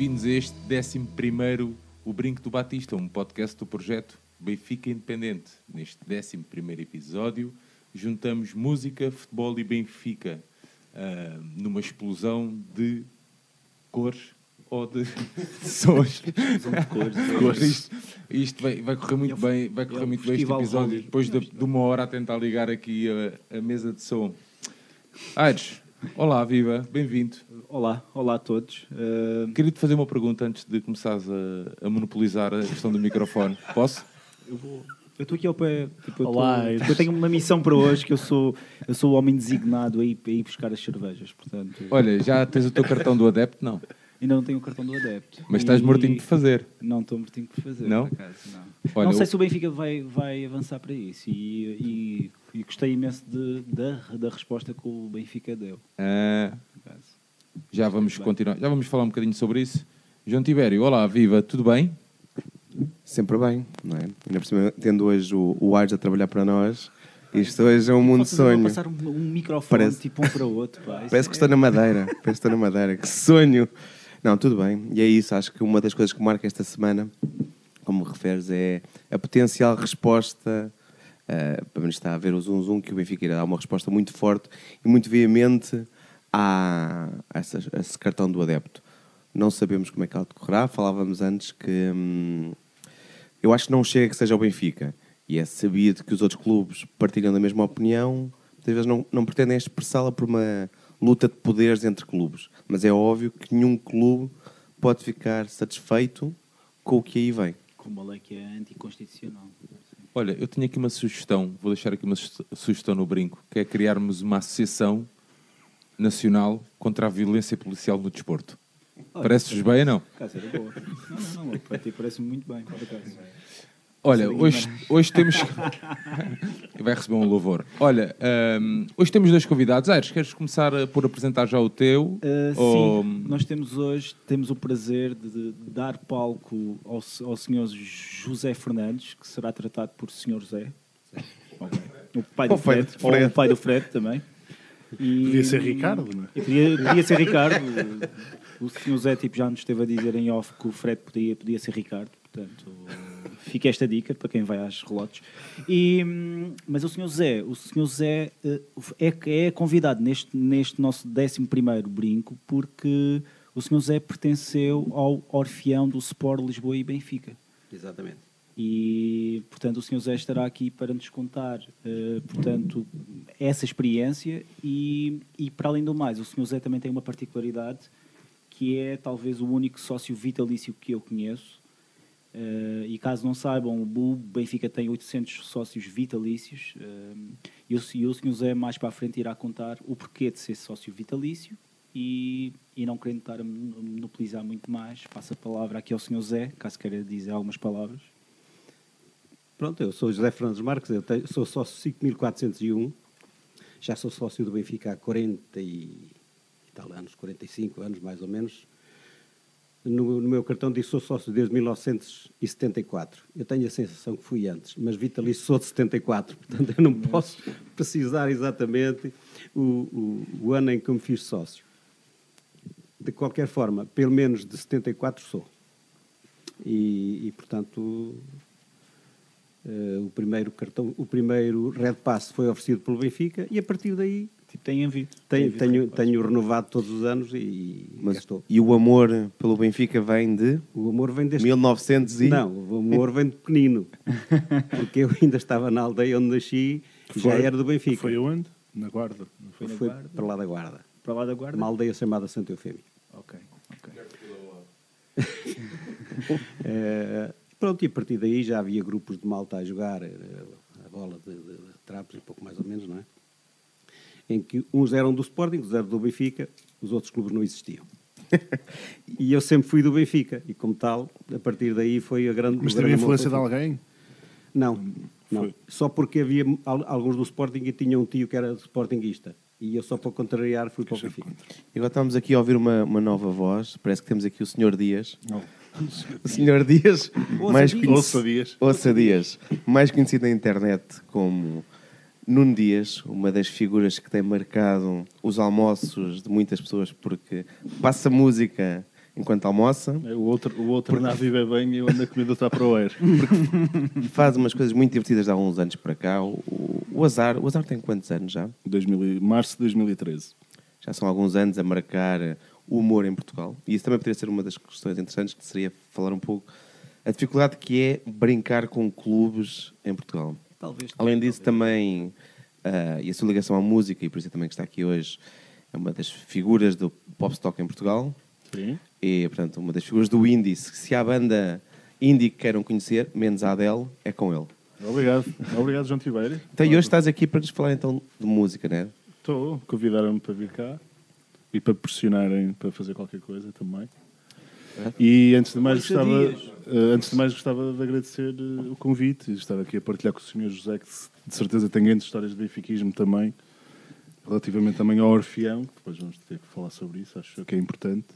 Bem-vindos a este 11 O Brinco do Batista, um podcast do projeto Benfica Independente. Neste 11 episódio, juntamos música, futebol e Benfica ah, numa explosão de cores ou de sons. Isto, isto vai, vai correr muito bem, vai correr é muito bem este episódio, depois de, de uma hora a tentar ligar aqui a, a mesa de som. Aires, olá, viva, bem-vindo. Olá, olá a todos. Uh, Queria-te fazer uma pergunta antes de começares a, a monopolizar a questão do microfone. Posso? eu vou- eu estou aqui ao pé. Tipo, eu, Olá, tô- eu- tipo, eu tenho uma missão para hoje que eu sou, eu sou o homem designado a ir, a ir buscar as cervejas. Portanto, Olha, já tens o teu cartão do adepto? Não. ainda não tenho o cartão do adepto. Mas estás E- mortinho por fazer. Não estou mortinho por fazer. Não? por acaso, não. Olha, não sei eu- se o Benfica vai, vai avançar para isso. E, e- e gostei imenso de- da, da resposta que o Benfica deu. Acaso. já vamos continuar. Já vamos falar um bocadinho sobre isso. João Tibério, olá, viva, tudo bem? Sempre bem, não é? Ainda por cima, tendo hoje o, o Aires a trabalhar para nós, isto hoje é um mundo de sonho. passar um, um microfone Parece- tipo um para o outro. Pá. Parece que é- estou na Madeira, parece que estou na Madeira, que sonho! Não, tudo bem, e é isso, acho que uma das coisas que marca esta semana, como referes, é a potencial resposta, para mim está a ver o zoom zoom, que o Benfica irá dar uma resposta muito forte e muito veemente a, a esse cartão do adepto. Não sabemos como é que ela decorrerá, falávamos antes que hum, eu acho que não chega que seja o Benfica. E é sabido que os outros clubes partilham da mesma opinião, muitas vezes não, não pretendem expressá-la por uma luta de poderes entre clubes. Mas é óbvio que nenhum clube pode ficar satisfeito com o que aí vem. Com uma lei que é anticonstitucional. Olha, eu tenho aqui uma sugestão, vou deixar aqui uma su- sugestão no brinco, que é criarmos uma associação nacional contra a violência policial no desporto. Parece-vos bem ou não? Era boa. Não, não, não. Para ti parece muito bem, por acaso. Olha, hoje, hoje temos. Vai receber um louvor. Olha, hum, hoje temos dois convidados. Aires, queres começar por apresentar já o teu? Uh, Ou- Sim, nós temos hoje temos o prazer de, de dar palco ao, ao senhor José Fernandes, que será tratado por senhor José. Ok. O pai do Fred, ou o pai do Fred também. E- Podia ser Ricardo, não é? Podia, podia ser Ricardo. O, senhor Zé tipo, já nos esteve a dizer em off que o Fred podia, podia ser Ricardo. Portanto, fica esta dica para quem vai às relotes. E, hum, mas o senhor Zé, o senhor Zé eh, é, é convidado neste, neste nosso 11 brinco porque o senhor Zé pertenceu ao Orfeão do Sport Lisboa e Benfica. Exatamente. E, portanto, o Sr. Zé estará aqui para nos contar, eh, portanto, essa experiência e, e, para além do mais, o Sr. Zé também tem uma particularidade que é talvez o único sócio vitalício que eu conheço. Eh, e caso não saibam, o Benfica tem 800 sócios vitalícios eh, e, o, e Sr. Zé mais para a frente irá contar o porquê de ser sócio vitalício e, e não querendo estar a monopolizar muito mais, passo a palavra aqui ao Sr. Zé, caso queira dizer algumas palavras. Pronto, eu sou José Fernandes Marques, eu tenho- sou sócio 5401, já sou sócio do Benfica há 40 e tal anos, 45 anos mais ou menos. No, no meu cartão diz sou sócio desde 1974. Eu tenho a sensação que fui antes, mas vitalício sou de 74, portanto eu não posso precisar exatamente o, o, o ano em que eu me fiz sócio. De qualquer forma, pelo menos de 74 sou. E, e, portanto, eh, o primeiro cartão, o primeiro Red Pass foi oferecido pelo Benfica e a partir daí Tipo, tem havido. tenho, havido tenho, tenho renovado todos os anos e Mas, estou. e o amor pelo Benfica vem de O amor vem desde 1900 e... Não, o amor vem de pequenino. Porque eu ainda estava na aldeia onde nasci, já era do Benfica. Foi onde? Na Guarda. Não foi? Na Foi Guarda? para lá da Guarda. Para lá da Guarda? Uma aldeia chamada Santo Eufémio. Ok, ok. Eh, pronto, e a partir daí já havia grupos de malta a jogar eh, a bola de, de, de trapos, um pouco mais ou menos, não é? Em que uns eram do Sporting, outros eram do Benfica, Os outros clubes não existiam. e eu sempre fui do Benfica. E como tal, a partir daí foi a grande... Mas teve influência de alguém? Não, não. Foi. Só porque havia al- alguns do Sporting e tinha um tio que era Sportingista. E eu só para contrariar fui para o Benfica. E agora estamos aqui a ouvir uma, uma nova voz. Parece que temos aqui o Sr. Dias. Não. O Sr. Dias, mais Dias. conhecido- Ouça Dias. Ouça Dias, mais conhecido na internet como Nuno Dias, uma das figuras que tem marcado os almoços de muitas pessoas porque passa música enquanto almoça, O outro, o outro anda a viver bem e eu ando a comer do taproeiro. faz umas coisas muito divertidas de há uns anos para cá. O, o Azar, o Azar tem quantos anos já? 2000 e- Março de 2013. Já são alguns anos a marcar o humor em Portugal. E isso também poderia ser uma das questões interessantes, que seria falar um pouco a dificuldade que é brincar com clubes em Portugal. Talvez. Além disso, também, ah, e a sua ligação à música, e por isso também que está aqui hoje, é uma das figuras do pop stock em Portugal. Sim. E, portanto, uma das figuras do indie. Se há banda indie que queiram conhecer, menos a Adele, é com ele. Obrigado. Obrigado, João Tibeiro. Então, e hoje estás aqui para nos falar então de música, né? Estou. Convidaram-me para vir cá e para pressionarem para fazer qualquer coisa também. E antes de mais Oito gostava, dias. eh, antes de mais gostava de agradecer eh, o convite e estar aqui a partilhar com o Sr. José, que de certeza tem grandes histórias de benfiquismo também, relativamente também ao Orfeão, que depois vamos ter que falar sobre isso, acho que é importante.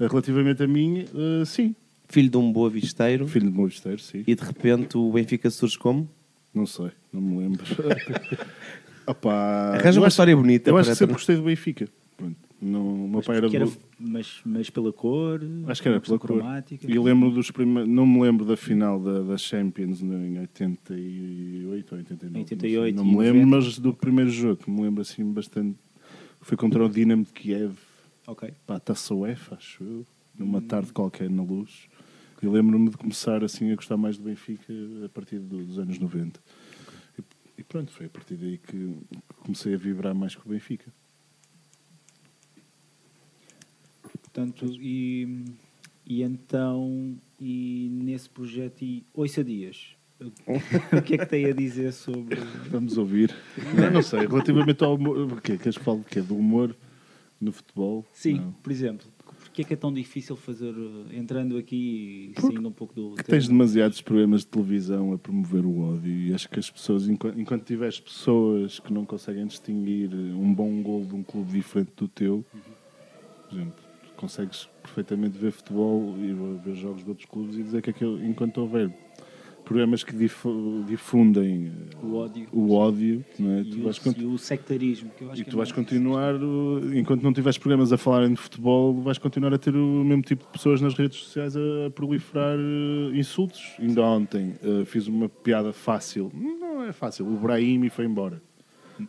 Eh, Relativamente a mim, sim, Filho de um boa visteiro, filho de Movisteiro, sim. e de repente o Benfica surge como? Não sei, não me lembro. Opa, Arranja uma acho- história bonita Eu acho para- que sempre gostei do Benfica. Pronto. Não, o meu pai era era- mas, mas pela cor. Acho que era pela cor. cromática. E lembro dos primeiros. Não me lembro da final da, da Champions no- em 88 ou 89. não sei. 88 Não, me lembro, 90. mas do primeiro jogo, me lembro assim bastante. Foi contra o Dinamo de Kiev, Ok. para a Taça UEFA, acho eu, numa tarde qualquer na luz. E lembro-me de começar assim a gostar mais do Benfica a partir do- dos anos 90. E, e pronto, foi a partir daí que comecei a vibrar mais com o Benfica. Portanto, e, e então, e nesse projeto, e Ouça Dias, o que é que tem a dizer sobre. Vamos ouvir. Não, não sei, relativamente ao humor. O quê? Queres que fale do quê? Do humor no futebol? Sim, Não. por exemplo, porque é que é tão difícil fazer, eh, entrando aqui e saindo um pouco do. Que tens demasiados programas de televisão a promover o ódio e acho que as pessoas, enquanto, enquanto tiveres pessoas que não conseguem distinguir um bom gol de um clube diferente do teu, por exemplo, consegues perfeitamente ver futebol e ver jogos de outros clubes e dizer que aquilo, enquanto houver programas que difu- difundem eh, O ódio. o ódio, é? E, tu o, cont- e o sectarismo, E tu é vais continuar, enquanto não tiveres programas a falarem de futebol, vais continuar a ter o mesmo tipo de pessoas nas redes sociais a proliferar uh, insultos. Ainda ontem uh, fiz uma piada fácil. Não é fácil. O Brahimi foi embora.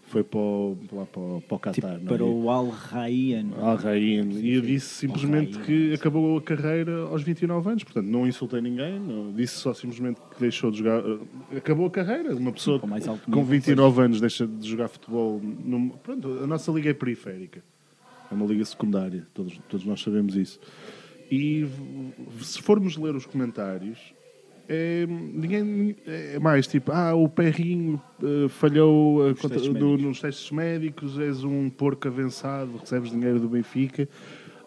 Foi para o, lá para o, para o Tipo, Qatar. não é? para o Al Rayyan. Al Rayyan. E eu disse simplesmente que acabou a carreira aos 29 anos. Portanto, não insultei ninguém. Não, disse só simplesmente que deixou de jogar. Acabou a carreira. Uma pessoa com mais alto com nível, 29 anos deixa de jogar futebol. num- pronto, a nossa liga é periférica. É uma liga secundária. Todos, todos nós sabemos isso. E se formos ler os comentários, é, ninguém é mais tipo, ah, o Perrinho eh, falhou eh, contra- testes médicos. nos testes médicos, és um porco avançado, recebes dinheiro do Benfica.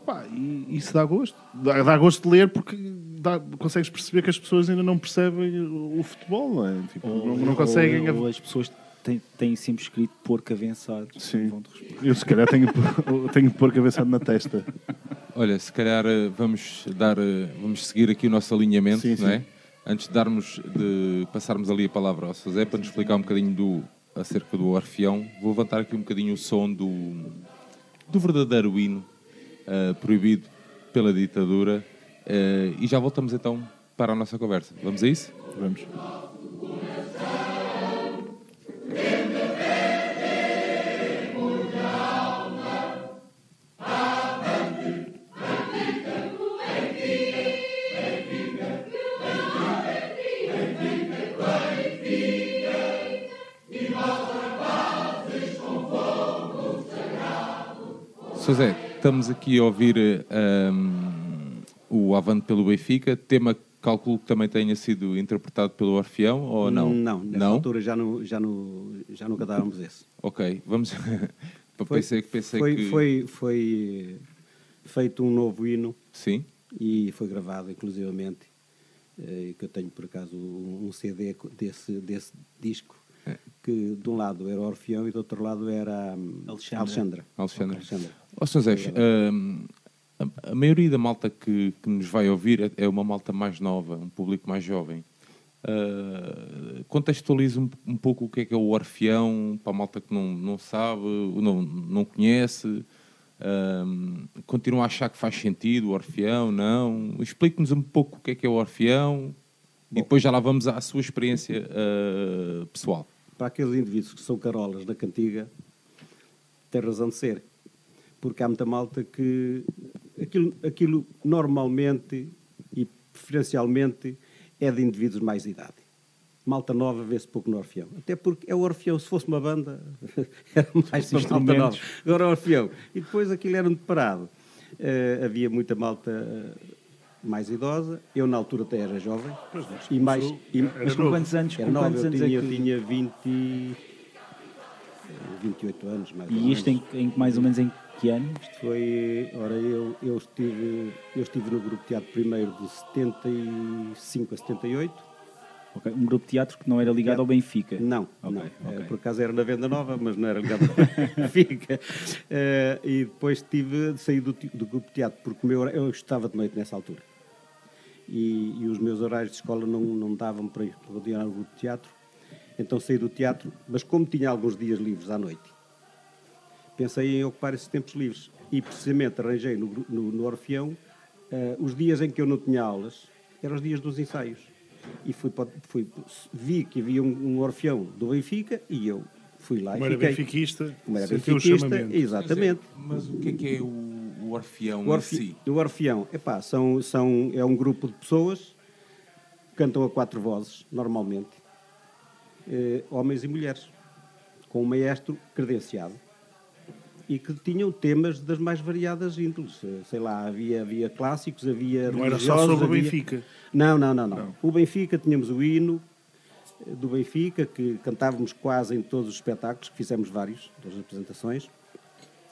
Pá, e isso dá gosto. Dá, dá gosto de ler porque dá- consegues perceber que as pessoas ainda não percebem o, o futebol, não é? Tipo, Ou, não, não conseguem. ou, ou as pessoas têm, têm sempre escrito porco avançado. Sim. Eu se calhar tenho, tenho porco avançado na testa. Olha, se calhar eh, vamos dar, eh, vamos seguir aqui o nosso alinhamento, Sim, não é? sim. Antes de darmos, de passarmos ali a palavra ao José para nos explicar um bocadinho do acerca do Orfeão, vou levantar aqui um bocadinho o som do do verdadeiro hino eh, proibido pela ditadura eh, e já voltamos então para a nossa conversa. Vamos a isso? Vamos. Zé, estamos aqui a ouvir eh, um, o Avante pelo Benfica, tema que calculo que também tenha sido interpretado pelo Orfeão, ou não? Não, nessa não? altura já, não, já, não, já nunca dávamos esse. Ok, vamos. pensei, pensei foi, que. foi, foi feito um novo hino Sim. e foi gravado, inclusivamente, eh, que eu tenho por acaso um CD desse, desse disco, É. que de um lado era Orfeão e do outro lado era hum, Alexandra. Alexandra. Alexandra. Alexandra. Ó, Sr. Zé, hum, a, a maioria da malta que, que nos vai ouvir é, é uma malta mais nova, um público mais jovem. Uh, contextualize um, um pouco o que é que é o Orfeão, para a malta que não, não sabe, não, não conhece. Hum, continua a achar que faz sentido o Orfeão, não? Explique-nos um pouco o que é que é o Orfeão e depois já lá vamos à sua experiência uh, pessoal. Para aqueles indivíduos que são carolas da cantiga, tem razão de ser. Porque há muita malta que aquilo, aquilo normalmente e preferencialmente é de indivíduos de mais idade. Malta nova vê-se pouco no Orfeão. Até porque é o Orfeão, se fosse uma banda, era mais para malta nova. Agora o Orfeão. E depois aquilo era muito parado. Eh, havia muita malta eh, mais idosa. Eu, na altura, até era jovem. E mais, e, Mas com quantos anos, era com quantos eu anos tinha, é que... eu tinha 20, eh, 28 anos, mais ou E menos. isto em, em mais ou menos em que ano? Isto foi, ora, eu, eu, estive, eu estive no grupo de teatro primeiro de 75 a 78. Ok, Um grupo de teatro que não era ligado ao Benfica. Não, Ok, não. ok. Eh, por acaso era na Venda Nova, mas não era ligado ao Benfica. Eh, e depois tive, saí do, ti- do grupo de teatro, porque o meu, eu estava de noite nessa altura. E, e os meus horários de escola não, não davam para ir para continuar no grupo de teatro. Então saí do teatro, mas como tinha alguns dias livres à noite, pensei em ocupar esses tempos livres. E precisamente arranjei no, no, no Orfeão eh, os dias em que eu não tinha aulas, eram os dias dos ensaios. E fui, para- fui- vi que havia um, um Orfeão do Benfica e eu fui lá Como e era fiquei. benfiquista, Como era benfiquista, exatamente. Mas o que é que é o, o Orfeão O, em Orfe- si? o Orfeão, epá, são, são, é um grupo de pessoas que cantam a quatro vozes, normalmente, eh, homens e mulheres, com um maestro credenciado e que tinham temas das mais variadas índoles. Eh, Sei lá, havia, havia clássicos, havia Não era só sobre o havia- Benfica. Não, não, não, não, O Benfica, tínhamos o hino eh, do Benfica, que cantávamos quase em todos os espetáculos, que fizemos vários, todas as apresentações,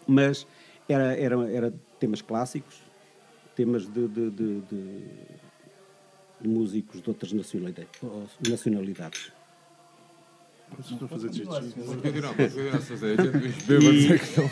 mas era, era, era temas clássicos, temas de- de- de- de músicos de outras nacionalidades. Nacionalidades. Vocês estão a fazer xixi. Vamos continuar, vamos continuar, Sr. Zé. Os bêbados é que estão.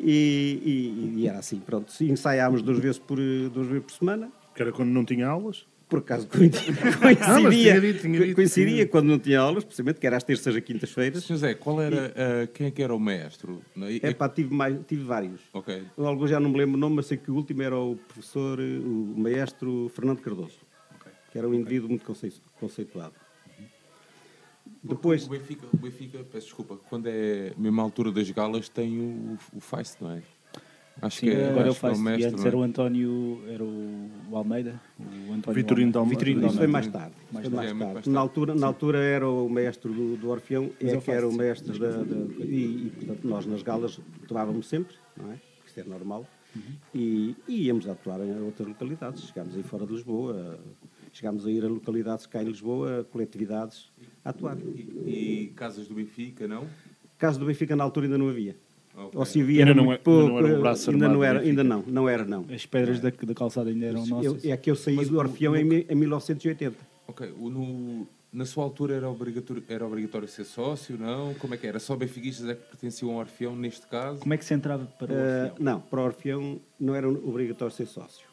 E, e- e era assim, pronto. Ensaiámos duas vezes por, duas vezes por semana. Que era quando não tinha aulas. Por acaso coincidia, Ah, mas tinha dito, tinha dito, coincidia tinha. quando não tinha aulas, precisamente, que era às terças e quintas-feiras. Sr. Zé, qual era, ah, quem é que era o maestro? Não é? É pá, tive, mais, tive vários. Ok. Alguns já não me lembro o nome, mas sei que o último era o professor, eh, o maestro Fernando Cardoso, que era um indivíduo muito concei- conceituado. Depois, O Benfica, o Benfica, peço desculpa, quando é a mesma altura das galas tem o, o Feist, não é? Acho Sim, que é, agora eu acho que é o faço. E mestre, antes é? era o António, era o, o Almeida, o António Vitorino de Almeida. Vitorino isso foi mais tarde. Mais tarde. mais É, muito tarde. mais Na, altura, na altura era o maestro do, do Orfeão, é eu que era o mestre da. da- e, e, portanto, nós nas galas tomávamos sempre, não é? Isto é normal. Uhum. E, e íamos a atuar em outras localidades. Chegámos aí fora de Lisboa, chegámos a ir a localidades cá em Lisboa, coletividades, a atuar. E, e casas do Benfica, não? Caso do Benfica na altura ainda não havia. Ok. Ou se havia Ainda não muito é- ainda pouco. não era o braço ainda não era, ainda não, não era não. As pedras da, da calçada ainda eram Eu, nossas. é que eu saí do Orfeão em, mi- em 1980. Ok, o, no, na sua altura era obrigatório, era obrigatório ser sócio, não? Como é que era? Só benfiquistas é que pertenciam ao Orfeão neste caso? Como é que se entrava para o Ah, Orfeão? não, para o Orfeão não era obrigatório ser sócio.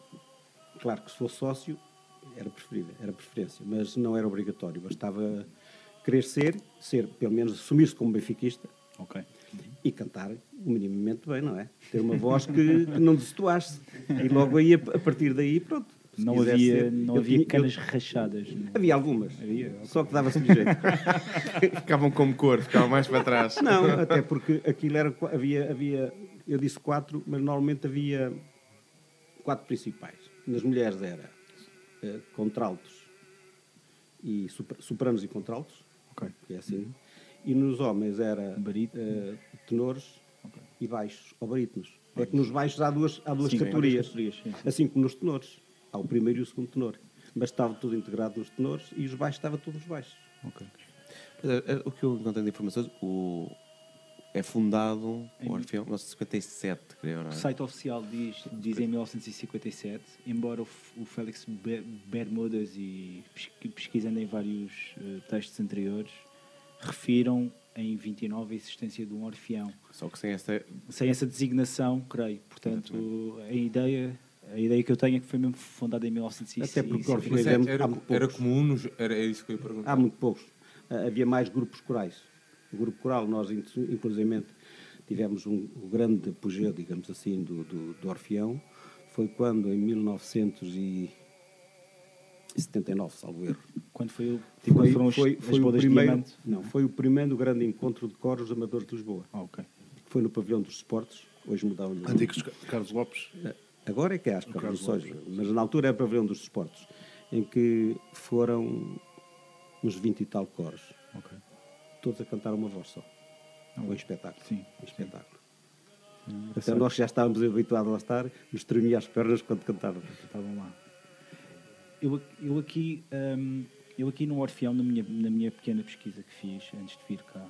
Claro que se fosse sócio era preferível, era preferência, mas não era obrigatório. Bastava querer ser, ser pelo menos assumir-se como benfiquista Ok. e cantar minimamente bem, não é? Ter uma voz que, que não destoasse. E logo aí, a partir daí, pronto. Não havia, ser- não eu havia tinha- eu- canas rachadas. não? Havia algumas, Havia, ok. só que dava-se de jeito. Ficavam como cor, ficavam mais para trás. Não, até porque aquilo era. Havia, havia, eu disse quatro, mas normalmente havia quatro principais. Nas mulheres era eh, contraltos e super- sopranos e contraltos, Ok. que é assim. E nos homens era eh, tenores e baixos, ou barítonos. É que nos baixos há duas, há duas Sim, categorias, há duas categorias, assim como nos tenores. Há o primeiro e o segundo tenor. Mas estava tudo integrado nos tenores e os baixos estava tudo nos baixos. Ok. Mas, eh, eh, O que eu encontrei de informações, o, é fundado o Orfeão em 1957, creio, não O é? site oficial diz, diz em 1957, embora o, o Félix Be- Bermudas e pesqui- pesquisando em vários eh, textos anteriores, refiram em 29 a existência de um orfeão. Só que sem essa. Sem essa designação, creio. Portanto, a ideia, a ideia que eu tenho é que foi mesmo fundada em 1957. Até porque o é- é- era, era poucos. comum, nos, era isso que eu ia perguntar. Há muito poucos. Havia mais grupos corais. O grupo coral, nós, inclusive, tivemos um, o grande apogeu, digamos assim, do, do, do Orfeão. Foi quando, em 1979, salvo erro, Quando foi, o- os- foi, as foi o primeiro, não, foi o primeiro grande encontro de coros amadores de Lisboa. Ah, que Foi no pavilhão dos esportes, hoje mudaram o Antigos Carlos Lopes. Agora é que é às Carlos revoluções, mas na altura era pavilhão dos desportos, em que foram uns 20 e tal coros, ok. Todos a cantar uma voz só. Foi um espetáculo. Sim, Um espetáculo. Até Engraçado. nós já estávamos habituados a estar, nos tremia as pernas quando cantavam. Estavam lá. Eu, eu aqui, hum, eu aqui no Orfeão, na minha, na minha pequena pesquisa que fiz antes de vir cá,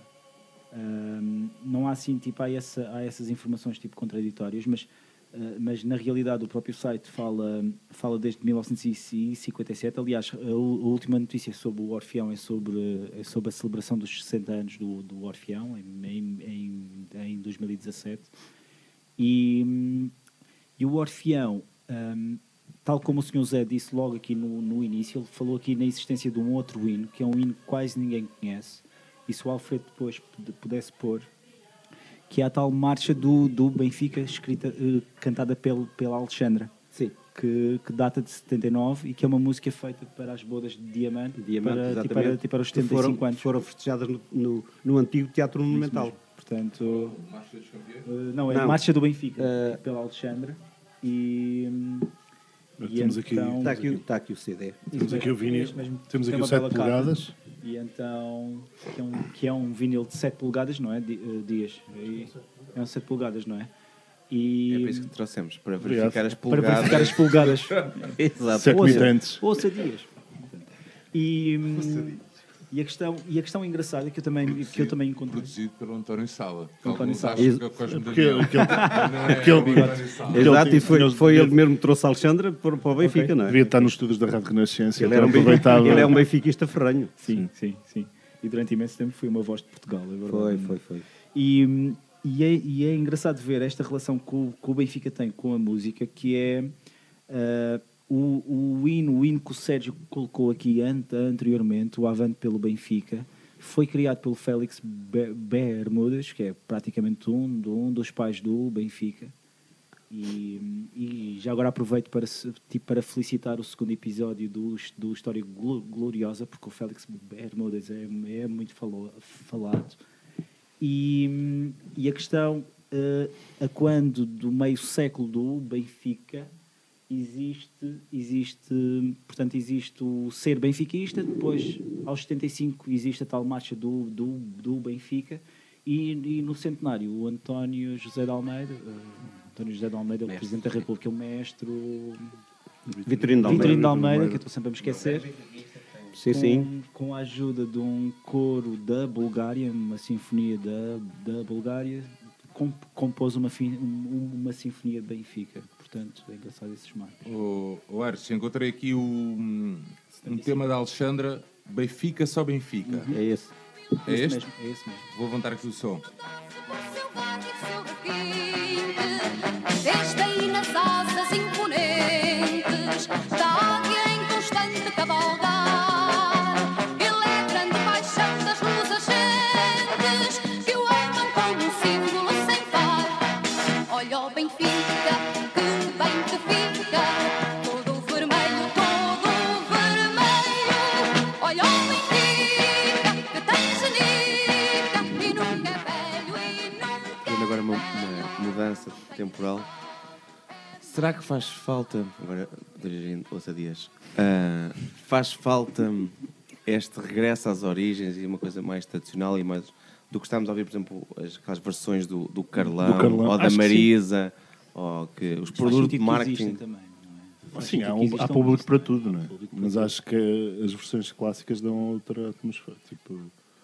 hum, não há assim, tipo, há, essa, há essas informações tipo contraditórias, mas, uh, mas na realidade o próprio site fala, fala desde 1957. Aliás, a, a última notícia sobre o Orfeão é sobre, é sobre a celebração dos 60 anos do, do Orfeão, em, em, em, em 2017. E, e o Orfeão, hum, tal como o Sr. Zé disse logo aqui no, no início, ele falou aqui na existência de um outro hino, que é um hino que quase ninguém conhece, e se o Alfredo depois pude- pudesse pôr, que é a tal marcha do, do Benfica, escrita, eh, cantada pelo, pela Alexandra, Sim, que, que data de 79 e que é uma música feita para as bodas de diamante, Diamante, para, tipo, para, tipo, para os Que 75 foram, anos. Foram festejadas no, no, no antigo Teatro Monumental. Portanto, Marcha dos Campeões? eh, não, é Não. a marcha do Benfica, Eh, pela Alexandra. E, hum, e temos aqui- então- Está aqui, o- está aqui o CD. Temos aqui o vinil. Temos tem aqui uma o 7 bela capa. polegadas. E então, que é, um, que é um vinil de 7 polegadas, não é? Eh, Dias. E é um 7 polegadas, não é? E É para isso que trouxemos, para Obrigado. verificar as para polegadas. verificar as polegadas. Exato. Sete Ouça, militantes. ouça Dias. E, hum, e, a questão, e a questão engraçada que eu também, que eu também encontrei. Produzido pelo António Sala. António é é António Sala. Exato, e foi, foi ele mesmo que trouxe a Alexandra para, para o Benfica, não é? devia estar nos estudos da Rádio Renascença. Ele, então era um aproveitava. ele é um benfiquista ferranho. Sim, sim, sim. E durante imenso tempo fui uma voz de Portugal, é verdade. Foi, foi, foi. E, e, é, e é engraçado ver esta relação que o, que o Benfica tem com a música, que é ah, o, o hino, o hino que o Sérgio colocou aqui ante, anteriormente, o Avante pelo Benfica, foi criado pelo Félix Be- Bermudas, que é praticamente um, um dos pais do Benfica. E, e já agora aproveito para, tipo, para felicitar o segundo episódio do, do História Glo- Gloriosa, porque o Félix Bermudas é, é muito falo- falado. E, e a questão eh, a quando do meio século do Benfica existe, existe, portanto, existe o ser benfiquista, depois aos 75 existe a tal marcha do, do, do Benfica e, e no centenário o António José de Almeida, eh, António José de Almeida, o Presidente da República, o mestre Vitorino de Almeida. Vitorino de Almeida, que eu estou sempre a me esquecer, Sim, sim. com, com a ajuda de um coro da Bulgária, uma sinfonia da, da Bulgária, comp- compôs uma, um- uma sinfonia de Benfica. Portanto, é engraçado esses marcos. O, o Ares, encontrei aqui o, um, um tema da Alexandra, Benfica só Benfica. É esse. É Esse este? mesmo, é esse mesmo. Vou levantar aqui o som. Temporal. Será que faz falta, agora dirigindo ouça Dias, ah, faz falta este regresso às origens e uma coisa mais tradicional e mais do que estamos a ouvir, por exemplo, as, aquelas versões do, do Carlão, Do Carlão. ou da Acho que. Marisa, ou que os produtos de marketing. também, é? Sim, há, um, há público para tudo, não é? Mas acho que as versões clássicas dão outra atmosfera. Tipo,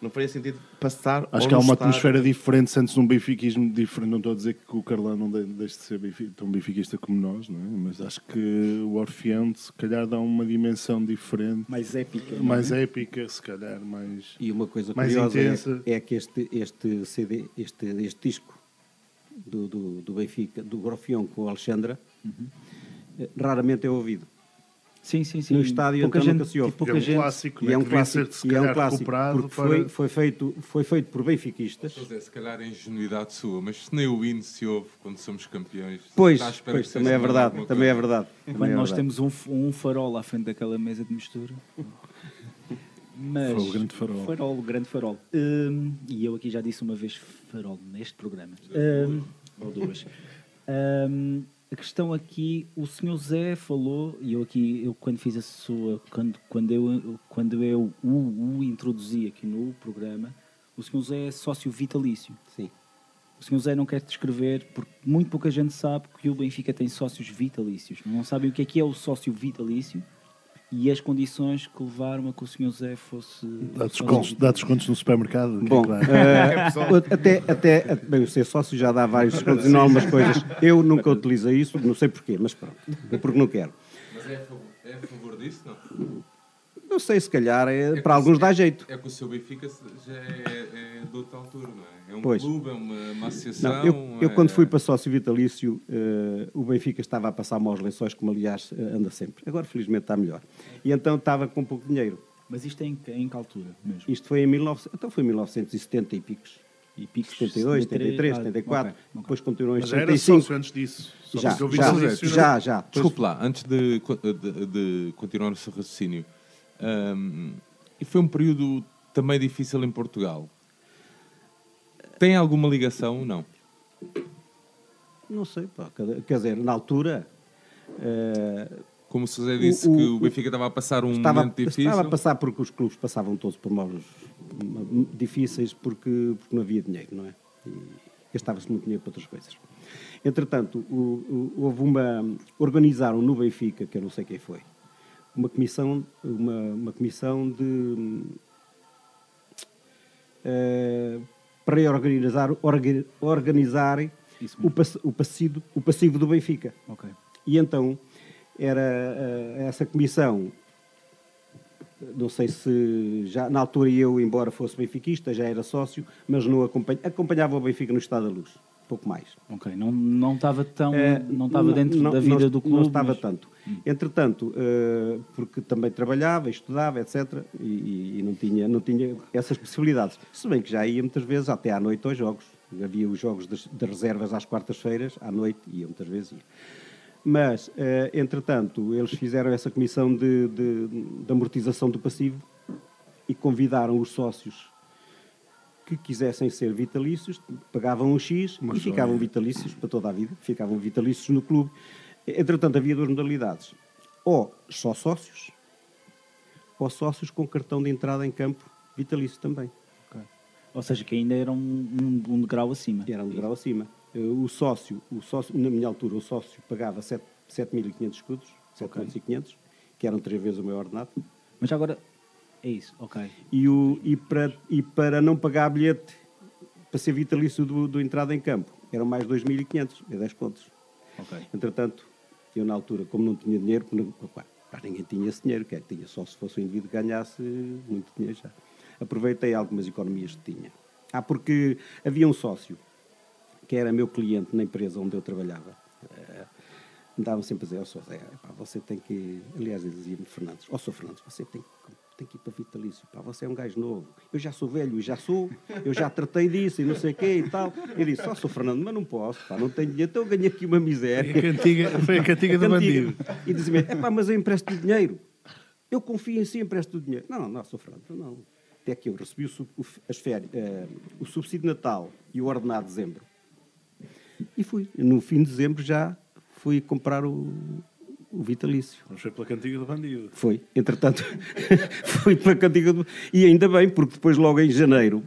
Não faria sentido passar Acho ou que há uma estádio. atmosfera diferente, sentes um benfiquismo diferente. Não estou a dizer que o Carlão não de- deixe de ser tão benfiquista como nós, não é? mas acho que o Orfeão, se calhar, dá uma dimensão diferente, Mais épica. é? mais épica, se calhar, mais. E uma coisa Mais curiosa intensa. é, é que este, este CD, este, este disco do, do, do Benfica, do Grofião com o Alexandra, eh, raramente é ouvido. Sim, sim, sim. No estádio, pouca então, gente, nunca se ouve. e pouca é um gente. clássico, E é um que devia clássico, ser, se e é um clássico porque para- foi, foi, feito, foi feito por benfiquistas. É, se calhar é ingenuidade sua, mas se nem o hino se ouve quando somos campeões, Pois, está à espera pois que também é verdade, também é verdade. também Quando é nós verdade. temos um, um farol à frente daquela mesa de mistura. Mas, Foi o grande farol. Farol, o grande farol. Hum, e eu aqui já disse uma vez farol neste programa. Hum, ou duas. Hum, a questão aqui, o senhor Zé falou, e eu aqui, eu quando fiz a sua, quando, quando eu, quando eu o, o introduzi aqui no programa, o senhor Zé é sócio vitalício. Sim. O senhor Zé não quer descrever, porque muito pouca gente sabe que o Benfica tem sócios vitalícios. Não sabem o que é que é o sócio vitalício e as condições que levaram a que o senhor Zé fosse. Dá descontos, dá descontos no supermercado. que é Bom, claro. eh, até, até, bem, o ser sócio já dá vários descontos em algumas coisas. Eu nunca utilizei isso, não sei porquê, mas pronto, porque não quero. Mas é a favor, é a favor disso, não? Não sei, se calhar, é, É para alguns se- dá jeito. É que o seu Benfica já é, é de outra altura, não é? É um Pois. clube, é uma, uma associação. Não, eu, eu é- quando fui para sócio vitalício, eh, o Benfica estava a passar maus lençóis, como aliás eh, anda sempre. Agora, felizmente, está melhor. E então estava com pouco dinheiro. Mas isto é em, é em que altura mesmo? Isto foi em 19, então foi em 1970 e picos. E picos 72, 73, ah, 74. ok, ok. Depois continuou em Mas era 75. sócio antes disso. Só Já, já, já, já. Desculpe lá, antes de, de, de continuar o seu raciocínio, hum, e foi um período também difícil em Portugal. Tem alguma ligação? Não. Não sei, pá, quer dizer, na altura eh, Como o José disse O- que o Benfica estava a passar um estava, momento difícil. estava a passar porque os clubes passavam todos por maus difíceis porque, porque não havia dinheiro, não é? E gastava-se muito dinheiro para outras coisas. Entretanto, o- houve uma. Organizaram no Benfica, que eu não sei quem foi, uma comissão, uma, uma comissão de. eh, para organizar, orga- organizar o, pass- o, passivo, o passivo do Benfica. Ok. E então era eh, essa comissão, não sei se já na altura eu, embora fosse benfiquista, já era sócio, mas não acompanha, acompanhava o Benfica no Estado da Luz, pouco mais. Ok, não, não estava tão. Eh, não estava dentro não- da vida não- do clube. Não estava mas- tanto. Entretanto, eh, porque também trabalhava, estudava, etc., e, e- não, tinha, não tinha essas possibilidades. Se bem que já ia muitas vezes até à noite aos jogos. Havia os jogos das, das reservas às quartas-feiras, à noite, eu muitas vezes ia. Mas, eh, entretanto, eles fizeram essa comissão de, de- de amortização do passivo e convidaram os sócios que quisessem ser vitalícios, pagavam um X e ficavam vitalícios para toda a vida, ficavam vitalícios no clube. Entretanto, havia duas modalidades. Ou só sócios, ou sócios com cartão de entrada em campo vitalício também. Ok. Ou seja, que ainda era um, um, um degrau acima. Era um grau acima. Eh, O sócio, o sócio, na minha altura, o sócio pagava sete- 7.500 escudos, 7.500, que eram três vezes o meu ordenado. Mas agora. É isso, ok. E, o, e, para, e para não pagar bilhete para ser vitalício do, do entrada em campo, eram mais 2.500, é 10 pontos. Ok. Entretanto, eu na altura, como não tinha dinheiro, pá, ninguém tinha esse dinheiro, quer que tinha, só se fosse um indivíduo que ganhasse muito dinheiro já. Aproveitei algumas economias que tinha. Ah, porque havia um sócio, que era meu cliente na empresa onde eu trabalhava. Eh, Andava sempre a dizer, só Zé, pá, você tem que... Aliás, dizia-me Fernandes, ó sou Fernandes, você tem, que- tem que ir para Vitalício, pá, você é um gajo novo. Eu já sou velho, e já sou, eu já tratei disso e não sei o quê e tal. Eu disse, ó sou Fernando, mas não posso, pá, não tenho dinheiro, então eu ganhei aqui uma miséria. Foi a cantiga, foi a cantiga do Cantiga. bandido. E dizia-me, epá, mas eu empresto dinheiro. Eu confio em si, empresto dinheiro. Não, não, sou Fernando, não. Até que eu recebi o, o as férias, eh, o subsídio de Natal e o ordenado de dezembro. E fui. No fim de dezembro já fui comprar o, o vitalício. Vamos ver pela cantiga do bandido. Foi. Entretanto, fui para a cantiga do... E ainda bem, porque depois, logo em janeiro,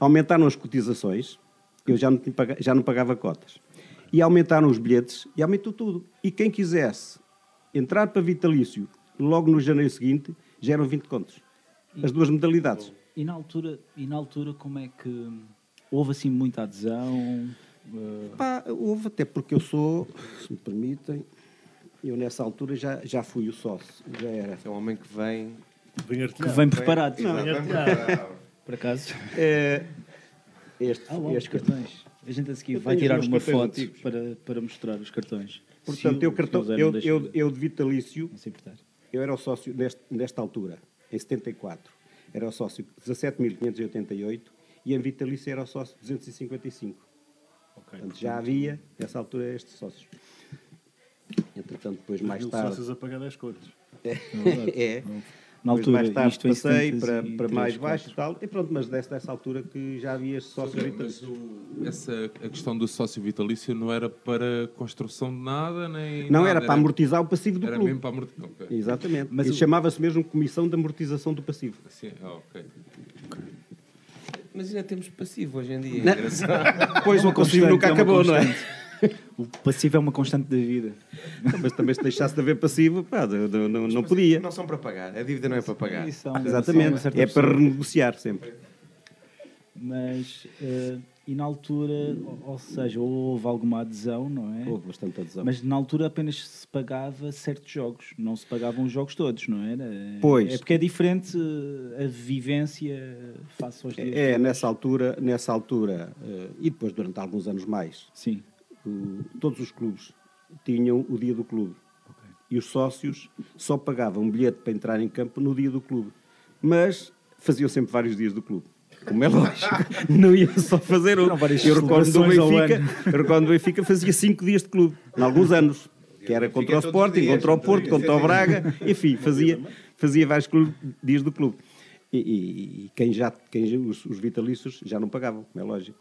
aumentaram as cotizações. Eu já não, tinha paga- já não pagava cotas. E aumentaram os bilhetes e aumentou tudo. E quem quisesse entrar para vitalício logo no janeiro seguinte, já eram 20 contos. As duas modalidades. E na altura, e na altura como é que houve assim muita adesão? Eh, Pá, houve até porque eu sou, se me permitem, eu nessa altura já, já fui o sócio, já era. É um homem que vem. Vem que vem preparado, Exato, vem preparado. por acaso. É, este, Ah, este cartões. A gente a seguir Eu vai tirar uma foto antigos. para, para mostrar os cartões. Portanto, Se eu, cartão, eu, não eu, de- eu de vitalício, não eu era o sócio neste, nesta altura, em 74, era o sócio 17.588 e em vitalício era o sócio 255. Portanto, já havia, nessa altura, estes sócios. Entretanto, depois mais Mil tarde... sócios a pagar 10 contas. É. Na Depois, altura, mais tarde isto passei 70 para, para mais baixo e tal. E pronto, mas dessa, dessa altura que já havia estes sócios Mas o- essa, a questão do sócio vitalício não era para construção de nada, nem. Não, nada, era para amortizar o passivo do Era clube. mesmo para amortizar. Ok. Exatamente. Mas o- chamava-se mesmo Comissão de Amortização do Passivo. Assim, ah, ok. Mas ainda temos passivo hoje em dia. Não. É. Pois o passivo constante, nunca é acabou, não é? O passivo é uma constante da vida. Mas também se deixasse de haver passivo, pá, não, não- não, não podia. Não são para pagar. A dívida não é para pagar. Há uma Exatamente. certa É para renegociar sempre. Mas, eh, e na altura, ou- seja, houve alguma adesão, não é? Houve bastante adesão. Mas na altura apenas se pagava certos jogos, não se pagavam os jogos todos, não era? Pois. É porque é diferente eh, a vivência face aos dias de É, hoje. nessa altura, nessa altura eh, e depois durante alguns anos mais, Sim. O- todos os clubes tinham o dia do clube. E os sócios só pagavam um bilhete para entrar em campo no dia do clube. Mas faziam sempre vários dias do clube. Como é lógico, não iam só fazer um. Eu recordo do Benfica, eu recordo do Benfica fazia cinco dias de clube, em alguns anos. Que era contra o Sporting, dias, contra o Porto, contra o Braga, enfim, fazia, fazia vários clube- dias do clube. E, e- e quem já, quem, já- os, os vitalícios já não pagavam, como é lógico.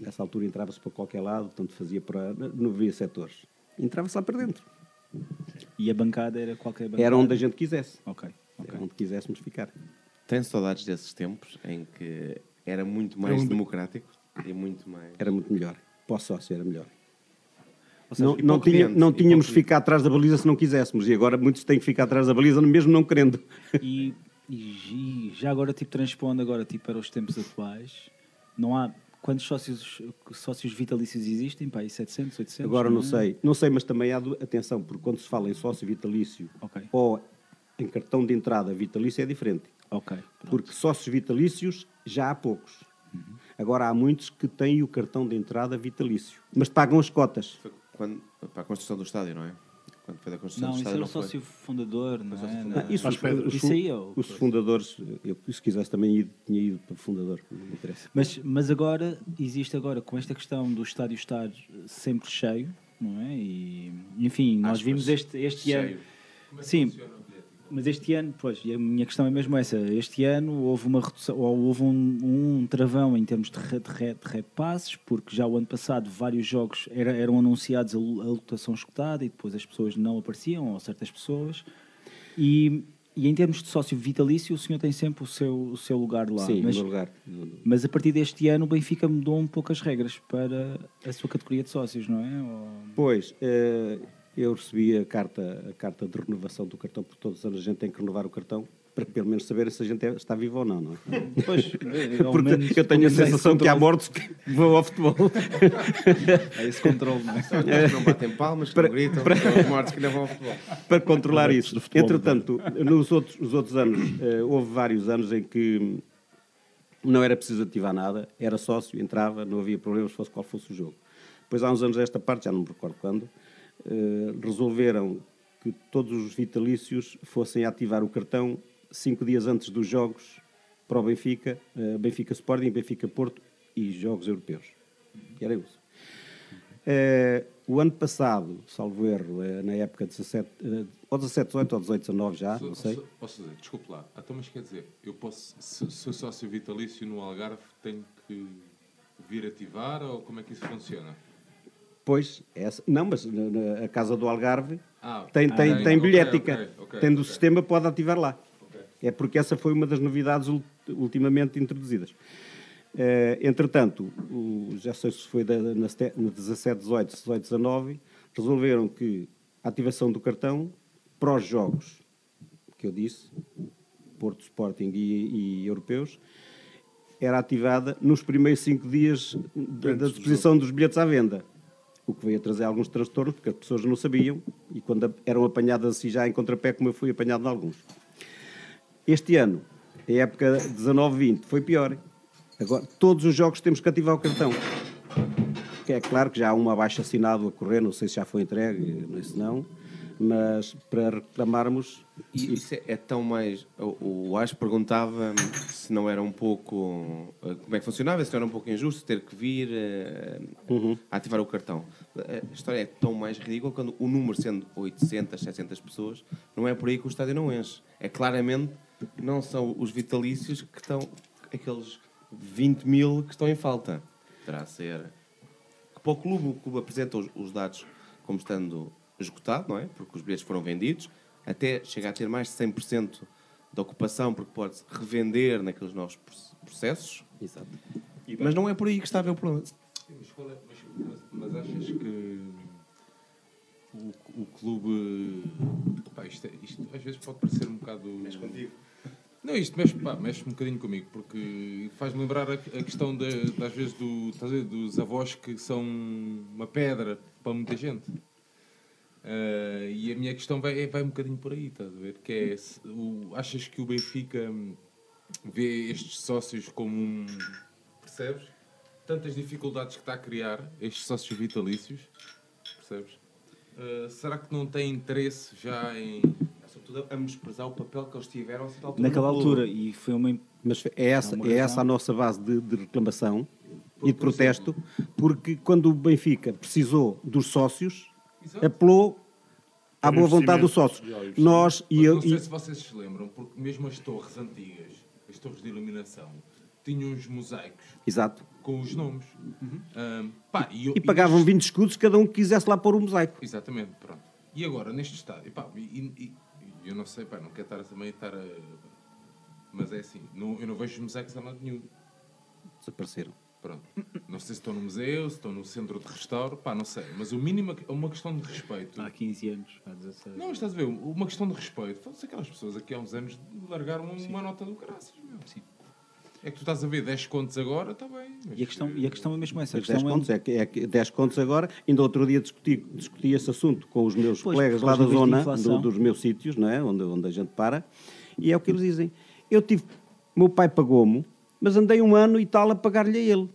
Nessa altura entrava-se para qualquer lado, portanto fazia para. não havia setores. Entrava-se lá para dentro. E a bancada era qualquer bancada? Era onde a gente quisesse. Ok. ok. Era onde quiséssemos ficar. Tenho saudades desses tempos em que era muito mais democrático e muito mais. Era muito melhor. Para o sócio era melhor. Ou seja, Não, não, tinha- não tínhamos de ficar atrás da baliza se não quiséssemos. E agora muitos têm que ficar atrás da baliza mesmo não querendo. E, e já agora, tipo, transpondo agora tipo, para os tempos atuais, não há... Quantos sócios, sócios vitalícios existem? Pá, aí 700, 800? Agora não é? sei. Não sei, mas também há... Atenção, porque quando se fala em sócio vitalício Ok. ou em cartão de entrada vitalício é diferente. Ok. pronto. Porque sócios vitalícios já há poucos. Agora há muitos que têm o cartão de entrada vitalício. Mas pagam as cotas. Foi quando, para a construção do estádio, não é? Quando foi da construção Não, do isso estádio, era não o foi? sócio fundador, não é? Ah, Não. isso, os, Isso aí é o- os fundadores, eu, se quisesse também ir- tinha ido para fundador, não me interessa. Mas, mas agora, existe agora, com esta questão do estádio estar sempre cheio, não é? E, enfim, nós Aspas, vimos este, este ano... cheio. Sim, mas este ano, pois, e a minha questão é mesmo essa. Este ano houve uma redução, ou houve um, um travão em termos de, re, de, re, de repasses, porque já o ano passado vários jogos era- eram anunciados a, a lotação escutada e depois as pessoas não apareciam, ou certas pessoas. E, e em termos de sócio vitalício, o senhor tem sempre o seu, o seu lugar lá. Sim, mas, no lugar. No- no- mas a partir deste ano o Benfica mudou um pouco as regras para a sua categoria de sócios, não é? Ou- Pois, eh, eu recebi a carta, a carta de renovação do cartão, porque todos os anos a gente tem que renovar o cartão, para pelo menos saber se a gente é- está vivo ou não, não é? Pois, Porque menos- eu tenho a sensação que há mortos que vão ao futebol. Há esse controle, não é? São aqueles que não batem palmas, que Para- não gritam, são os mortos que não vão ao futebol. para controlar isso. do futebol Entretanto, nos outros, os outros anos, eh, houve vários anos em que não era preciso ativar nada, era sócio, entrava, não havia problemas, fosse qual fosse o jogo. Depois, há uns anos desta parte, já não me recordo quando, resolveram que todos os vitalícios fossem ativar o cartão cinco dias antes dos jogos para o Benfica, eh, Benfica Sporting, Benfica Porto e jogos europeus. Que era isso. Eh, o ano passado, salvo erro, eh, na época de 17, eh, ou 17, 18 ou 18, 19 já, não sei. Posso dizer, desculpe lá. Então, mas quer dizer, eu posso, se sou sócio vitalício no Algarve, tenho que vir ativar ou como é que isso funciona? Pois, essa, não, mas na- na- a Casa do Algarve Ah, tem, tem, ok, tem bilhética. ok, ok, Tendo o sistema, pode ativar lá. É porque essa foi uma das novidades ul- ultimamente introduzidas. Eh, entretanto, o- já sei se foi da, na, na 17, 18, 18, 19, resolveram que a ativação do cartão para os jogos que eu disse Porto, Sporting e, e europeus, era ativada nos primeiros cinco dias da, da disposição dos bilhetes à venda. O que veio a trazer alguns transtornos, porque as pessoas não sabiam e quando eram apanhadas assim já em contrapé, como eu fui apanhado em alguns. Este ano, a época 19-20, foi pior. Agora, todos os jogos temos que ativar o cartão. É claro que já há um abaixo assinado a correr, não sei se já foi entregue, não sei se não, mas para reclamarmos. E isso é, é tão mais. O, o Ash perguntava se não era um pouco. eh, Como é que funcionava, se não era um pouco injusto ter que vir eh, a ativar o cartão. A história é tão mais ridícula quando o número, sendo 800, 700 pessoas, não é por aí que o estádio não enche. É claramente. Não são os vitalícios que estão. aqueles 20 mil que estão em falta. Terá a ser que para o clube, o clube apresenta os, os dados como estando esgotado, não é? Porque os bilhetes foram vendidos, até chega a ter mais de 100% de ocupação, porque pode-se revender naqueles novos proce- processos. Exato. Mas não é por aí que está a ver o problema. Mas, é- mas- mas- achas que o, o clube. Pá, isto, é- isto às vezes pode parecer um bocado. Mexe contigo. Não, isto mexe, pá, mexe um bocadinho comigo, porque faz-me lembrar a, a questão de, às vezes do, dos avós que são uma pedra para muita gente. Ah, e a minha questão vai, vai um bocadinho por aí, estás a ver? Que é, se o- achas que o Benfica vê estes sócios como um. Percebes? Tantas dificuldades que está a criar, estes sócios vitalícios, percebes? Ah, será que não tem interesse já em. Sobretudo a menosprezar o papel que eles tiveram altura Naquela altura, e foi uma. Mas é essa, É é essa a nossa base de, de reclamação e de protesto, porque quando o Benfica precisou dos sócios. Apelou à Para boa vontade dos sócios. Nós e eu. não sei e- se vocês se lembram, porque mesmo as torres antigas, as torres de iluminação, tinham uns mosaicos Exato. com os nomes. Ah, pá, e, eu- E pagavam neste- 20 escudos cada um que quisesse lá pôr o mosaico. Exatamente, pronto. E agora, neste estádio, pá, e, e- e eu não sei, pá, não quero estar a também estar a. Mas é assim, não, eu não vejo os mosaicos a lado nenhum. Desapareceram. Pronto. Não sei se estão no museu, se estão no centro de restauro, pá, não sei. Mas o mínimo é uma questão de respeito. Há 15 anos, há 16. Não, mas estás a ver, uma questão de respeito. Foda-se aquelas pessoas aqui há uns anos largaram uma nota do caraças, meu. Sim. É que tu estás a ver 10 contos agora, está bem. mas- E a questão, e a questão é mesmo essa. A Os 10 questão é, contos, é, que- é que 10 contos agora. Ainda outro dia discuti, discuti esse assunto com os meus Pois, colegas lá da zona, do- dos meus sítios, não é? onde, onde a gente para, e é o que eles dizem. Eu tive, meu pai pagou-me, mas andei um ano e tal a pagar-lhe a ele.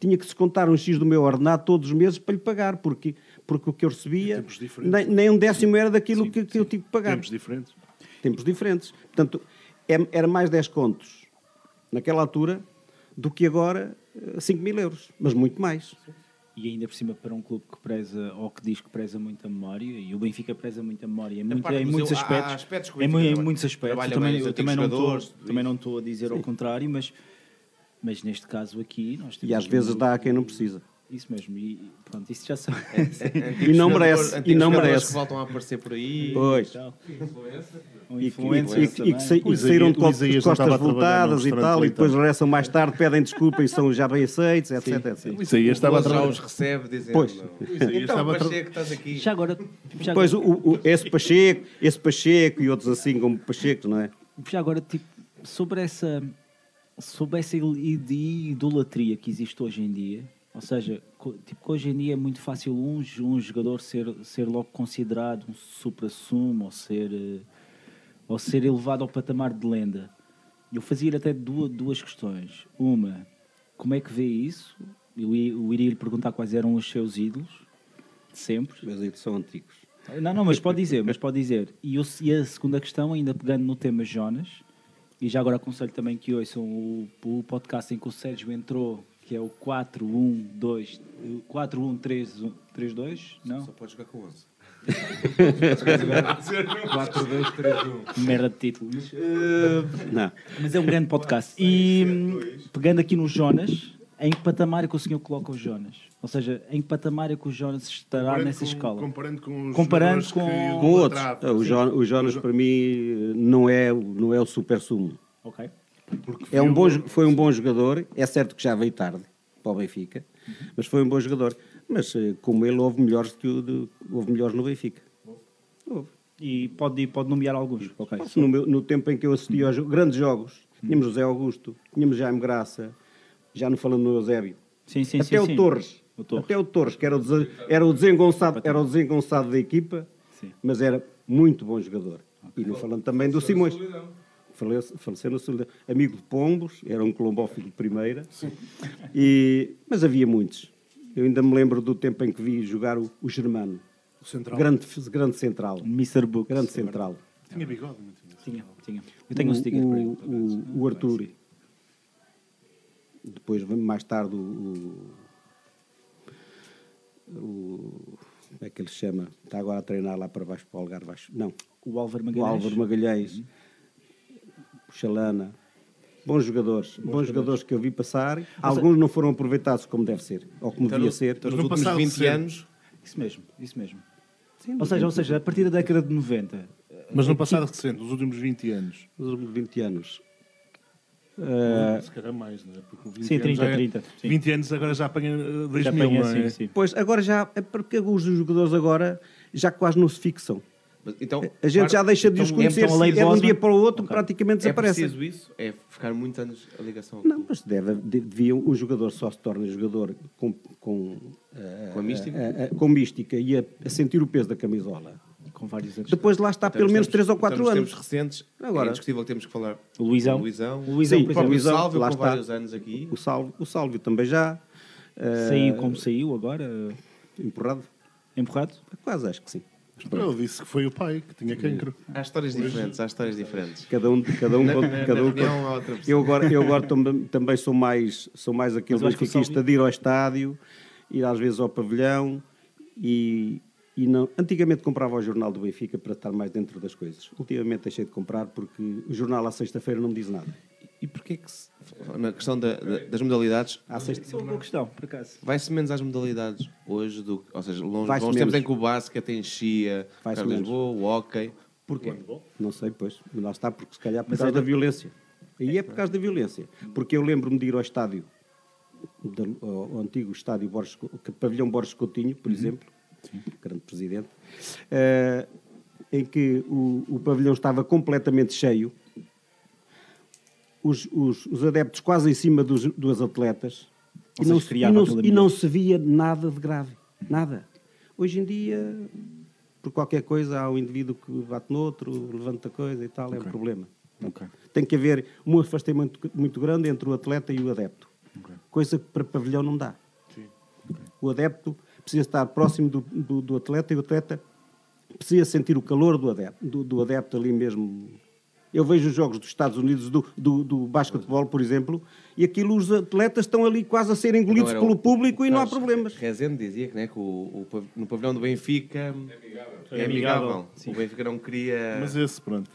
Tinha que se contar um X do meu ordenado todos os meses para lhe pagar, porque, porque o que eu recebia, Tempos diferentes. nem, nem um décimo era daquilo que, que eu tive que pagar Tempos diferentes. tempos diferentes. Portanto, é- era mais 10 contos naquela altura do que agora eh, 5 mil euros, mas muito mais. E ainda por cima para um clube que preza, ou que diz que preza muito a memória, e o Benfica preza muito a memória em, muito- parte em muitos há- há aspectos. aspectos em, em muitos aspectos. trabalha Eu também, bem eu também, não estou, também não estou a dizer ao contrário, mas, mas neste caso aqui nós temos E às vezes dá a quem não precisa. Isso mesmo, e pronto, isso já são. E não merece, e não merece. que voltam a aparecer por aí. Pois. E, que- e, que- saíram de costas, voltadas e tal, e depois regressam mais tarde, pedem desculpa e são já bem aceitos, etc. etc. Isso aí estava a O Boas já trabalhar. os recebe dizendo. Pois. Então, Pacheco, estás aqui. Já agora, já Pois agora, o, o- esse Pacheco, esse Pacheco e outros assim como Pacheco, não é? já agora tipo, sobre essa sobre essa id- idolatria que existe hoje em dia, ou seja, tipo, que hoje em dia é muito fácil um, um jogador ser, ser logo considerado um supra-sumo ou ser, eh, ou ser elevado ao patamar de lenda. Eu fazia até duas, duas questões. Uma, como é que vê isso? Eu, eu iria lhe perguntar quais eram os seus ídolos, de sempre. Mas eles são antigos. Não, não, mas pode dizer, mas pode dizer. E, o- e a segunda questão, ainda pegando no tema Jonas, e já agora aconselho também que ouçam o, o podcast em que o Sérgio entrou, que é o 4112, 4132, não? Só pode jogar com 11. 4, 2, 3, 1. Merda de títulos. Não. Mas é um grande podcast. E pegando aqui no Jonas, em que patamar é que o senhor coloca o Jonas? Ou seja, em que patamar é que o Jonas estará Comparando nessa com- escala? Comparando com os Comparando com- que Com outros. idolatrava. O, Jo- o Jonas, para mim, não é, o- não é o super sumo. Ok. Porque É um bom, foi um bom jogador. É certo que já veio tarde para o Benfica, mas foi um bom jogador. Mas, eh, como ele, houve melhores, que o de- houve melhores no Benfica. Houve. E pode, pode nomear alguns. Ok. No, meu- no tempo em que eu assistia aos grandes jogos, tínhamos José Augusto, tínhamos Jaime Graça, já não falando no Eusébio. Sim, sim, Até sim. o sim. Torres. O Torres. Até o Torres, que era o, dese- era o, desengonçado, era o desengonçado da equipa, Sim. mas era muito bom jogador. E não falando também do Simões. Falece- Faleceu na Solidão. Amigo de Pombos, era um colombófilo de primeira. E, mas havia muitos. Eu ainda me lembro do tempo em que vi jogar o, o Germano. O central. Grande, grande central. Mr. Books. Grande central. Tinha bigode, não tinha? Tinha, tinha. Eu tenho um o, sticker para ele. o, o, o Arthur. Depois, mais tarde, o, o, o- Como é que ele se chama? Está agora a treinar lá para baixo, para o Algarve. Baixo. Não, O Álvaro o Magalhães. Álvaro Magalhães, o Chalana. Bons jogadores. Bons, jogadores que eu vi passar. Alguns não foram aproveitados como deve ser, ou como Então, devia no- ser. então, nos No últimos passado 20 recente. anos, Isso mesmo, isso mesmo. Sim, Ou seja, ou seja, a partir da década de 90, Mas no passado recente, nos últimos 20 anos. nos últimos 20 anos. Eh, Se calhar mais, não é? Porque 20 Sim, anos 30, já é- 30, sim. 20 anos agora já apanha eh, 2000, já apanha, não é? sim, sim. Pois, agora já, é porque os jogadores agora já quase não se fixam. mas, então, A gente já para- deixa de os então, conhecer, então a lei é de um dia para o outro, praticamente É desaparecem. preciso isso? É ficar muitos anos a ligação ao Não, clube? mas deve, de- devia, um jogador só se torna jogador com, com, eh, Com a mística? eh, eh, com mística e a, a sentir o peso da camisola. Com vários anos. Depois lá está Então, pelo nos menos tempos- 3 ou então, 4 nos anos. tempos recentes, Agora- é indiscutível que temos que falar O Luizão. do Luizão. O Luizão, Sim, por o exemplo. O lá com está. vários anos aqui. O Sálvio, o Sálvio também já. eh, Saiu como saiu agora, Empurrado? empurrado. Quase acho que sim. Ele disse que foi o pai que tinha cancro. Há histórias diferentes, há histórias diferentes. Cada um, cada um, cada um. Eu agora, eu agora também, também sou mais, sou mais aquele o benfiquista de ir ao estádio, ir às vezes ao pavilhão e, e não. Antigamente comprava o jornal do Benfica para estar mais dentro das coisas. Ultimamente deixei de comprar porque o jornal à sexta-feira não me diz nada. E porquê que se, na questão da- da- das modalidades, À sexta Isso é uma boa questão, por acaso. vai-se menos às modalidades hoje, do, ou seja, longe, Vai-se longe menos. em que o basquete o Vai-se Carlos menos. Lisboa, o hockey. Porquê? Não sei, pois. Lá está, porque se calhar por Mas causa é da da- violência. E é por causa da violência. Porque eu lembro-me de ir ao estádio, do- ao, ao antigo estádio Borges, pavilhão Borges Coutinho, por exemplo, grande presidente, eh, em que o, o pavilhão estava completamente cheio, os, os- os adeptos quase em cima dos, dos atletas, Ou e não, se- e, não, e não se via nada de grave. Nada. Hoje em dia, por qualquer coisa, há um indivíduo que bate no outro, levanta coisa e tal, é um problema. Tem que haver um afastamento muito grande entre o atleta e o adepto. Coisa que para pavilhão não dá. O adepto precisa estar próximo do, do, do atleta e o atleta precisa sentir o calor do adepto, do, do adepto ali mesmo. Eu vejo os jogos dos Estados Unidos do, do, do basquetebol, por exemplo, e aquilo os atletas estão ali quase a serem engolidos Não, pelo o- público o e não há problemas. Rezende dizia que, né, que o, o no pavilhão do Benfica é amigável. O Benfica não queria. Mas esse, pronto.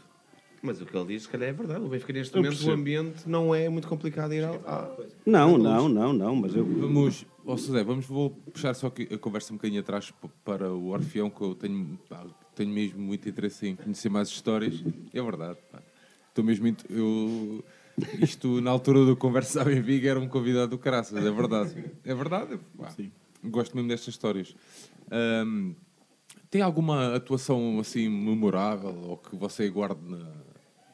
Mas o que ele diz, se calhar é verdade. O Benfica, neste Eu momento, o ambiente não é muito complicado ir ao. ao- Não, não, não, não, mas eu. Vamos, ó José, vamos, vou puxar só a conversa um bocadinho atrás para o Orfeão, que eu tenho, pá, tenho mesmo muito interesse em conhecer mais histórias. É verdade, pá. Estou mesmo. Eu, isto, na altura do Conversa à Benfica, era um convidado do Caraças, é verdade. É verdade, pá. Gosto mesmo destas histórias. Ahm, tem alguma atuação assim memorável ou que você guarde na,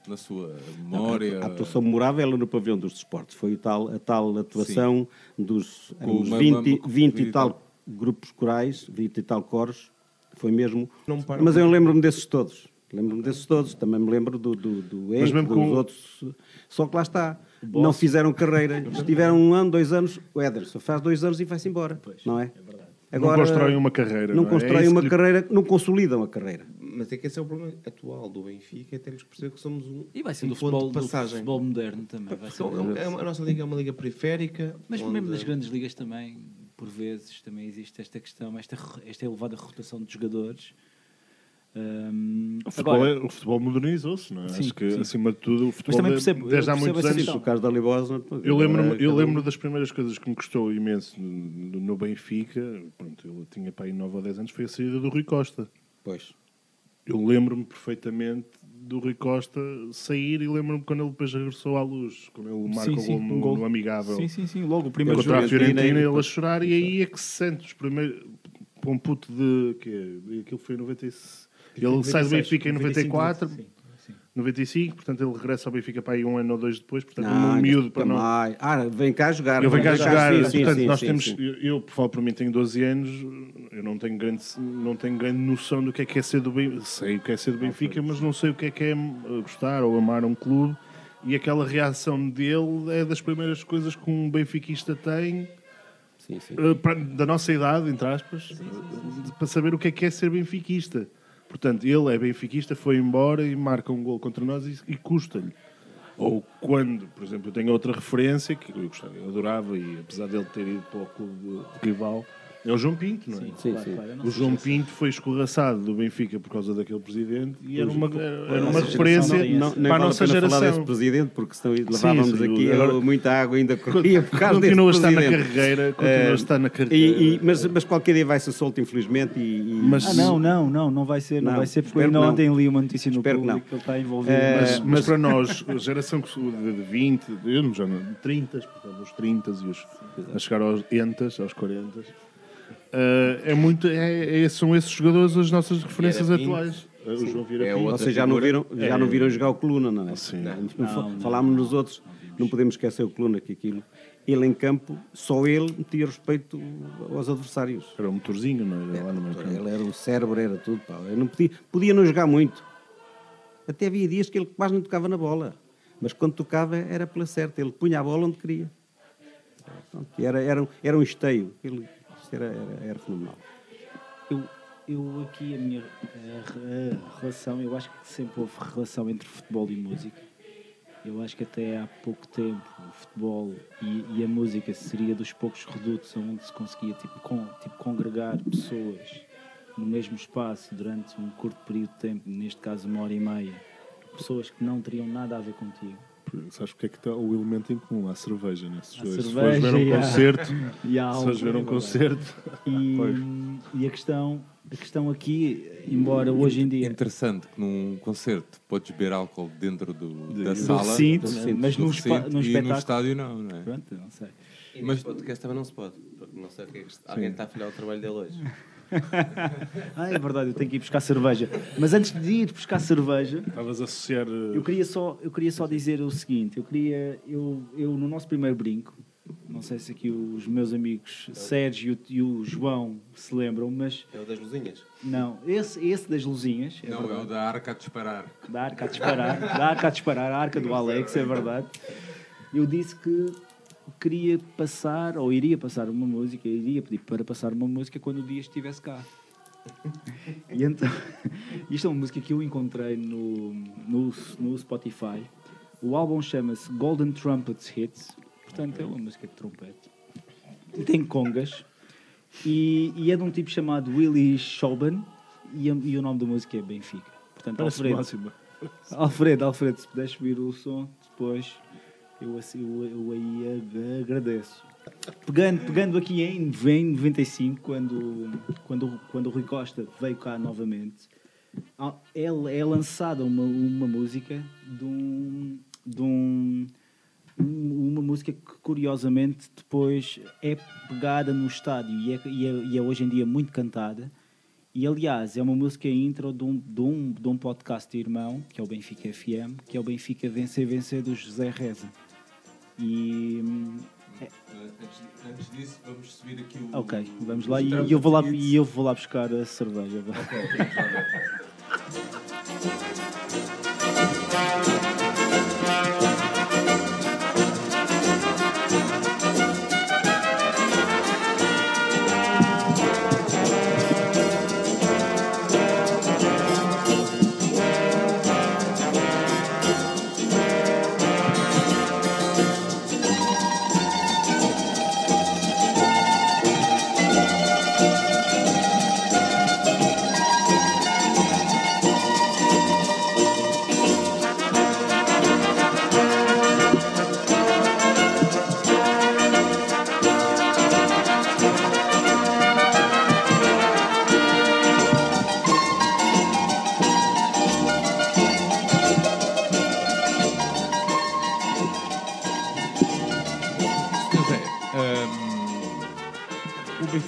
na sua memória? A atuação memorável no pavilhão dos desportos. Foi o tal, a tal atuação dos Com éramos uma- 20, uma- com 20 20 e tal grupos corais, 20 e tal coros. Foi mesmo. Não Mas eu lembro-me desses todos. Lembro-me desses todos. Também me lembro do, do, do Henrique, dos com- outros. Só que lá está. Não fizeram carreira. Estiveram um ano, dois anos. O Ederson faz dois anos e vai-se embora. Não é? não constroem uma carreira. Não é? É constroem isso uma lhe- carreira, não consolidam a carreira. Mas é que esse é o problema atual do Benfica. É temos que perceber que somos um, E vai ser um do ponto futebol, de do passagem. futebol moderno também. Vai ser Então, é uma- a nossa liga é uma liga periférica. Mas onde- mesmo nas grandes ligas também, por vezes, também existe esta questão, esta, esta elevada rotação de jogadores. Hum, O futebol, agora, é- o futebol modernizou-se, não é? Sim, Acho que, sim. acima de tudo, o futebol também é- percebo- desde eu há muitos anos. O caso da Libosa. Eu lembro-me eu cada um- lembro das primeiras coisas que me custou imenso no, no Benfica. Pronto, eu tinha para aí 9 ou 10 anos, foi a saída do Rui Costa. Pois. Eu lembro-me perfeitamente do Rui Costa sair e lembro-me quando ele depois regressou à luz, quando ele marca sim, o sim, gol no, um gol. no amigável Sim, sim, sim. Logo o primeiro contra a. Fiorentina, ele a chorar e aí é que se sente os primeiros. para um puto de. Que, aquilo foi em 96. Ele sai do Benfica em 94, Sim, sim. 95, portanto ele regressa ao Benfica para aí um ano ou dois depois, portanto Não, um miúdo para não. mais. Ah, vem cá jogar. Eu venho cá jogar, sim, sim, portanto, sim, nós temos. Eu, eu, por falo para mim, tenho 12 anos, eu não tenho grande, não tenho grande noção do que é que é ser do Benfica. Sei o que é ser do Benfica, mas não sei o que é que é eh, gostar ou amar um clube. E aquela reação dele é das primeiras coisas que um benfiquista tem eh, da nossa idade, entre aspas, para saber o que é que é ser benfiquista. Portanto, ele é benfiquista, foi embora e marca um gol contra nós e, e custa-lhe. Ou quando, por exemplo, eu tenho outra referência que eu, gostava, eu adorava e apesar dele ter ido para o clube de rival, é o João Pinto, não é? Sim, Claro, sim. claro, O João se- Pinto foi escorraçado do Benfica por causa daquele presidente e era uma, era a uma nossa referência geração Não, para a nossa pena falar desse geração. presidente, porque senão levávamos sim, aqui agora- eu- muita água ainda corria por causa desse Continua a estar na carreira, continua Eh, a estar na carreira. e- mas, mas qualquer dia vai ser solto, infelizmente. E, e- Mas- Ah, não, não, não, não vai ser, não, Não, vai ser, porque ainda ontem li uma notícia no Espero público não. que ele está envolvido. Eh, Mas, mas, mas para nós, a geração de de 20, de- eu já não, 30, portanto, os 30 e os, a chegar aos 80, aos 40, eh, é muito, é, é- são esses jogadores as nossas referências atuais. Eh, O João Vieira É Vocês já não, viram, já não viram jogar o Coluna, não é? Sim. Não, Não, não, Falámos nos outros, não podemos esquecer o Coluna, que aquilo. Ele em campo, só ele metia respeito aos adversários. Era um motorzinho, não era? Lá no meio campo. Ele era o cérebro, era tudo. Pá. Eu não podia, podia não jogar muito. Até havia dias que ele quase não tocava na bola. Mas quando tocava era pela certa. Ele punha a bola onde queria. Pronto, Era, era, um- era um esteio. Ele, era, era, era fenomenal. eu, eu aqui, a minha a, a relação, eu acho que sempre houve relação entre futebol e música. Eu acho que até há pouco tempo o futebol e, e a música seria dos poucos redutos onde se conseguia tipo, tipo, congregar pessoas no mesmo espaço durante um curto período de tempo, neste caso uma hora e meia, pessoas que não teriam nada a ver contigo. Sabes porque é que está o elemento em comum? A cerveja, né? Se A fores se fores ver um e a- concerto, E há se fores ver é um concerto, E, e a, questão, a questão aqui, embora hoje em dia. Interessante que num concerto podes beber álcool dentro do, da do sala, recinto, do- mas do num, recinto, espa- num e no espetáculo. estádio não, não é? Pronto, não sei. E neste podcast também não se pode, porque não sei o que é que alguém está a afinar o trabalho dele hoje. Ah, é verdade, eu tenho que ir buscar cerveja. Mas antes de ir buscar cerveja, estavas a associar. eh, eu queria só, eu queria só dizer o seguinte: eu queria, eu, eu no nosso primeiro brinco, não sei se aqui os meus amigos Sérgio e o João se lembram, mas É o das luzinhas. não, esse, esse das luzinhas, é Não, é verdade. o da arca a disparar. da arca a disparar, da arca a disparar, a arca do Alex, é verdade. Eu disse que queria passar, ou iria passar uma música, iria pedir para passar uma música quando o dia estivesse cá. E então, isto é uma música que eu encontrei no, no, no Spotify. O álbum chama-se Golden Trumpets Hits, portanto é uma música de trompete. E tem congas. E, e é de um tipo chamado Willie Schoben e, e o nome da música é Benfica. Portanto, Alfredo. Alfredo, Alfredo, se puderes subir o som depois, eu, assim, eu, eu aí ag- agradeço. Pegando, pegando aqui em, em 95, quando, quando, quando o Rui Costa veio cá novamente, é, é lançada uma, uma música de um, de um- uma música que curiosamente depois é pegada no estádio e é, e é- e é hoje em dia muito cantada. E aliás, é uma música intro de um, de, um, de um podcast de irmão, que é o Benfica FM, que é o Benfica Vencer Vencer do José Reza. E. Antes, antes disso, vamos subir aqui o. ok, vamos lá e, eu vou lá e eu vou lá buscar a cerveja. vá.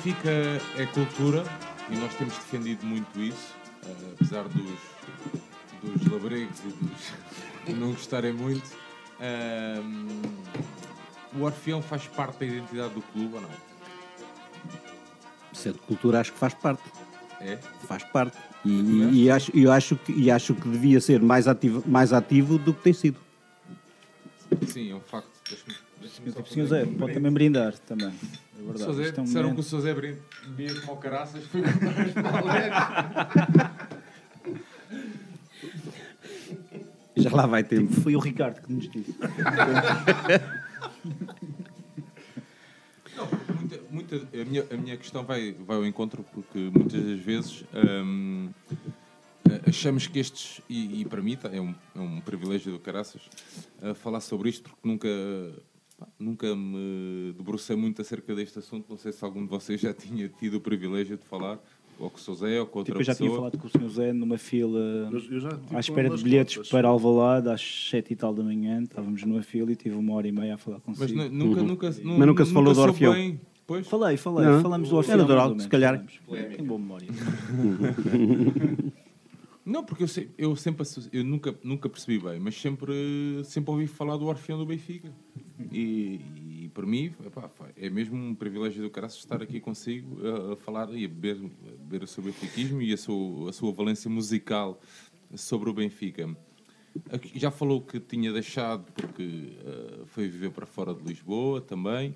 Benfica é cultura, e nós temos defendido muito isso, eh, apesar dos, dos labregos e dos não gostarem muito. Ahm, o Orfeão faz parte da identidade do clube ou não? Centro de Cultura acho que faz parte. É? Faz parte. E, e, e acho, e acho que, e acho que devia ser mais ativo, mais ativo do que tem sido. Sim, é um facto. O senhor fazer- Zé pode também brindar também. É verdade. Sr. É um disseram que o momento- Sr. Zé bebia como ao caraças, foi paletes. Já lá vai tempo. Foi o Ricardo que nos disse. Muita, muita- a, minha, a minha questão vai, vai ao encontro porque muitas das vezes hum, achamos que estes, e, e para mim tá, é um, é um privilégio do caraças uh, falar sobre isto porque nunca, nunca me debrucei muito acerca deste assunto. Não sei se algum de vocês já tinha tido o privilégio de falar, ou com o Sr. Zé, ou com outra Tipo, eu já tinha pessoa. falado com o senhor Zé numa fila Eu- eu já tive à espera de bilhetes todas. para Alvalade às 7 e tal da manhã. Estávamos numa fila e tive uma hora e meia a falar consigo. Mas nu- nunca, nunca, Mas nunca se falou do bem. Pois. Falei, falei, Não. falamos do Orfeão. Era do mais Alto, ou menos, se calhar. Tem boa memória. Não, porque eu, sei- eu sempre eu nunca, nunca percebi bem, mas sempre, sempre ouvi falar do Orfeão do Benfica. E, e para mim epá, é mesmo um privilégio do caraças estar aqui consigo a, a falar e a beber, a beber o seu benfiquismo e a sua, a sua valência musical sobre o Benfica. Já falou que tinha deixado porque eh, foi viver para fora de Lisboa também.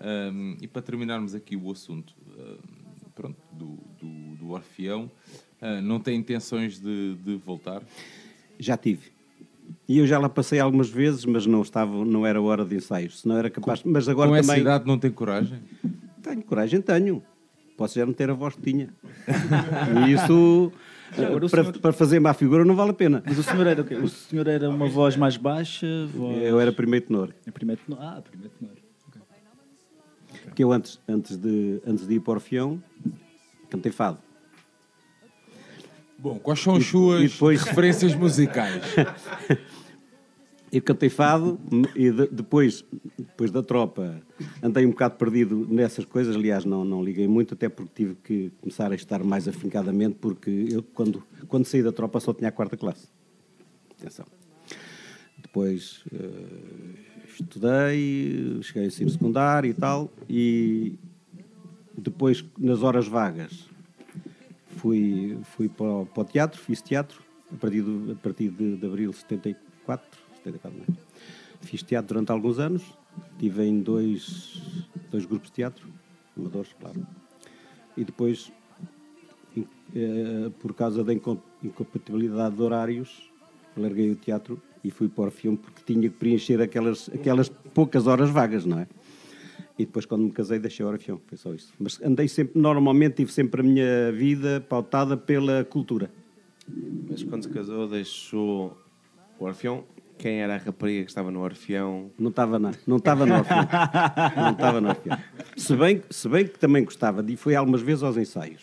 Um, e para terminarmos aqui o assunto um, pronto, do, do, do Orfeão, uh, não tem intenções de, de voltar? Já tive. E eu já lá passei algumas vezes, mas não estava, não era hora de ensaios. Se não era capaz. mas agora Com essa também idade não tem coragem? tenho coragem, tenho. Posso já não ter a voz que tinha. e isso para, senhor- para fazer má figura não vale a pena. Mas o senhor era o quê? O senhor era uma voz mais baixa? Voz... Eu era primeiro tenor. É primeiro tenor. Ah, primeiro tenor. Ok. Porque eu antes, antes, de, antes de ir para o Orfeão, cantei fado. Bom, quais são as suas e depois- referências musicais? Eu cantei fado e de- depois, depois da tropa andei um bocado perdido nessas coisas. Aliás, não, não liguei muito, até porque tive que começar a estar mais afincadamente, porque eu, quando, quando saí da tropa, só tinha a quarta classe. Atenção. Depois eh, estudei, cheguei a ensino secundário e tal, e depois, nas horas vagas, fui, fui para, o, para o teatro, fiz teatro, a partir, do, a partir de, de abril de 74, 74 não é? Fiz teatro durante alguns anos, estive em dois, dois grupos de teatro, amadores, claro. E depois, eh, por causa da incom- incompatibilidade de horários, larguei o teatro e fui para o filme porque tinha que preencher aquelas, aquelas poucas horas vagas, não é? E depois, quando me casei, deixei o Orfeão, foi só isso. Mas andei sempre, normalmente, tive sempre a minha vida pautada pela cultura. Mas quando se casou, deixou o Orfeão. Quem era a rapariga que estava no Orfeão? Não estava na, não estava no Orfeão. Não estava no Orfeão. Se bem, se bem que também gostava, de fui algumas vezes aos ensaios.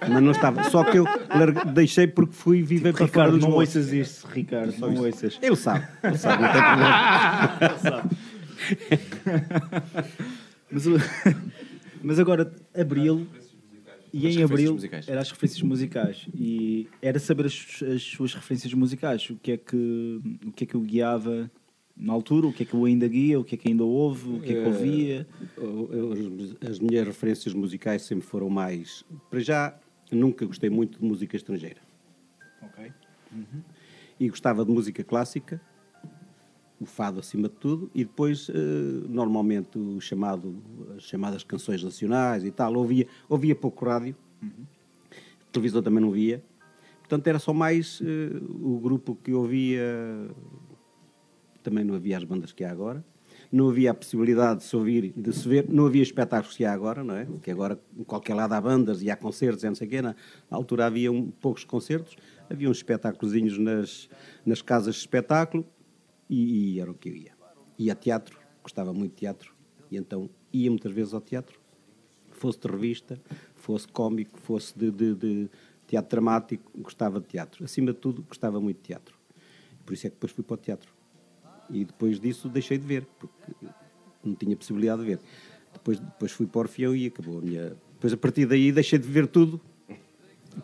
Mas não estava. Só que eu largue- deixei porque fui viver para fora Ricardo, de não ouças isso, Ricardo, não ouças. Ele sabe, ele sabe, não tem problema. Mas, o- mas agora, Abril, e As em referências Abril musicais. era as referências musicais. E era saber as, as suas referências musicais. O que, é que, o que é que o guiava na altura, o que é que o ainda guia, o que é que ainda ouve, o que é que ouvia. Eu- eu- As, as minhas referências musicais sempre foram mais. Para já, nunca gostei muito de música estrangeira. Ok. E gostava de música clássica, o fado acima de tudo, e depois, eh, normalmente, o chamado, as chamadas canções nacionais e tal. Ouvia, ouvia pouco rádio, televisão também não via. Portanto, era só mais eh, o grupo que ouvia. Também não havia as bandas que há agora. Não havia a possibilidade de se ouvir de se ver. Não havia espetáculos que há agora, não é? Que agora, em qualquer lado há bandas e há concertos e não sei o quê. Na altura havia um, poucos concertos. Havia uns espetáculozinhos nas, nas casas de espetáculo e, e era o que eu ia. Ia a teatro, gostava muito de teatro. E então ia muitas vezes ao teatro fosse de revista, fosse cómico, fosse de, de- de teatro dramático, gostava de teatro. Acima de tudo, gostava muito de teatro. Por isso é que depois fui para o teatro. E depois disso deixei de ver, porque não tinha possibilidade de ver. Depois, depois fui para o Orfeão e acabou a minha... Depois, a partir daí, deixei de ver tudo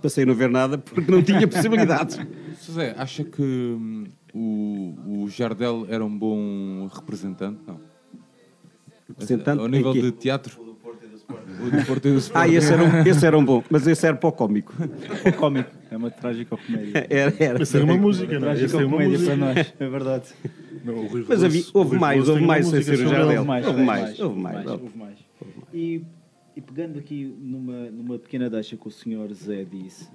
passei a não ver nada porque não tinha possibilidades. José, acha que hum, o, o Jardel era um bom representante? Não. Representante Ao nível de teatro? O do Porto e do Sport. Ah, esse era, um, esse era um bom, mas esse era para o cómico. É cómico, é uma trágica comédia. Era, era. Essa é uma música, não é? Essa é uma comédia para nós, é verdade. Não, o Rui Mas havia- o houve Rui mais, houve mais sem ser o Jardel. Houve mais, Houve mais, houve mais. E, e pegando aqui numa, numa pequena deixa que o senhor Zé disse,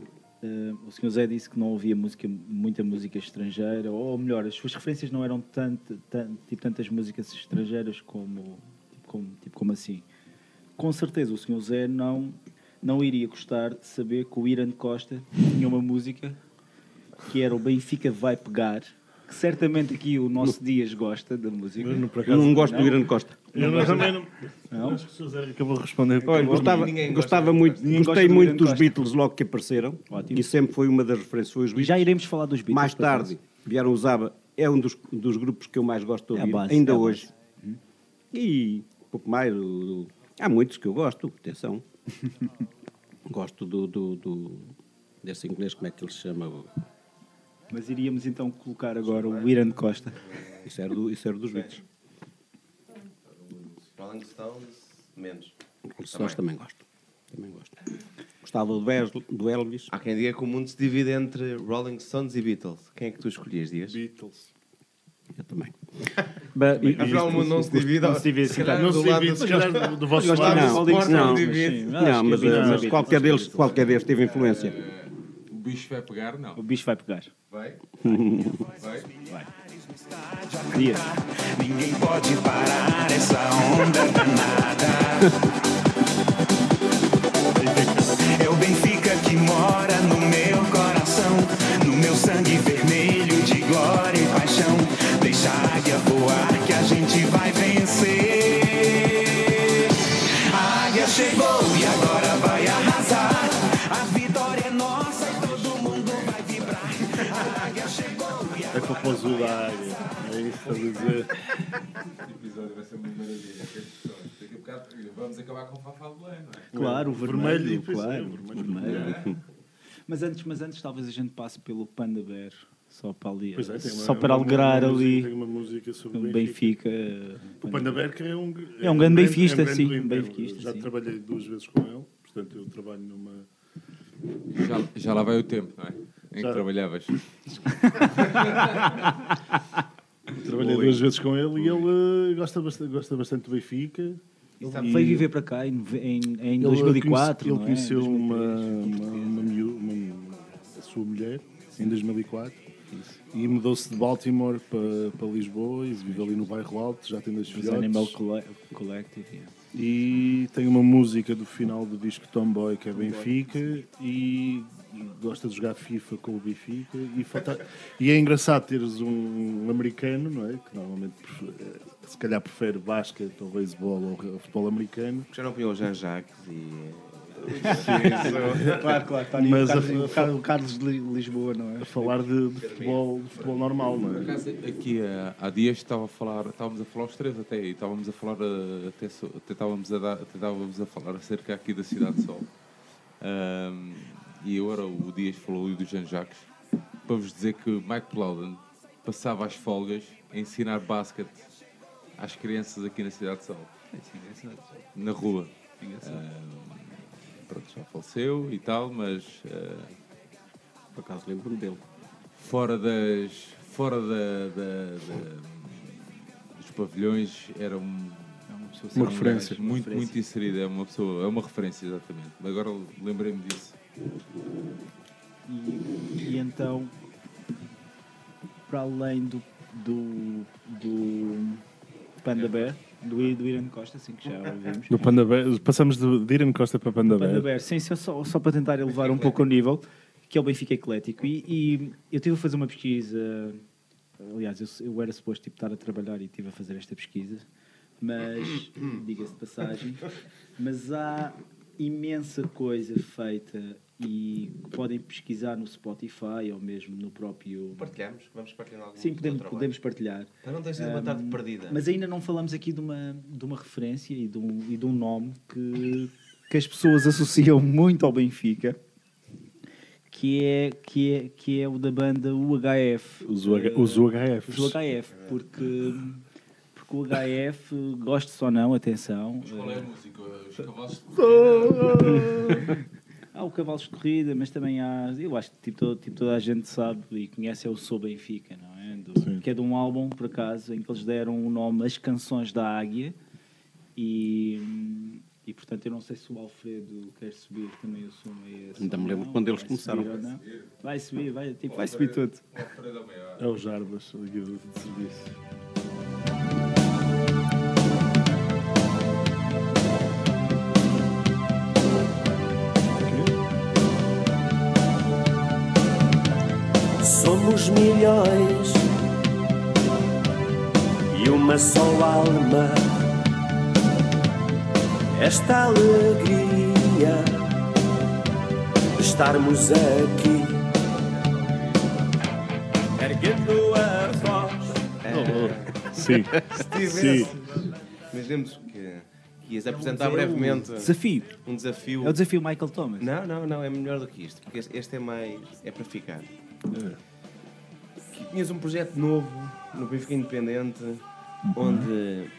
eh, o senhor Zé disse que não ouvia música, muita música estrangeira, ou melhor, as suas referências não eram tanto, tan- tipo, tantas músicas estrangeiras como, tipo, como, tipo como assim. Com certeza o senhor Zé não, não iria gostar de saber que o Irã Costa tinha uma música que era o Benfica Vai Pegar, que certamente aqui o nosso Dias gosta da música. Mas, por Eu acaso, não gosto do Irã Costa. Eu não, também não. Não? Acho que o Sr. Zé acabou de responder. Olha, gostava, ninguém gostava do muito, Ninguém gostei gosta do muito Irã dos Costa. Beatles logo que apareceram Ótimo. e sempre foi uma das referências. Foi os E Beatles. já iremos falar dos Beatles. mais tarde vieram os ABBA, é um dos, dos grupos que eu mais gosto de É a ouvir, base, ainda é hoje. base. E um pouco mais. o- o- há muitos que eu gosto, atenção. gosto do, do, do- desse inglês, como é que ele se chama? Mas iríamos então colocar agora o Irã Costa. Isso era, do, isso era dos Beatles. Rolling Stones, menos. Os Stones também gosto. Também gosto. Gostava do, Elvis. Há quem diga que o mundo se divide entre Rolling Stones e Beatles. Quem é que tu escolhias, Dias? Beatles. Eu também. E- Afinal, o mundo não se divide. não se divide, se calhar Não do se lado divide, do- se calhar, do- do vosso lado. Não, Rolling não, Stones, mas Não, mas, é é qualquer, deles, qualquer deles teve influência. O bicho vai pegar? Não. O bicho vai pegar. Vai? Vai? Dias. Ninguém pode parar essa onda danada. É o Benfica que mora e É paposo da área. É isso a dizer. Este episódio vai ser uma maravilha. Daqui a bocado vamos acabar com o Fafá de Belém, não é? Claro, o vermelho, Vermelho, é, claro. o vermelho. vermelho. Mas antes, mas antes talvez a gente passe pelo Panda Bear, só para ali, é, uma- só para uma- alegrar ali Tem uma música sobre o o Benfica. O Panda Berca é um, É um grande benfiquista, grande sim, cliente. benfiquista, Já sim. trabalhei duas vezes com ele, portanto eu trabalho numa. Já, já lá vai o tempo, não é? Em Já. que trabalhavas. Trabalhei duas vezes com ele e ele eh, gosta bastante, gosta bastante do Benfica. Ele veio viver para cá em, em, em Ele 2004. conhece- Ele não é? conheceu uma, 2003. uma, uma, miú- uma- a sua mulher em 2004 e mudou-se de Baltimore para, para Lisboa e vive ali no bairro Alto, já tem dois Os Animal filhotes. Colle- Collective. yeah. E tem uma música do final do disco Tomboy que é Benfica e, e gosta de jogar FIFA com o Benfica e, falta- e é engraçado teres um americano, não é? Que normalmente eh, se calhar prefere basquete ou beisebol ou futebol americano. Já não punham o Jean Jacques e. Claro, claro. Está ali o o, Carlos- Carlos, o Carlos de Li- Lisboa, não é? A falar de, de futebol, de futebol normal, não é? aqui há, dias estava a falar, estávamos a falar os três até, e estávamos a falar, eh, até, até, estávamos a dar, até estávamos a falar acerca aqui da Cidade de Sol. Ahm, e agora o Dias falou ali do Jean Jacques, para vos dizer que Mike Plowden passava as folgas a ensinar basquete às crianças aqui na Cidade de Sol, na rua. Ahm, pronto, já faleceu e tal, mas eh, Por acaso lembro-me dele. fora das fora da, da- da- dos pavilhões era um, Uma um referência. muito muito inserida é uma pessoa é uma referência exatamente. Agora lembrei-me disso E, e então, para além do, do, do Panda Bear, do, do Costa, assim que já ouvimos. Do Panda Bear, passamos de de Irene Costa para Panda Panda Bear. Bear, sim, sim, só, só para tentar elevar um pouco o nível, que é o Benfica Eclético. E, e eu estive a fazer uma pesquisa, aliás, eu, eu era suposto tipo, estar a trabalhar e estive a fazer esta pesquisa, mas, diga-se de passagem, mas há imensa coisa feita e podem pesquisar no Spotify ou mesmo no próprio... Partilhamos? Vamos partilhar algum Sim, podemos, podemos partilhar. Para não ter sido uma tarde perdida. Mas ainda não falamos aqui de uma, de uma referência e de um, e de um nome que, que as pessoas associam muito ao Benfica, que é, que é, que é o da banda UHF. Os, UH, os UHFs. Os UHF, porque, porque o HF, goste ou não, atenção. Qual é a música? Os cavalos de Há o Cavalos de Corrida, mas também há. Eu acho que tipo, todo- tipo, toda a gente sabe e conhece é o Sou Benfica, não é? Do- que é de um álbum, por acaso, em que eles deram o nome As Canções da Águia. E, e portanto, eu não sei se o Alfredo quer subir também o som a esse. Ainda me lembro não, quando eles vai começaram. subir ou não. Vai subir, vai, tipo, vai subir tudo. É o Jarbas, ali do de serviço. Somos milhões e uma só alma. Esta alegria de estarmos aqui, erguendo a voz. Sim, Se tivesse. sim. Imaginemos que, que ias apresentar brevemente Desafio. um desafio. É o desafio Michael Thomas. Não, não, não, é melhor do que isto, porque este- este é mais. é para ficar. Que tinhas um projeto novo no Benfica Independente onde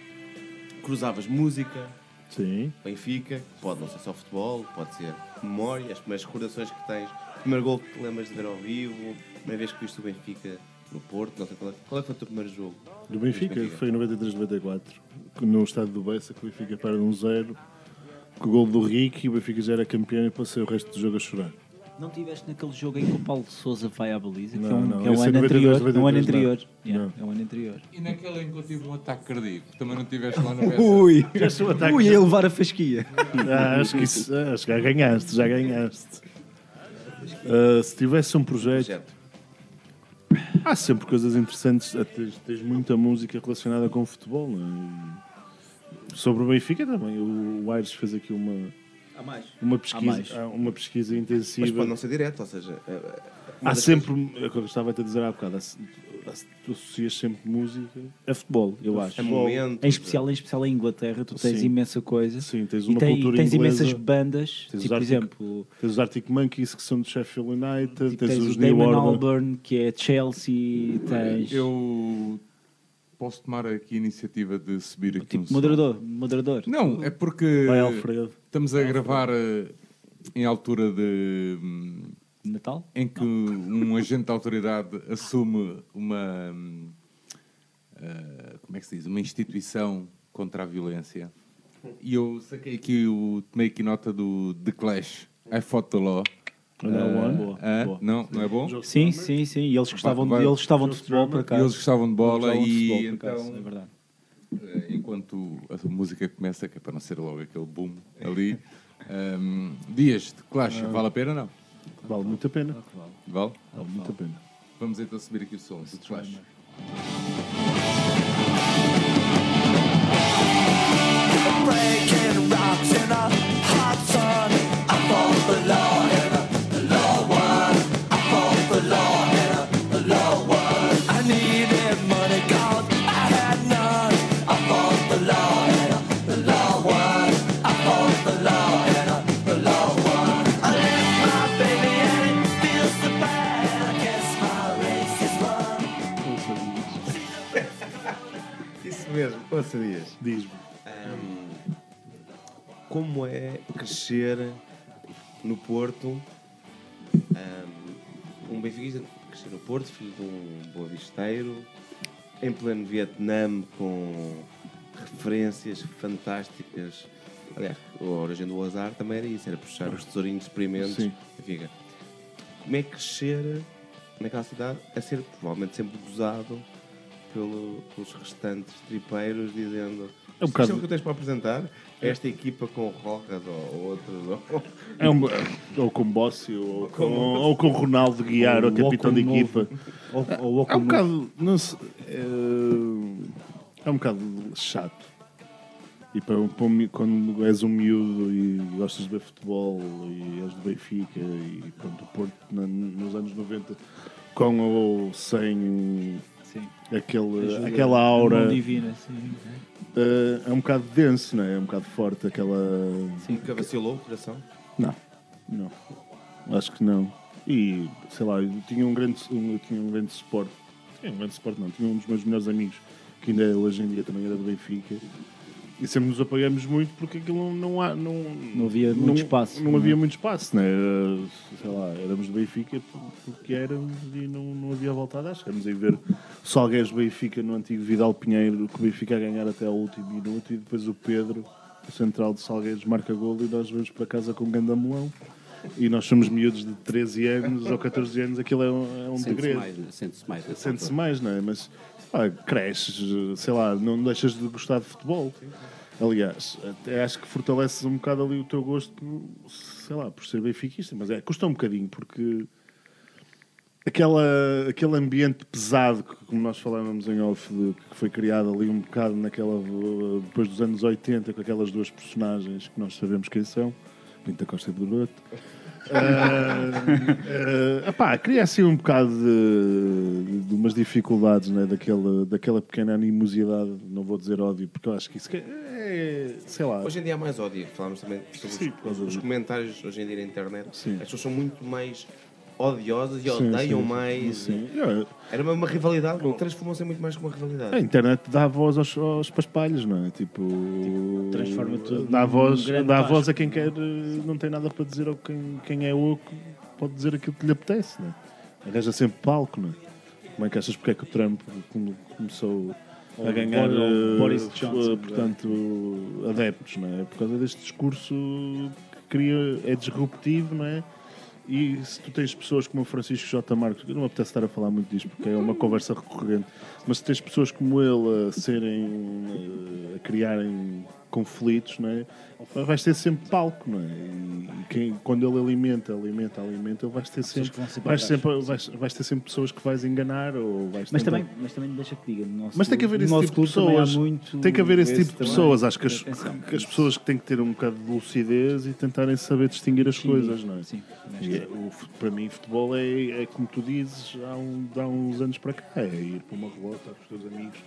cruzavas música, Sim. Benfica, pode não ser só futebol, pode ser memória, as primeiras recordações que tens, o primeiro gol que te lembras de ver ao vivo, a primeira vez que viste o Benfica no Porto, não sei qual é, qual é foi o teu primeiro jogo? Do Benfica, foi em 93, 94. No estádio do Bessa, que o Benfica para um zero. Com o gol do Rick, o Benfica já era campeão e passei o resto do jogo a chorar. Não tiveste naquele jogo em que o Paulo de Souza vai à baliza? que é Não, um, não, que é um é ano 92, anterior. É um ano 93, anterior. não. Yeah. É um ano anterior. E naquela em que eu tive um ataque cardíaco, também não tiveste lá no Bessa? Ui! Tiveste um ataque. Ui, a levar a fasquia. Ah, acho que isso, acho que já ganhaste, já ganhaste. Ah, se tivesse um projeto, há sempre coisas interessantes. Ah, Tens, tens muita música relacionada com o futebol. não é? Sobre o Benfica também. O Aires fez aqui uma, Há mais. uma, Há pesquisa, mais. ah, uma pesquisa Mas intensiva. pode não ser direto, ou seja, eh, Há sempre, é o que eu estava a te dizer há bocado, há- tu associas sempre música a futebol, eu acho. a momentos, Em especial, em especial em Inglaterra, tu tens Sim. imensa coisa. Sim, tens E uma tem- cultura tens inglesa. imensas bandas, Tens os tipo, por Arctic- exemplo, Tens os Arctic Monkeys que são do Sheffield United, tipo, tens, tens os New Damon Order. Albarn, que é Chelsea, tens Eu posso tomar aqui a iniciativa de subir aqui um tipo som. moderador, moderador. Não, é porque Vai Alfredo. estamos a gravar eh, em altura de hum, Natal? em que um agente da autoridade assume uma eh, como é que se diz? Uma instituição contra a violência. E eu saquei aqui o tomei aqui nota do The Clash. I fought the law. Olha, Ah, one. boa, ah, boa. Não, não é bom? Sim, sim, sim. E eles gostavam, de, eles gostavam de futebol, por E acaso. eles gostavam de bola Gostavam de e futebol, por acaso, então é verdade. Eh, enquanto a música começa, que é para não ser logo aquele boom ali. Um, Dias de Clash, vale a pena ou não? Vale muito a pena. Vale? Vale muito a pena. Vamos então subir aqui o som do Clash. Diz-me. Como é crescer no Porto? Um, um benfiquista crescer no Porto, filho de um boa visteiro, em pleno Vietnã, com referências fantásticas. Aliás, a origem do azar também era isso, era puxar os tesourinhos experimentos. Sim. Benfica. Como é crescer naquela cidade a ser provavelmente sempre gozado pelo- pelos restantes tripeiros, dizendo É um "Isto bocado- o que tens para apresentar? Esta equipa com Rojas ou, ou outros. ou- É um, ou com Bossi, ou com, ou com Ronaldo Guiar, o Ou capitão de equipa. Ou, ou, É um bocado. Não sei, é, é um bocado chato. E para, para um quando és um miúdo e gostas de ver futebol e és do Benfica e pronto, o Porto na- nos anos 90 com ou sem Sim. aquele, Ajuda aquela aura divina, sim. eh, é um bocado denso, não é? É um bocado forte aquela. Nunca vacilou o coração? Não, não. Acho que não. E, sei lá, eu tinha um grande, um, eu tinha um grande suporte. Tinha um grande suporte, não. Tinha um dos meus melhores amigos, que ainda é hoje em dia também era do Benfica. E sempre nos apoiamos muito porque aquilo não há. Não, Não havia muito não- espaço, Não não é? havia muito espaço, né? Era, Sei lá, éramos do Benfica porque éramos e não, não havia volta a dar. Chegamos a ver o Salgueiros Benfica no antigo Vidal Pinheiro, que o Benfica a ganhar até ao último minuto e depois o Pedro, o central de Salgueiros, marca golo e nós vamos para casa com um gandamulão. E nós somos miúdos de 13 anos ou 14 anos, aquilo é um, é um Sente-se degredo. mais, né? sente-se mais. nessa Sente-se mais, não é? Mas pá, cresces, sei lá, não deixas de gostar de futebol. Aliás, até acho que fortaleces um bocado ali o teu gosto, sei lá, por ser benfiquista, mas é, custa um bocadinho, porque aquela, aquele ambiente pesado, que, como nós falávamos em off, de- que foi criado ali um bocado naquela, depois dos anos 80, com aquelas duas personagens que nós sabemos quem são, Pinta Costa e Bruto. Uh, epá, cria assim um bocado de, de umas dificuldades né, daquela, daquela pequena animosidade, não vou dizer ódio, porque eu acho que isso que é, sei lá. Hoje em dia há mais ódio. Falámos também sobre Sim, os- os, comentários hoje em dia na internet. Sim. As pessoas são muito mais odiosas e Sim, odeiam sim, mais. sim. É, Era uma, uma rivalidade, transformou-se em muito mais que uma rivalidade. A internet dá voz aos, aos paspalhos, não é? Tipo, transforma tudo dá voz, dá voz a quem quer, eh, não tem nada para dizer, ou quem, quem é oco pode dizer aquilo que lhe apetece, não é? Arranja sempre palco, não é? Como é que achas porque é que o Trump come- começou a ganhar, Boris- ou eh, Boris eh, Johnson, portanto, adeptos, não é? Por causa deste discurso que cria, é disruptivo, não é? E se tu tens pessoas como o Francisco J. Marcos, eu não me apetece estar a falar muito disto porque é uma conversa recorrente, mas se tens pessoas como ele a serem, eh, a criarem conflitos, não é? Vais ter sempre palco, não é? E quem, quando ele alimenta, alimenta, alimenta, ele vais ter sempre, sempre vais, sempre vais, vais ter sempre pessoas que vais enganar ou vais Mas tentar- também, mas também deixa que diga. No nosso, mas tem que haver esse tipo de pessoas. Tem que haver esse tipo de pessoas. Acho que as, que as pessoas que têm que ter um bocado de lucidez e tentarem saber distinguir as Sim, coisas, não é? sim, E é- o para mim, futebol é, é como tu dizes há, um- há uns anos para cá: é ir para uma relota com os teus amigos.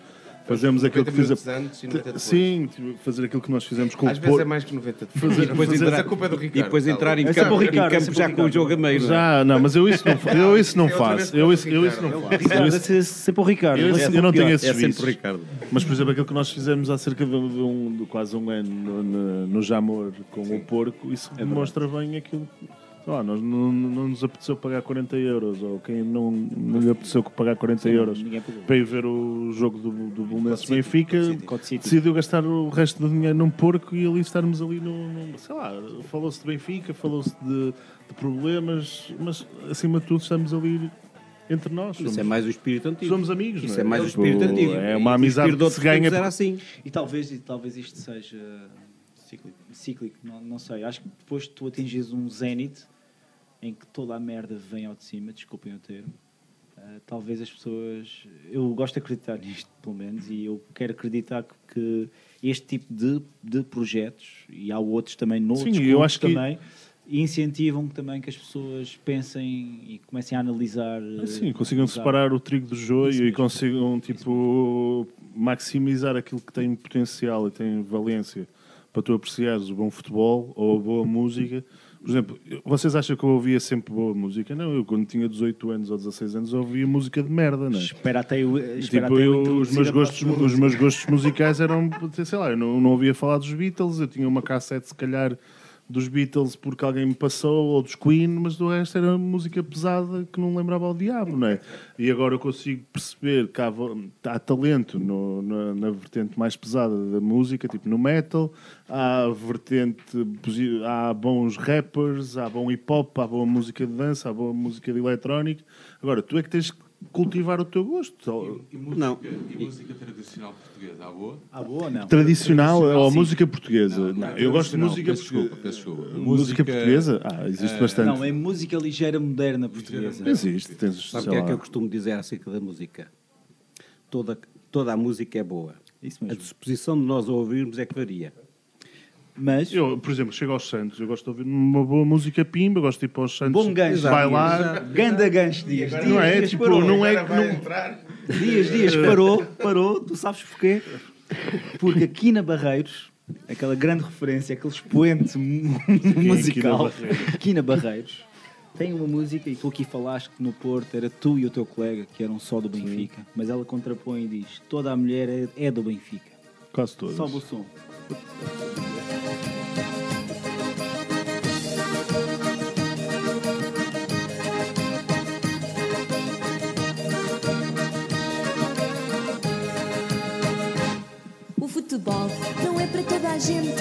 Fazemos aquilo que 90 minutos fizemos. antes e 90 depois. Sim, fazer aquilo que nós fizemos com Às o vezes é Porto. mais que 90 de Fazer- E depois, fazer- entrar, a culpa é do Ricardo, e depois tá entrar em É sempre campo, o Ricardo, em é campo sempre já o com o Ricardo. jogo a meio. não é? Já, não, mas eu isso não, fa- eu isso não É outra vez faço. Eu isso, eu isso não faço. Ricardo, Eu é isso- sempre- sempre o Ricardo. eu, é eu não tenho esses É sempre o Ricardo. Mas, por exemplo, aquilo que nós fizemos há cerca de, de um, de quase um ano no, no, no Jamor com o porco, isso demonstra bem aquilo. Nós não, não nos apeteceu pagar 40 euros, ou quem não, não lhe apeteceu pagar 40 euros ninguém pagou. para ir ver o jogo do, do Belenenses City, Benfica, decidiu gastar o resto do dinheiro num porco e ali estarmos ali no. no- sei lá, falou-se de Benfica, falou-se de, de problemas, mas acima de tudo estamos ali entre nós. Isso é Somos- mais o espírito antigo. Somos amigos, Isso não é mais o Tipo, espírito antigo. É uma amizade que se ganha. era assim. E talvez, e talvez isto seja cíclico, cíclico não, não sei. Acho que depois de tu atingires um zénite em que toda a merda vem ao de cima, desculpem o termo, eh, talvez as pessoas. Eu gosto de acreditar nisto, pelo menos, e eu quero acreditar que, que este tipo de, de projetos, e há outros também noutros Sim, eu acho que- também, incentivam também que as pessoas pensem e comecem a analisar. eh, Sim, consigam analisar. separar o trigo do joio e consigam tipo maximizar aquilo que tem potencial e tem valência para tu apreciares o bom futebol ou a boa música. Por exemplo, vocês acham que eu ouvia sempre boa música? Não, eu quando tinha 18 anos ou 16 anos ouvia música de merda, não é? Espera até eu. Espera Tipo, até eu eu, os, meus gostos, os meus gostos musicais eram, sei lá, eu não, não ouvia falar dos Beatles, eu tinha uma cassete, se calhar, dos Beatles porque alguém me passou, ou dos Queen, mas do resto era música pesada que não lembrava ao diabo, não é? E agora eu consigo perceber que há, há talento no- na, na vertente mais pesada da música, tipo no metal, há vertente, há bons rappers, há bom hip hop, há boa música de dança, há boa música de eletrónica. Agora, tu é que tens que cultivar o teu gosto. E música, Não. e música tradicional portuguesa, à boa? Ah, boa ou não? Tradicional, ou sim. música portuguesa? Não, Não, não, eu gosto de tradicional, música peço desculpa, peço desculpa. Música, Música, portuguesa? Ah, existe eh, bastante. Não, é música ligeira moderna portuguesa. Existe, tens, Sabe o que é que eu costumo dizer acerca da música? Toda, toda a música é boa. Isso A disposição de nós a ouvirmos é que varia. Mas, Eu, por exemplo, chego aos Santos, eu gosto de ouvir uma boa música pimba, gosto de ir para os Santos bom gancho. bailar. Ganda gancho, Dias. Dias, Não é? Dias Tipo, parou. não é que não, Dias, Dias parou, parou. Tu sabes porquê? Porque aqui na Barreiros, aquela grande referência, aquele expoente mu- musical, aqui na Barreiros, Tem uma música, e tu aqui falaste que no Porto era tu e o teu colega que eram só do Benfica, mas ela contrapõe e diz: toda a mulher é, é do Benfica. Quase todos. Sobe o som. O futebol não é para toda a gente,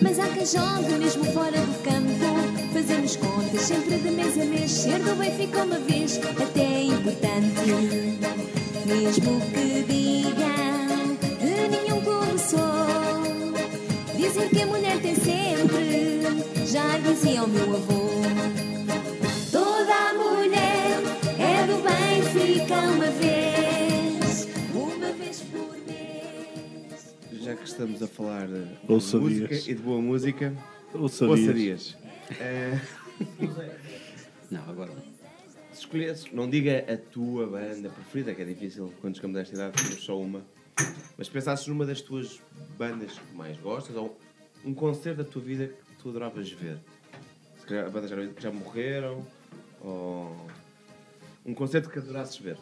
mas há quem jogue mesmo fora do campo. Fazemos contas sempre de mês a mês, ser do Benfica uma vez até é importante. Mesmo que digam dizem que a mulher tem sempre, já dizia o meu avô. Toda a mulher é do Benfica uma vez, uma vez por mês. Já que estamos a falar de Ouça música Dias. e de boa música, Ouça ouça Dias. Dias. Eh, Não, agora. se escolhesses, não diga a tua banda preferida, que é difícil quando chegamos a esta idade, temos só uma, mas pensasses numa das tuas bandas que mais gostas, ou um concerto da tua vida que tu adoravas ver. Se calhar bandas já, já morreram, ou um concerto que adorasses ver.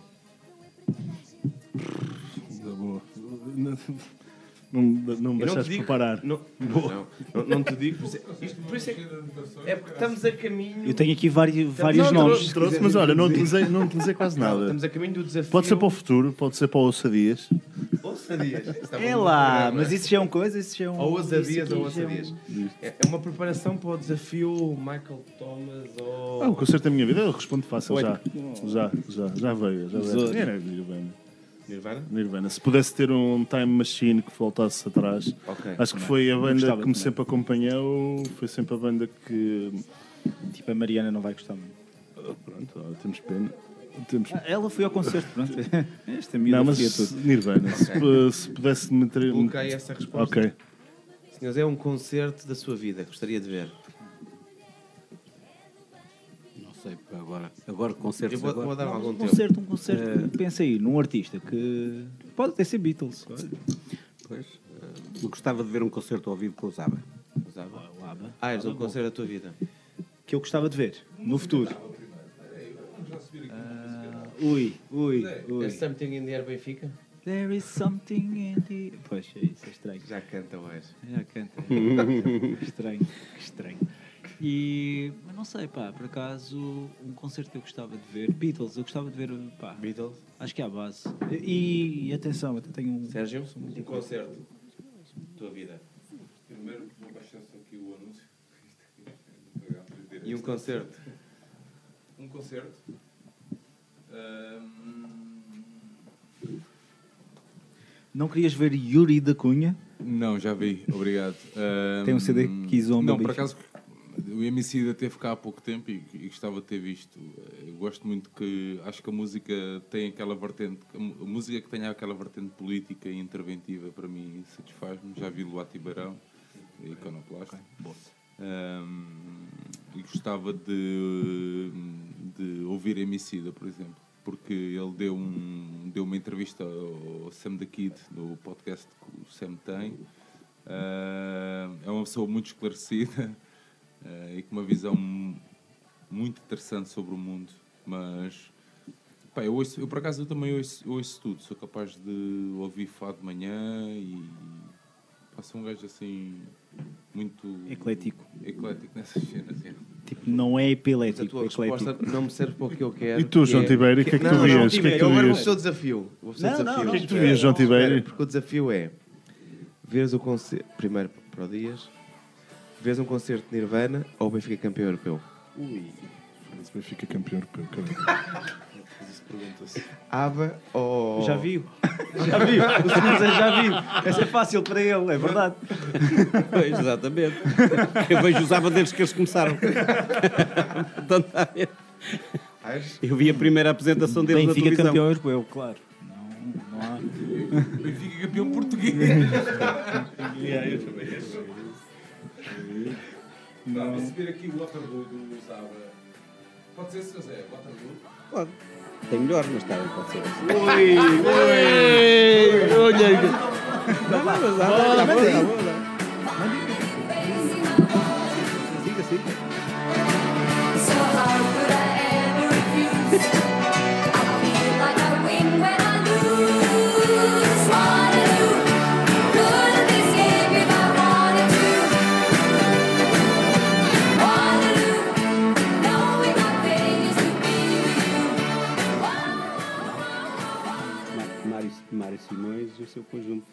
Da boa. Não, não, me deixaste preparar. Não, não, não, não te digo. por isso- Isto, por isso é, que- é porque estamos a caminho. Eu tenho aqui vários, vários Não, nomes. trouxe- Trouxe, mas olha, não utilizei, não utilizei quase Não, nada. estamos a caminho do desafio. Pode ser para o futuro, pode ser para o Ouçadias. Ousadias. Estava É lá, mas isso já é uma coisa, isso já é um. Ou ousadias isso ou é ousadias. É é uma preparação para o desafio Michael Thomas ou. Ah, o concerto da minha vida, eu respondo fácil Oi. já. Já, já, já veio. Já veio. Era Nirvana. Nirvana? Se pudesse ter um time machine que voltasse atrás, Ok. acho que foi a banda que me sempre acompanhou, foi sempre a banda que. Tipo, a Mariana não vai gostar muito. ah, Pronto, olha, temos pena. Temos... Ah, Ela foi ao concerto, pronto. Esta miúda Não, mas tudo. Nirvana. Se, pu- se pudesse meter. Coloquei essa resposta. Ok. Senhores, é um concerto da sua vida. Gostaria de ver. Sei, agora. Agora Eu concertos vou, agora. vou dar Um algum tempo. concerto, um concerto. Pensa aí, num artista que. Pode até ser Beatles. olha. Pois, eh, eu gostava de ver um concerto ao vivo com o Zaba. Usava. O ABBA. Ah, és um concerto da tua vida. Que eu gostava de ver no futuro. Ah, ui, ui, É ui. Something in the Air Benfica? There is something in the. Pois, é isso, é estranho. Já canta hoje. Já canta. Estranho, que estranho. E, mas não sei, pá, por acaso, um concerto que eu gostava de ver, Beatles, eu gostava de ver, pá, Beatles? acho que é a base. E, e atenção, até tenho um. Sérgio? Um concerto. Tua vida. Primeiro, vou baixar só aqui o anúncio. E um concerto. Um concerto. Ahm, Não querias ver Yuri da Cunha? Não, já vi, obrigado. Ahm, Tem um CD que zomba Não, por acaso, o MC da teve cá há pouco tempo e, e gostava de ter visto. Eu gosto muito que. Acho que a música tem aquela vertente. A música que tenha aquela vertente política e interventiva, para mim, satisfaz-me. Já vi Luá Tibarão, iconoclasta. Ahm, e gostava de, de ouvir Emicida, por exemplo, porque ele deu, um, deu uma entrevista ao Sam the Kid no podcast que o Sam tem. Ah, é uma pessoa muito esclarecida ah, e com uma visão mu- muito interessante sobre o mundo, mas pá, eu, ouço, eu por acaso eu também ouço, ouço tudo, sou capaz de ouvir fado de manhã e sou um gajo assim muito Eclético. eclético nessas cenas. é. Tipo, não é Mas a epilético, tua é resposta eclético. não me serve para o que eu quero. E tu, João é- Tibério, o que é que tu Não, vias? O que é Eu agora vou fazer o desafio. Vou fazer Não, desafio. não, O que é que tu vias, João Tibério? Porque o desafio é veres o concerto, primeiro para o Dias, veres um concerto de Nirvana ou o Benfica campeão europeu. Esse Benfica campeão europeu, caralho. ABBA ou. Já viu? Já viu? O Zé já viu. Essa é fácil para ele, é verdade. Pois, exatamente. Eu vejo os Zaba desde que eles começaram. Portanto. Aires? Eu vi a primeira apresentação deles na Benfica televisão. campeão europeu, claro. Não, não há. Benfica campeão português. Não, vou subir aqui o Waterloo do Zaba. Pode ser, Sr. Zé, Waterloo? Pode. Tem melhor, mas está bem, pode ser assim. Ui, ui, olha. Não, mas dá, dá, dá, dá, dá. Diga, Simões e o seu conjunto.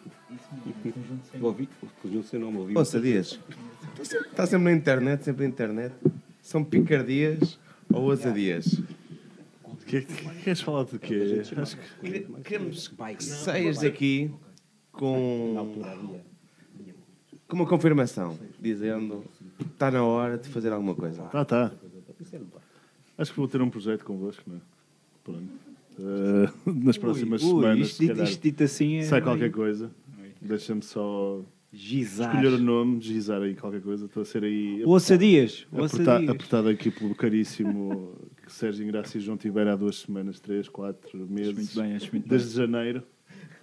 Ouvi, o conjunto sem nome, ouvi. Ouça, Dias. Está sempre na internet, sempre na internet. São picardias ou ousadias? Que, que, queres falar do quê? Acho que Queremos que saias daqui com, com uma confirmação, dizendo que está na hora de fazer alguma coisa. Tá, tá. Acho que vou ter um projeto convosco, não é? Pronto. Eh, nas próximas Ui, ui, semanas, isto se isto dito assim é- sai qualquer coisa. Deixa-me só Gizar. escolher o nome, gizar aí qualquer coisa. Estou a ser aí Ouça Dias. Apertado aqui pelo caríssimo Sérgio Ingrácio e João Tibeira há duas semanas, três, quatro meses. muito bem, acho muito desde janeiro.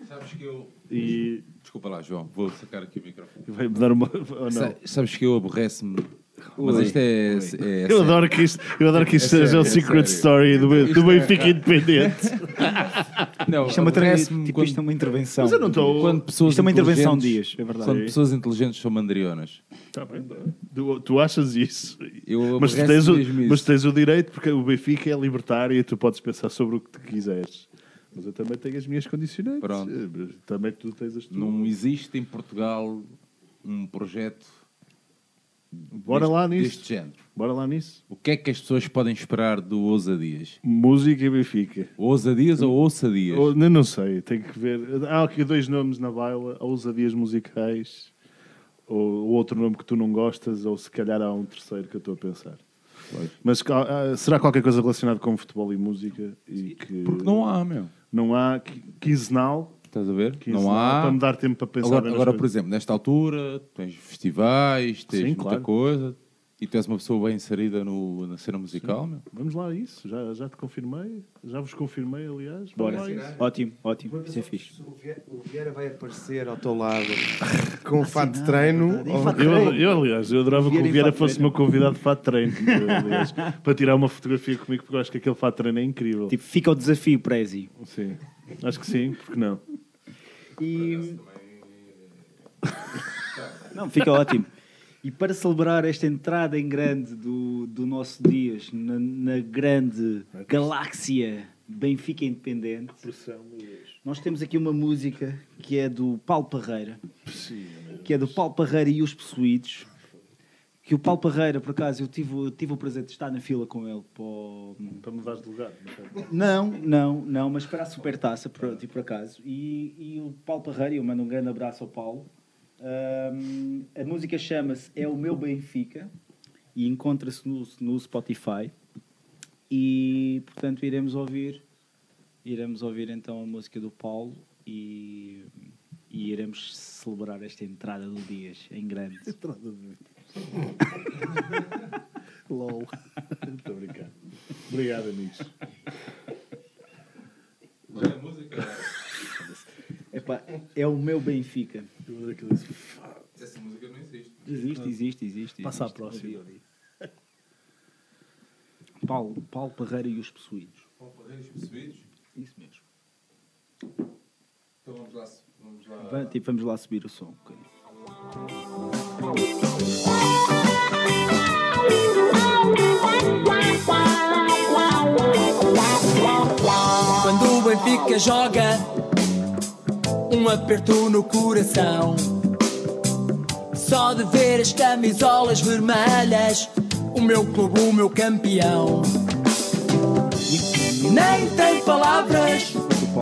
Sabes que eu. E Desculpa lá, João, vou sacar aqui o microfone. vai-me dar uma. ou não? Sa- Sabes que eu aborrece-me. Mas isto é. é Eu adoro que isto, eu adoro que isto É seja o secret story do, do é- Benfica Independente. Não, Isto é uma, tipo, quando- isto é uma intervenção. Mas eu não estou. Quando pessoas Isto é uma intervenção, inteligentes- Dias, é verdade. Quando pessoas inteligentes são mandrionas. Tá bem, tá. tu, tu achas isso? Eu Mas tu, tens o, mas tens o direito, porque o Benfica é libertário e tu podes pensar sobre o que tu quiseres. Mas eu também tenho as minhas condicionantes. Pronto. Também tu tens as tuas. Não existe em Portugal um projeto Bora deste, lá nisso. deste género. Bora lá nisso. O que é que as pessoas podem esperar do Ousadias? Música e Benfica. Ousadias ou Ouçadias? Ou, não, não sei, tem que ver. Há aqui dois nomes na baila: ousadias musicais, ou outro nome que tu não gostas, ou se calhar há um terceiro que eu estou a pensar. Mas ah, ah, será qualquer coisa relacionada com futebol e música? E que Porque não há, meu. não há qui- quinzenal, Estás a ver? quinzenal Não há. para me dar tempo para pensar. Agora, agora, por exemplo, nesta altura, tens festivais, tens Sim, muita claro. coisa e tu és uma pessoa bem inserida no, na cena musical, meu. Vamos lá a isso, já, já te confirmei, já vos confirmei, aliás. Bora. Ótimo, ótimo. Isso é fixe. O Vie- O Vieira vai aparecer ao teu lado com um fato de treino. ou- Eu, eu, aliás, eu adorava que o Vieira fosse meu convidado de fato de treino, aliás, para tirar uma fotografia comigo, porque eu acho que aquele fato de treino é incrível. Tipo, fica o desafio, Prezi. Sim, acho que sim, porque não? E... Não, fica ótimo. E para celebrar esta entrada em grande do, do nosso Dias, na, na grande galáxia Benfica Independente, nós temos aqui uma música que é do Paulo Parreira, que é do Paulo Parreira e os Possuídos, que o Paulo Parreira, por acaso, eu tive, eu tive o prazer de estar na fila com ele para o, Para mudar de lugar. não não, não, mas para a supertaça, por, tipo, por acaso. E, e o Paulo Parreira, eu mando um grande abraço ao Paulo. Ahm, a música chama-se É o Meu Benfica e encontra-se no, no Spotify. E, portanto, iremos ouvir, iremos ouvir então a música do Paulo e, e iremos celebrar esta entrada do Dias em grande. LOL. Muito obrigado. Obrigado, amigos. Epá, é o meu Benfica. Eu vou dar aquele- Essa música não existe. Existe, existe, existe. Passa à próxima. Paulo, Paulo Parreira e os Possuídos. percebidos? Isso mesmo. Então vamos lá. Vamos lá. Va- tipo, vamos lá subir o som um bocadinho. O Benfica joga, um aperto no coração. Só de ver as camisolas vermelhas, o meu clube, o meu campeão. Nem tem palavras,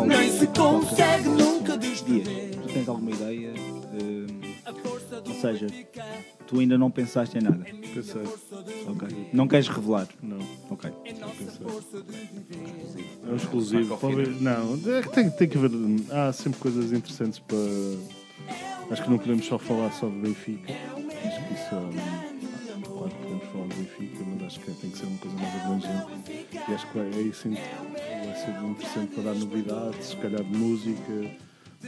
nem se consegue nunca descrever. tu tens alguma ideia? Do ou seja, tu ainda não pensaste em nada. Pensei. Ok. Não queres revelar? Não. Ok. É um exclusivo. Pode ver- Não, é que tem, tem que haver. Há sempre coisas interessantes para. Acho que não podemos só falar só de Benfica. Acho que isso é. Claro que podemos falar de Benfica, mas acho que tem que ser uma coisa mais abrangente. E acho que vai, é isso vai ser interessante para dar novidades, se calhar de música,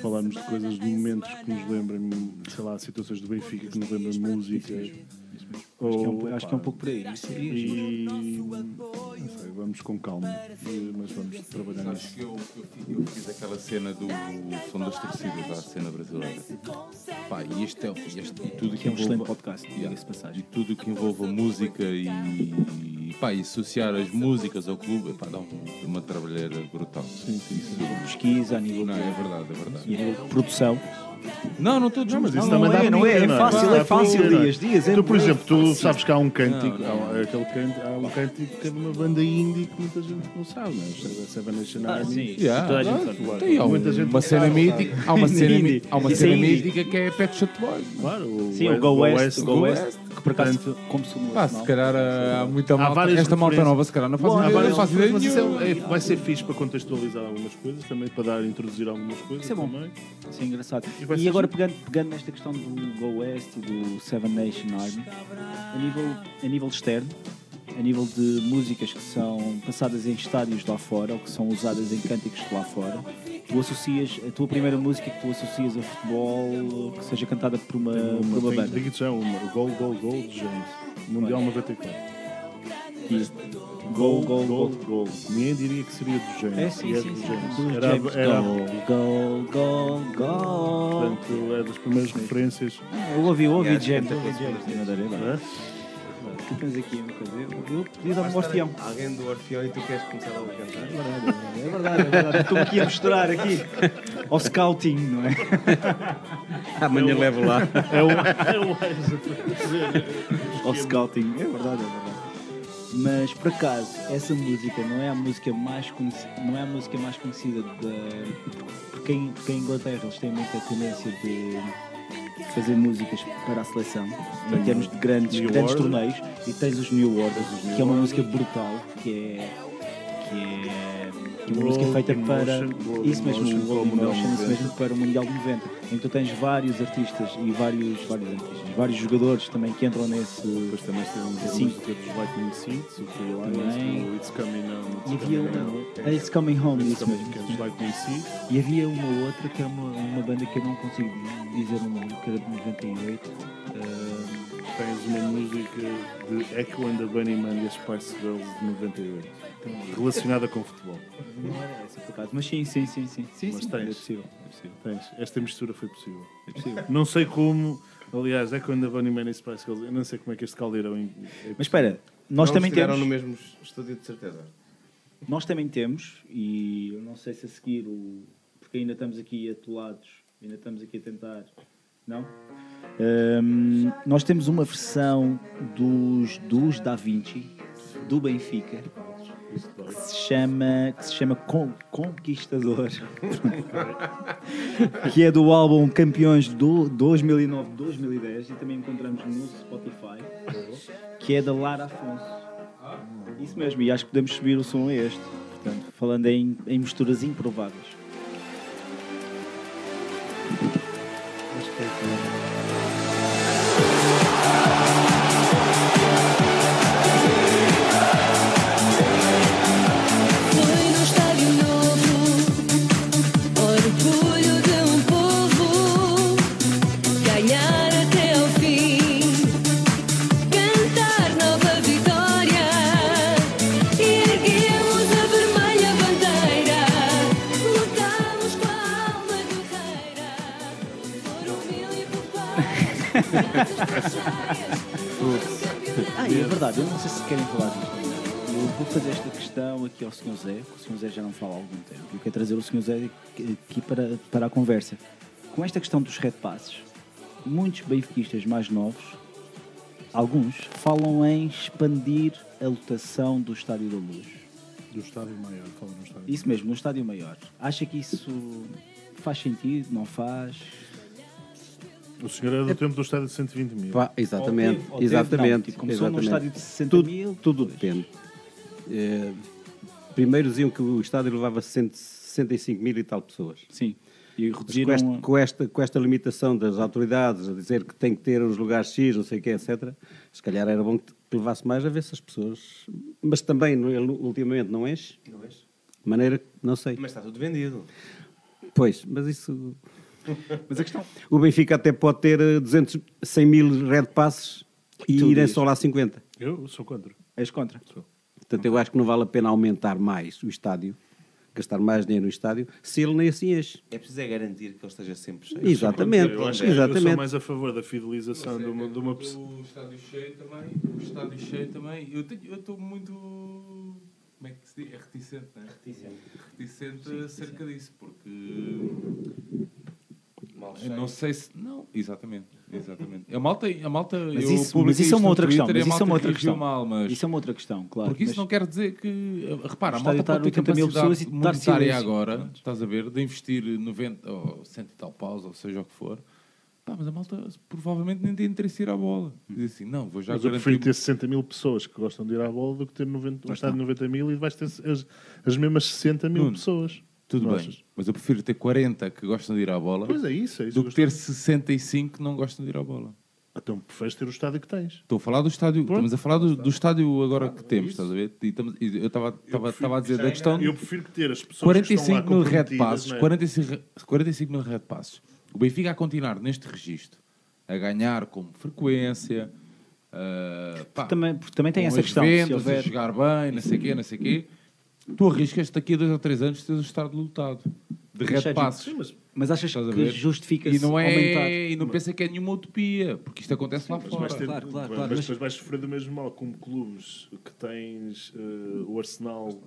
falarmos de coisas, de momentos que nos lembrem, sei lá, situações do Benfica que nos lembrem música. Acho que é um, acho que é um pouco por aí. Giro. E não sei, vamos com calma, mas vamos trabalhar Sabes nisso. que eu, eu, fiz, eu fiz aquela cena do som das torcidas, da cena brasileira. Pá, e este é este, e tudo Que é um que excelente envolve, podcast, Yeah. de e passagem. tudo que envolve a música e, e pá, e associar as músicas ao clube, pá, dá um- uma trabalheira brutal. Sim, sim, sim. Pesquisa, a nível Não, é verdade, é verdade. e a nível de produção. Não, não estou Mas isso Não, também não dá é, não é, é fácil, é fácil, Dias, Dias, é Tu, por muito exemplo, tu fácil. sabes que há um cântico, Não, há, um- aquele cântico, há um cântico que é de uma banda indie que muita gente não sabe, não é? A Seven Nation Ah, Army. sim. Yeah, Toda a gente não, sabe. tem, há Muita gente uma cena sabe, mítica, há uma cena, Isso é mítica que é Pet Shop Boys. Claro, Sim, o Go West, Go West. Que por acaso no Pá, se calhar ah, há muita Há malta, várias esta malta referências. nova, se calhar não faz Há ideia, várias não faz ideia mas isso nenhuma. é- é- vai ser fixe para contextualizar algumas coisas, também para dar, introduzir algumas coisas Isso é bom. também. Isso é engraçado. E vai E ser agora, giro. pegando, pegando nesta questão do Go West e do Seven Nation Army, a nível, a nível externo, a nível de músicas que são passadas em estádios lá fora ou que são usadas em cânticos de lá fora, tu associas, a tua primeira música que tu associas a futebol que seja cantada por uma, Tem por uma tem- banda. Digo-te já uma, Gol, Gol, Gol de James, Mundial 94. E- Gol, gol, Gol, gol. Gol. Ninguém diria que seria do James. É sim, e é sim, do sim. Era, James. era, Gol, gol, gol, portanto, é das primeiras referências. Eu ouvi, eu ouvi Yeah, James, Tu tens aqui uma coisa. Eu, eu podia dar um orfeão. Alguém do Orfeão e tu queres começar logo a É cantar. verdade, é verdade, é verdade. Estou aqui a mostrar aqui ao scouting, não é? Amanhã levo lá. É o, é. Ao scouting, é verdade, é verdade. Mas por acaso, essa música não é a música mais conhecida, não é a música mais conhecida da. Porque em, porque em Inglaterra eles têm muita tendência de fazer músicas para a seleção, em termos de grandes, New grandes Order. torneios, e tens os New Orders, que é uma música brutal, que é. Que é. música feita para. Isso mesmo, World in Mundial Motion, isso 90. mesmo para o Mundial de 90, em que tu tens vários artistas e vários, vários artistas, vários jogadores também que entram nesse. Depois também temos a música dos Lightning Seeds, o Free o It's Coming. It's E havia uma. It's Coming Home, isso mesmo. é. E havia uma outra que é uma, uma banda que eu não consigo dizer o nome, que era de 98. ah, Tens uma música de Echo and the Bunnyman e as Spice Girls de 98, relacionada com futebol. não era essa por acaso, mas sim, sim, sim, sim. sim, Mas sim, tens. É possível, é possível. Tens. Esta mistura foi possível. É possível. Não sei como, aliás, Echo and the Bunnyman e Spice Girls, eu não sei como é que este caldeirão. é Mas espera, nós também estiveram temos. no mesmo estúdio, de certeza. Nós também temos, e eu não sei se a seguir, o, porque ainda estamos aqui atolados, ainda estamos aqui a tentar. Não? Ahm, nós temos uma versão dos, dos Da Vinci, do Benfica, que se chama, que se chama Con- Conquistador, que é do álbum Campeões do 2009-2010 e também encontramos no Spotify, que é da Lara Afonso. Isso mesmo, e acho que podemos subir o som a este. Portanto, falando em, em misturas improváveis. Foi Ah, é verdade, eu não sei se querem falar disto. Eu vou fazer esta questão aqui ao Sr. Zé, que o Sr. Zé já não fala há algum tempo. Eu quero trazer o Sr. Zé aqui para, para a conversa. Com esta questão dos red passes, muitos benfiquistas mais novos, alguns, falam em expandir a lotação do Estádio da Luz. Do estádio maior, fala no estádio. Isso mesmo, no Estádio Maior. Acha que isso faz sentido? Não faz? O senhor é do tempo do estádio de 120 mil. Pá, exatamente, Ou teve- ou teve, exatamente. não, tipo, começou num exatamente. estádio de 60 tudo, mil, Tudo depois. depende. Eh, primeiro diziam que o estádio levava 165 mil e tal pessoas. Sim. E Mas com, reduziram... esta, a- com, esta, com esta limitação das autoridades a dizer que tem que ter os lugares X, não sei o que, etc., se calhar era bom que levasse mais a ver se as pessoas. Mas também, ele ultimamente, não enche? Não és? De maneira que, não sei. Mas está tudo vendido. Pois, mas isso. Mas a questão... O Benfica até pode ter eh, 200, 100 mil red passes e tu irem só lá 50. Eu sou contra. És contra? Portanto, eu acho que não vale a pena aumentar mais o estádio gastar mais dinheiro no estádio se ele nem assim enche. É preciso é garantir que ele esteja sempre cheio. Exatamente, Eu, acho que eu sou exatamente. mais a favor da fidelização de uma, de uma pessoa. O estádio cheio também, o estádio cheio também. Eu estou muito. Como é que se diz? É reticente, não é? Reticente. Reticente acerca disso, porque. Eu não sei se. Não, exatamente. exatamente. A malta. A malta Mas eu isso, mas publiquei isso é uma outra questão. Twitter e Mas isso é uma outra questão. mal, mas. Isso é uma outra questão, claro. Porque isso mas- não quer dizer que. Repara, a malta pode ter 80 mil pessoas e monetária agora, estás a ver, de investir 90 ou 100 e tal paus, ou seja o que for. Pá, mas a malta provavelmente nem tem interesse em ir à bola. Diz assim, não, vou já Mas eu garantir. prefiro ter 60 mil pessoas que gostam de ir à bola do que ter 90, um estádio de 90 mil e vais ter as, as mesmas 60 mil Nuno, pessoas. Tudo bem, mas eu prefiro ter 40 que gostam de ir à bola Pois é isso, é isso. do que ter 65 que não gostam de ir à bola. Então preferes ter o estádio que tens. Estou a falar do estádio, Pronto. estamos a falar do, do estádio agora que temos, isso. estás a ver? E estamos- e eu estava estava- prefiro- estava a dizer da questão Eu prefiro que ter as pessoas que estão lá 45 mil red comprometidas, passes, não é? 45, re- 45 mil red passes. O Benfica a continuar neste registro, a ganhar com frequência, ah, pá, Também, porque também tem com essa as questão. Se vendas, a houver... jogar bem, não sei o quê, não sei o quê. Tu arriscas daqui a dois ou três anos teres o estádio lotado de red Sérgio, passes. Sim, mas, Mas achas que justifica-se E não, é, aumentar? e não pensa que é nenhuma utopia, porque isto acontece lá mas fora. vais ter, Claro, claro, mas claro, mas- depois vais sofrer do mesmo mal como clubes que tens eh, o Arsenal.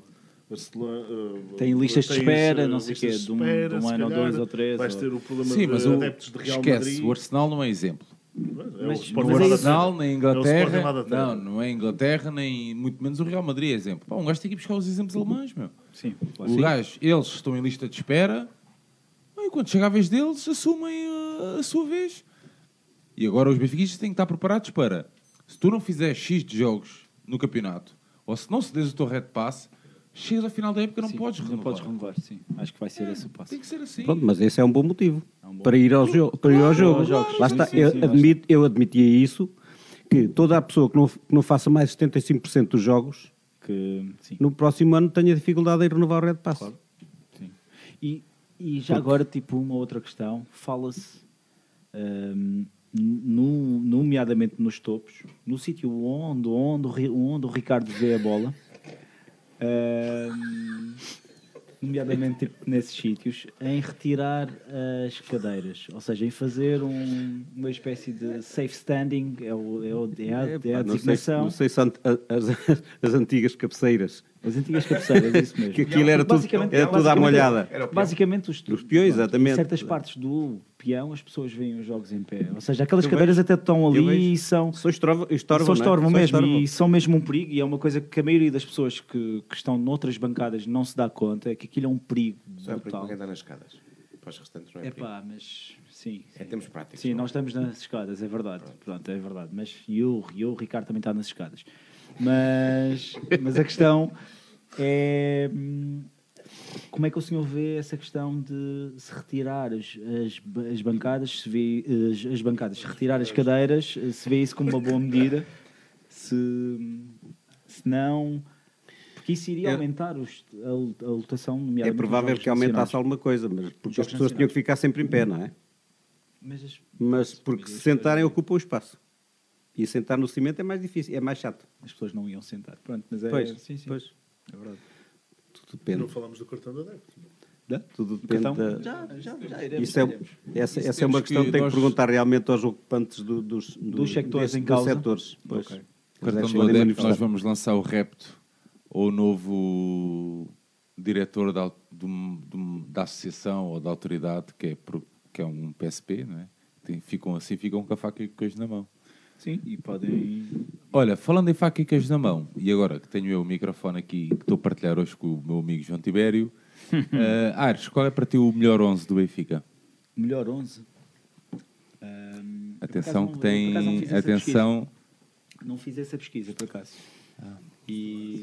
Barcelona, eh, Tem listas de espera, eh, não sei listas quê, de um- espera, de um ano ou calhar dois ou três, Vais ou- ter o problema Sim, de mas o, adeptos de Real esquece, Madrid. o Arsenal não é exemplo. É o Mas- Sporting mas o é isso. É o Sporting Inglaterra, terra. não, não é Inglaterra, nem muito menos o Real Madrid é exemplo. Pá, um gajo tem que ir buscar os exemplos alemães, meu. Sim, O gajo, eles estão em lista de espera, e quando chega a vez deles, assumem uh, a, sua vez. E agora os benfiquistas têm que estar preparados para, se tu não fizeres X de jogos no campeonato, ou se não se o teu red pass, chegas ao final da época não Sim, podes não renovar. podes renovar, sim. Acho que vai ser esse o passo. Tem que ser assim. Pronto, mas esse é um bom motivo um bom para ir ao, jo para ir ao jogo. claro, lá está. sim, eu, sim, admito, eu admitia isso, que toda a pessoa que não, que não faça mais de 75% dos jogos, Que, sim. no próximo ano tenha dificuldade em renovar o Red Pass. Sim. E, e já agora, tipo, uma outra questão. Fala-se, hum, no- nomeadamente nos topos, no sítio onde, onde, onde o Ricardo vê a bola, hum, nomeadamente tipo, nesses sítios, em retirar as cadeiras. Ou seja, em fazer um- uma espécie de safe standing, é, o, é, o- é a, é a Epá, não, sei, designação. não sei se as, as antigas cabeceiras, As antigas cabeceiras, é isso mesmo. que aquilo era tudo, Basicamente- era tudo à basicamente- molhada. Basicamente, os, Dos peões, exatamente. Certas partes do peão, as pessoas veem os jogos em pé. Ou seja, aquelas Eu cadeiras vejo- até estão ali e são. Só estorvam, estorvam, é? estorvam Só mesmo estorvam. e são mesmo um perigo. E é uma coisa que a maioria das pessoas que, que estão noutras bancadas não se dá conta: é que aquilo é um perigo Só é para brutal. quem está nas escadas. Para os restantes não é É perigo. pá, mas sim. É termos práticos. Sim, não é? nós estamos nas escadas, é verdade. Pronto, é verdade. Mas e eu, e eu, o Ricardo também está nas escadas. Mas, mas a questão é hum, como é que o senhor vê essa questão de se retirar as, as, as bancadas, se vê as, as bancadas, se retirar as cadeiras, se vê isso como uma boa medida, se, se não. Porque isso iria É- aumentar os- a, a lotação, É nomeadamente. nos provável que aumentasse nacionais. alguma coisa, mas porque as pessoas tinham que ficar sempre em pé, não é? Mas as- Mas porque se sentarem ocupam o espaço. E sentar no cimento é mais difícil, é mais chato. as pessoas não iam sentar. Pronto, mas é. Pois, sim, sim. pois. É verdade. Depende. Não falamos do cartão do adepto. Tudo depende Então, da... já, já, já iremos. Isso é, iremos. essa, Isso essa é uma questão que que tem que nós- perguntar realmente aos ocupantes do- dos, do- Dos sectores desse- em causa? setores. Pois. Ok. Eles Cartão adepto, manifestar. nós vamos lançar o Repto, ou o novo diretor da, do- do- da associação ou da autoridade, que é, que é um PSP, não é? Tem- ficam assim, ficam com a faca e o queijo na mão. Sim, e podem. Olha, falando em faca e queijo na mão, e agora que tenho eu o microfone aqui, que estou a partilhar hoje com o meu amigo João Tibério, eh, Aires, qual é para ti o melhor 11 do Benfica? Melhor 11. Ahm, eu, por Atenção que não- não tem... Atenção... pesquisa. Não fiz essa pesquisa, por acaso. E.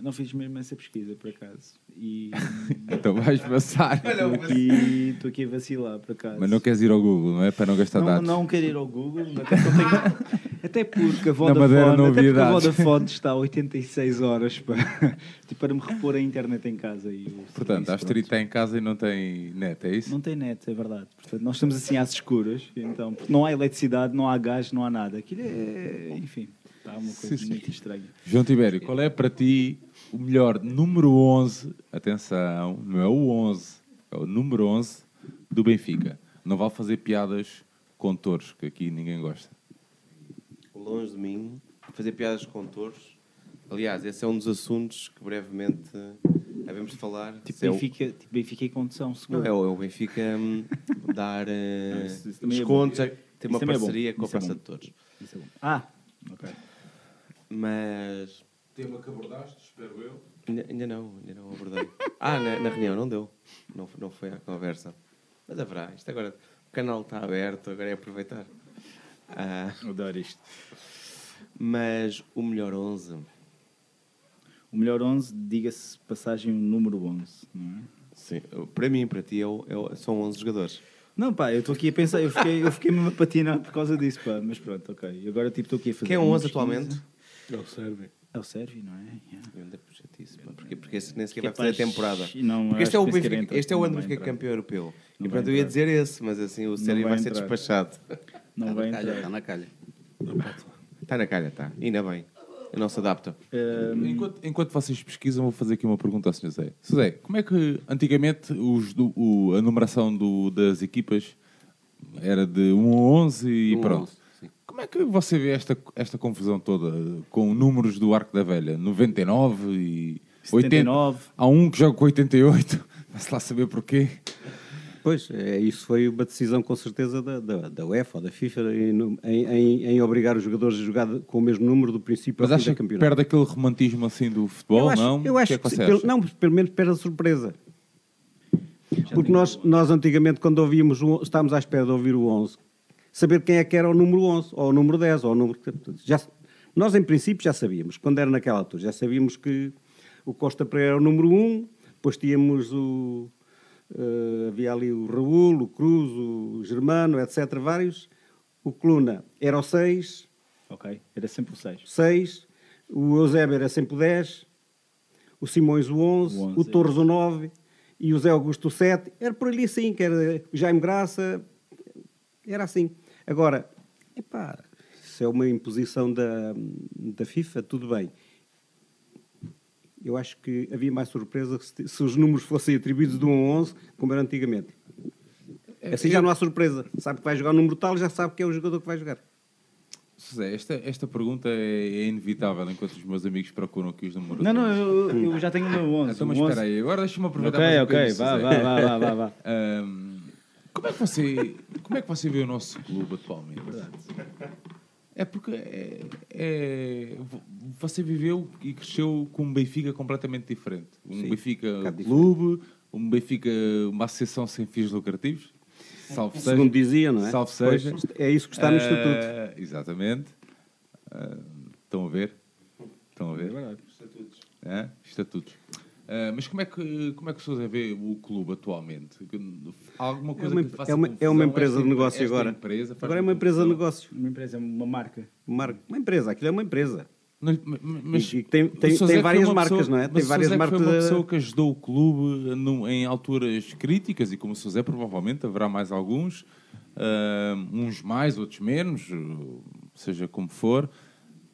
Não fiz mesmo essa pesquisa, por acaso. E. Então vais passar. Estou aqui, estou aqui a vacilar, por acaso. Mas não queres ir ao Google, não é? Para não gastar não, dados. não quero ir ao Google, até, não tenho- até porque a Vodafone, até havia porque a dados. Vodafone está a 86 horas para, tipo, para me repor a internet em casa. E o Portanto, a Astrid está em casa e não tem net, é isso? Não tem net, é verdade. Portanto, nós estamos assim às escuras, então, porque não há eletricidade, não há gás, não há nada. Aquilo é, enfim. Está uma coisa muito estranha. João Tibério, qual é para ti o melhor número 11? Atenção, não é o 11, é o número 11 do Benfica. Não vale fazer piadas com touros, que aqui ninguém gosta. Longe de mim, fazer piadas com touros. Aliás, esse é um dos assuntos que brevemente havemos de falar. Tipo é o- Benfica, tipo Benfica e condição, Não, seguro. é o, é o Benfica hum, dar eh, isso- isso também é descontos. Tem Isso uma é parceria com a Isso é Praça de Touros. Isso é bom. Ah, ok. Mas Tema que abordaste, espero eu. ainda, ainda não, ainda não abordei. Ah, na, na reunião não deu. Não, não foi à conversa. Mas haverá. Isto agora, o canal está aberto, agora é aproveitar. Ah, Adoro isto. mas o melhor 11. O melhor 11, diga-se passagem número 11, não é? Sim, para mim, para ti, é o- é são 11 jogadores. Não, pá, eu estou aqui a pensar, eu fiquei, eu fiquei mesmo a patinar por causa disso, pá, mas pronto, ok. Agora tipo estou aqui a fazer. Quem é o uma 11 pesquisa. atualmente? É o Sérvio. É o Sérvio, não é? Yeah. Chatice, pá, Porque, porque esse nem sequer Que vai fazer a temporada. não, porque este é, o Benfica, entra. este é o ano do vai Benfica entrar. campeão europeu. Não e vai pronto, eu ia entrar. dizer esse, mas assim o Sérgio vai vai ser entrar. despachado. Não vai Está na calha, entrar. está na calha. Está na calha, está. Ainda bem. Eu não se adapta. Ahm, Enquanto, enquanto vocês pesquisam, vou fazer aqui uma pergunta ao Sr. Zé. Sr. Zé, como é que antigamente os do- o- a numeração do- das equipas era de 1 a 11 e Um pronto? 11, sim. Como é que você vê esta, esta confusão toda com números do Arco da Velha? 99 e 79. 80. Há um que joga com 88. Vai-se lá saber porquê. Pois, é, isso foi uma decisão com certeza da, da, da UEFA ou da FIFA em, em, em- obrigar os jogadores a jogar com o mesmo número do princípio Mas ao acha que perde aquele romantismo assim do futebol, eu acho, não? Eu acho que é que, sim, pelo, não, pelo menos perde a surpresa. Porque nós, nós antigamente, quando ouvíamos, o, estávamos à espera de ouvir o 11, saber quem é que era o número 11, ou o número 10, ou o número... Já, nós, em princípio, já sabíamos, quando era naquela altura, já sabíamos que o Costa Pereira era o número 1, depois tínhamos o... eh, havia ali o Raul, o Cruz, o Germano, etc., vários. O Coluna era o 6, ok, era sempre o 6. 6, o Eusébio era sempre o 10, o Simões o 11, O o, 11, é. Torres o 9 e o Zé Augusto o 7. Era por ali assim, que era o Jaime Graça, era assim. Agora, epá, se é uma imposição da, da FIFA, tudo bem. Eu acho que havia mais surpresa se, se os números fossem atribuídos de 1 a 11, como era antigamente. Assim já não há surpresa. Sabe que vai jogar o número tal, já sabe que é o jogador que vai jogar. José, esta, esta pergunta é, é inevitável enquanto os meus amigos procuram aqui os números. Não, não, eu, eu já tenho o meu 11. Então, mas o 11. espera aí, agora deixa-me aproveitar Ok, mais um ok, vá, vá, vá, vá, vá, vá. Como, é que você, como é que você vê o nosso clube atualmente? É porque é, é- você viveu e cresceu com um Benfica completamente diferente. Um Sim, Benfica um clube, um Benfica, uma associação sem fins lucrativos. Salve seja. Segundo dizia, não é? Salve Pois, seja. é isso que está no Ah, Estatuto. Exatamente. Ah, estão a ver? Estão a ver? É, estatutos. Ah, mas como é que como é que o Sousa vê o clube atualmente? Há alguma coisa uma- que faça é uma- é uma empresa Esta de negócio agora. empresa Agora é uma confusão? empresa de negócio. Uma empresa, uma marca. Mar- Uma empresa, aquilo é uma empresa. Não, mas, E- e tem- tem- tem é várias marcas, pessoa- não é? mas Tem várias Sousa é marcas Foi uma pessoa que ajudou o clube no- em alturas críticas e como o Sousa é, provavelmente haverá mais alguns, ah, uns mais, outros menos, uh, seja como for.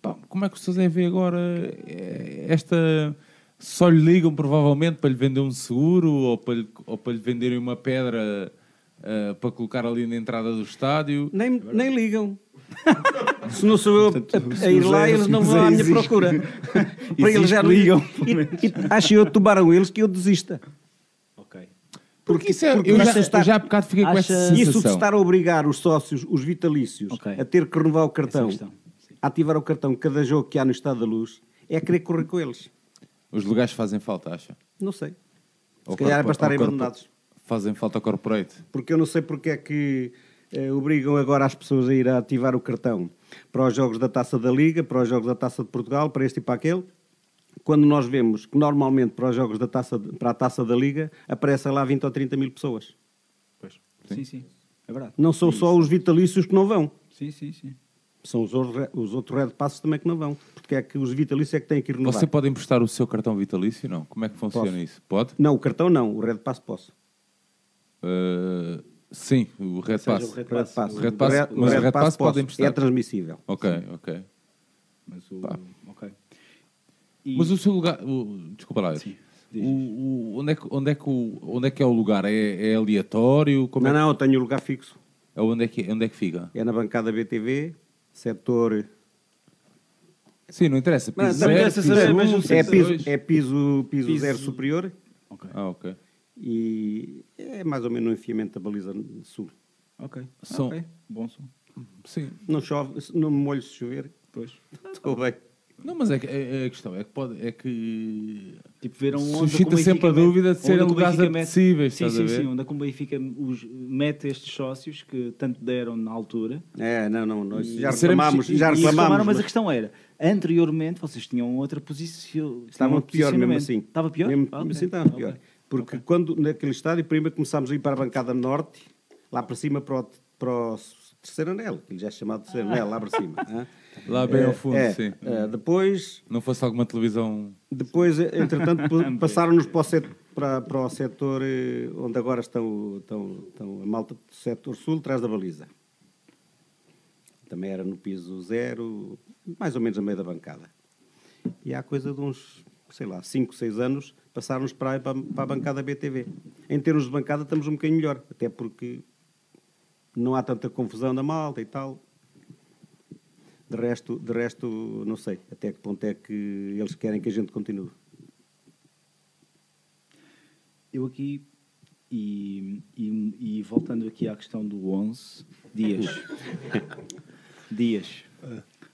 Pá, como é que o Sousa vê agora eh, esta. Só lhe ligam provavelmente para lhe vender um seguro ou para lhe, ou para lhe venderem uma pedra ah, para colocar ali na entrada do estádio. Nem, nem ligam. Se não sou eu a, a ir lá, eles não vão à minha procura. Para eles já ligam, E, e acho eu que tomaram eles que eu desista. Ok. Porque isso é, porque eu, já, acha- eu já há bocado fiquei com essa Isso de sensação. estar a obrigar os sócios, os vitalícios, Ok. a ter que renovar o cartão, a ativar o cartão cada jogo que há no Estado da Luz, é querer correr com eles. Os lugares fazem falta, acha? Não sei. Se Ou calhar é para estarem abandonados. Fazem falta ao corporate. Porque eu não sei porque é que eh, obrigam agora as pessoas a ir a ativar o cartão para os jogos da Taça da Liga, para os jogos da Taça de Portugal, para este e para aquele, quando nós vemos que normalmente para os jogos da Taça, de- para a Taça da Liga aparecem lá 20 ou 30 mil pessoas. Sim, sim. É verdade. Não são só os vitalícios que não vão, Sim, sim, sim. São os outros, os outros Red Passos também que não vão. Porque é que os vitalícios é que têm que ir renovar. Você pode emprestar o seu cartão vitalício? Não. Como é que funciona Posso. isso? Pode? Não, o cartão não, o Red Pass posso. Uh, sim, o Red Pass. o Red O Red Pass. O Red Pass- O mas o Red Pass pode emprestar. É transmissível. Ok, ok. Mas o. Pá. Ok. E- Mas o seu lugar. o- desculpa lá. Sim, O, o- onde, é que, onde, é que o, onde é que é o lugar? É, é aleatório? Como Não, é, que- não, eu tenho lugar fixo. é onde, é que, onde é que fica? É na bancada BTV, setor. Sim, não interessa. Mas Piso não zero, interessa piso saber, um, mas É piso piso, dois. é piso, piso, Piso- zero superior Ok. Ah, ok. e é mais ou menos no enfiamento da baliza sul. Ok. São- Ok. Bom som. Sim. Não chove, não me molho se chover. Pois. Estou bem. Não, mas é que é, é a questão é que, pode, é que Tipo, ver onde Suscita sempre a dúvida de serem é lugares apetecíveis, Sim, sim, a sim. Onde é que o Benfica os, mete estes sócios que tanto deram na altura. É, não, não, nós já reclamámos, e- já reclamámos. reclamaram, mas a mas questão era, anteriormente vocês tinham outra posição. Estava tinham pior mesmo assim. Estava pior? Mesmo, Ah, ok. assim estava pior. Porque quando naquele estádio, primeiro começámos a ir para a bancada norte, lá para cima para o, para o terceiro anel, que já é chamado terceiro anel, lá para cima. hã? Lá bem É, ao fundo, é, sim. é, depois, Não fosse alguma televisão. depois entretanto, pa- passaram-nos para o setor, para, para o setor eh, onde agora estão, estão, estão a malta do setor sul, atrás da baliza. Também era no piso zero, mais ou menos a meio da bancada. E há coisa de uns, sei lá, 5, 6 anos, passaram-nos para, para, para a bancada BTV. Em termos de bancada estamos um bocadinho melhor, até porque não há tanta confusão da malta e tal. De resto, de resto, não sei até que ponto é que eles querem que a gente continue. Eu aqui, e, e, e voltando aqui à questão do 11, Dias. Dias.